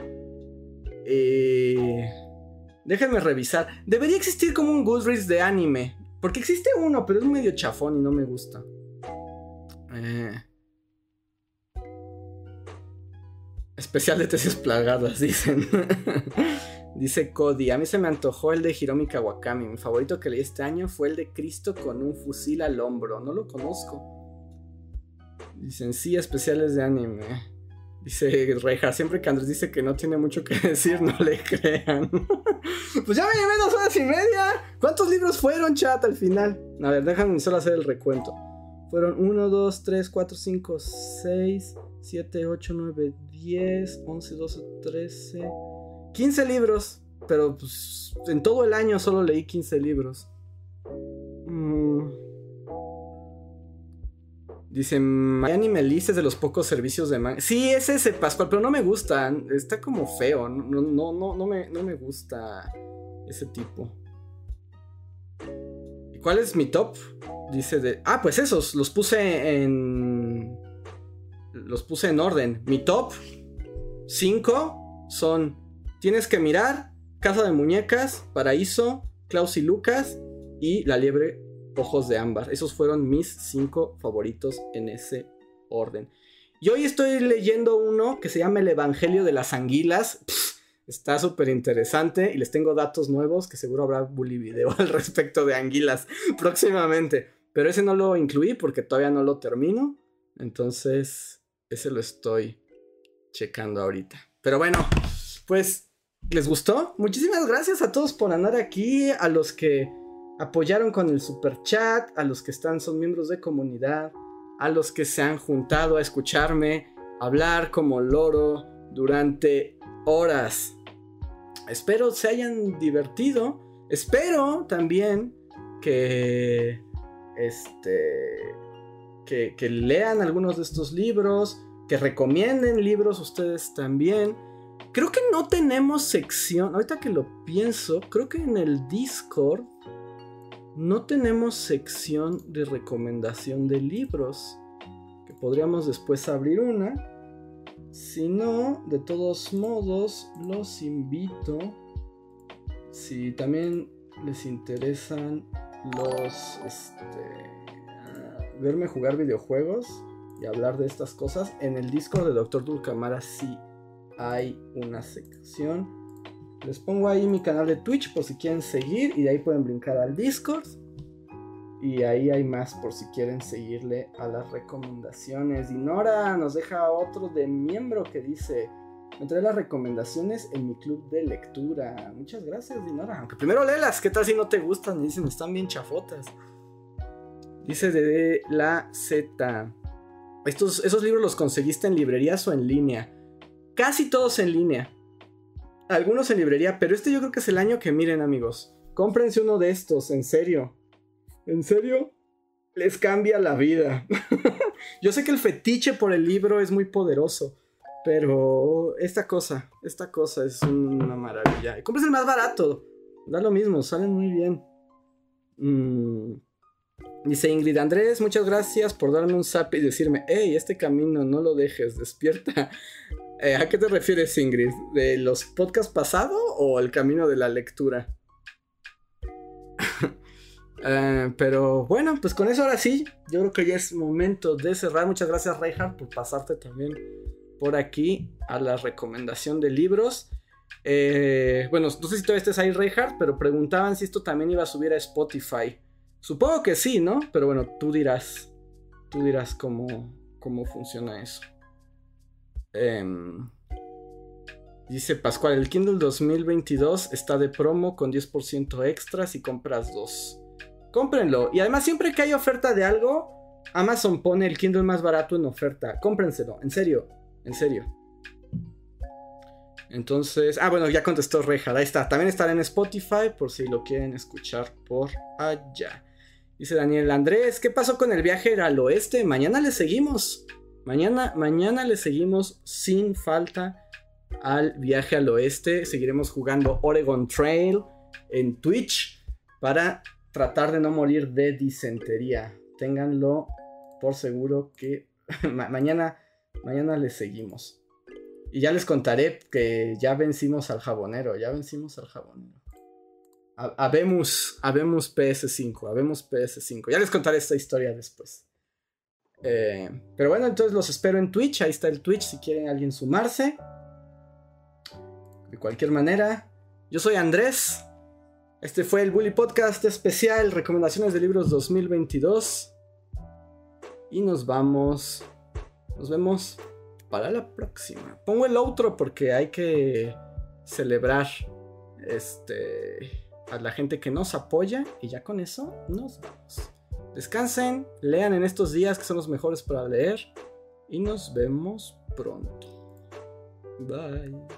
Déjenme revisar. Debería existir como un Goodreads de anime. Porque existe uno, pero es medio chafón y no me gusta. Eh. Especial de tesis plagadas, dicen. Dice Cody, a mí se me antojó el de Hiromi Kawakami. Mi favorito que leí este año fue el de Cristo con un fusil al hombro. No lo conozco. Dicen, sí, especiales de anime. Dice Reja, siempre que Andrés dice que no tiene mucho que decir, no le crean. pues ya me llevé dos horas y media. ¿Cuántos libros fueron, chat, al final? A ver, déjame solo hacer el recuento. Fueron 1, 2, 3, 4, 5, 6, 7, 8, 9, 10, 11, 12, 13, 15 libros. Pero pues en todo el año solo leí 15 libros. Mmm... Dice, Miami Melissa es de los pocos servicios de manga. Sí, es ese Pascual, pero no me gusta. Está como feo. No, no, no, no, me, no me gusta ese tipo. ¿Y cuál es mi top? Dice de. Ah, pues esos. Los puse en. Los puse en orden. Mi top 5 son. Tienes que mirar. Casa de Muñecas. Paraíso. Klaus y Lucas. Y La Liebre Ojos de Ámbar. Esos fueron mis cinco favoritos en ese orden. Y hoy estoy leyendo uno que se llama El Evangelio de las Anguilas. está súper interesante y les tengo datos nuevos que seguro habrá bully video al respecto de anguilas próximamente. Pero ese no lo incluí porque todavía no lo termino. Entonces, ese lo estoy checando ahorita. Pero bueno, pues, ¿les gustó? Muchísimas gracias a todos por andar aquí, a los que apoyaron con el super chat, a los que están, son miembros de comunidad, a los que se han juntado a escucharme hablar como loro durante horas. Espero se hayan divertido. Espero también que este que, lean algunos de estos libros, que recomienden libros ustedes también. Creo que no tenemos sección, ahorita que lo pienso, creo que en el Discord no tenemos sección de recomendación de libros. Que podríamos después abrir una. Si no, de todos modos, los invito. Si también les interesan los. Este, verme jugar videojuegos y hablar de estas cosas, en el Discord de Dr. Dulcamara sí hay una sección les pongo ahí mi canal de Twitch por si quieren seguir y de ahí pueden brincar al Discord. Y ahí hay más por si quieren seguirle a las recomendaciones. Dinora nos deja otro de miembro que dice, me las recomendaciones en mi club de lectura. Muchas gracias, Dinora. Aunque primero léelas, ¿qué tal si no te gustan? Me dicen, están bien chafotas. Dice de la Z. Estos, ¿Esos libros los conseguiste en librerías o en línea? Casi todos en línea algunos en librería, pero este yo creo que es el año que miren amigos. Cómprense uno de estos, en serio. ¿En serio? Les cambia la vida. yo sé que el fetiche por el libro es muy poderoso, pero esta cosa, esta cosa es una maravilla. Y el más barato. Da lo mismo, salen muy bien. Mm. Dice Ingrid Andrés, muchas gracias por darme un zap y decirme, hey, este camino no lo dejes, despierta. Eh, ¿A qué te refieres, Ingrid? ¿De los podcasts pasados o el camino de la lectura? Eh, pero bueno, pues con eso ahora sí, yo creo que ya es momento de cerrar. Muchas gracias, Reinhardt, por pasarte también por aquí a la recomendación de libros. Eh, bueno, no sé si todavía estés ahí, Reinhardt, pero preguntaban si esto también iba a subir a Spotify. Supongo que sí, ¿no? Pero bueno, tú dirás. Tú dirás cómo, cómo funciona eso. Em, dice Pascual, el Kindle 2022 está de promo con 10% extra si compras dos. Cómprenlo. Y además siempre que hay oferta de algo, Amazon pone el Kindle más barato en oferta. Cómprenselo, en serio, en serio. Entonces, ah, bueno, ya contestó Reja, ahí está. También estará en Spotify por si lo quieren escuchar por allá. Dice Daniel Andrés, ¿qué pasó con el viaje al oeste? Mañana le seguimos. Mañana, mañana le seguimos sin falta al viaje al oeste. Seguiremos jugando Oregon Trail en Twitch para tratar de no morir de disentería. Ténganlo por seguro que mañana, mañana les seguimos. Y ya les contaré que ya vencimos al jabonero, ya vencimos al jabonero. Habemos, habemos PS5, habemos PS5. Ya les contaré esta historia después. Eh, pero bueno, entonces los espero en Twitch. Ahí está el Twitch si quieren alguien sumarse. De cualquier manera, yo soy Andrés. Este fue el Bully Podcast especial, recomendaciones de libros 2022. Y nos vamos. Nos vemos para la próxima. Pongo el otro porque hay que celebrar este a la gente que nos apoya y ya con eso nos vamos. Descansen, lean en estos días que son los mejores para leer y nos vemos pronto. Bye.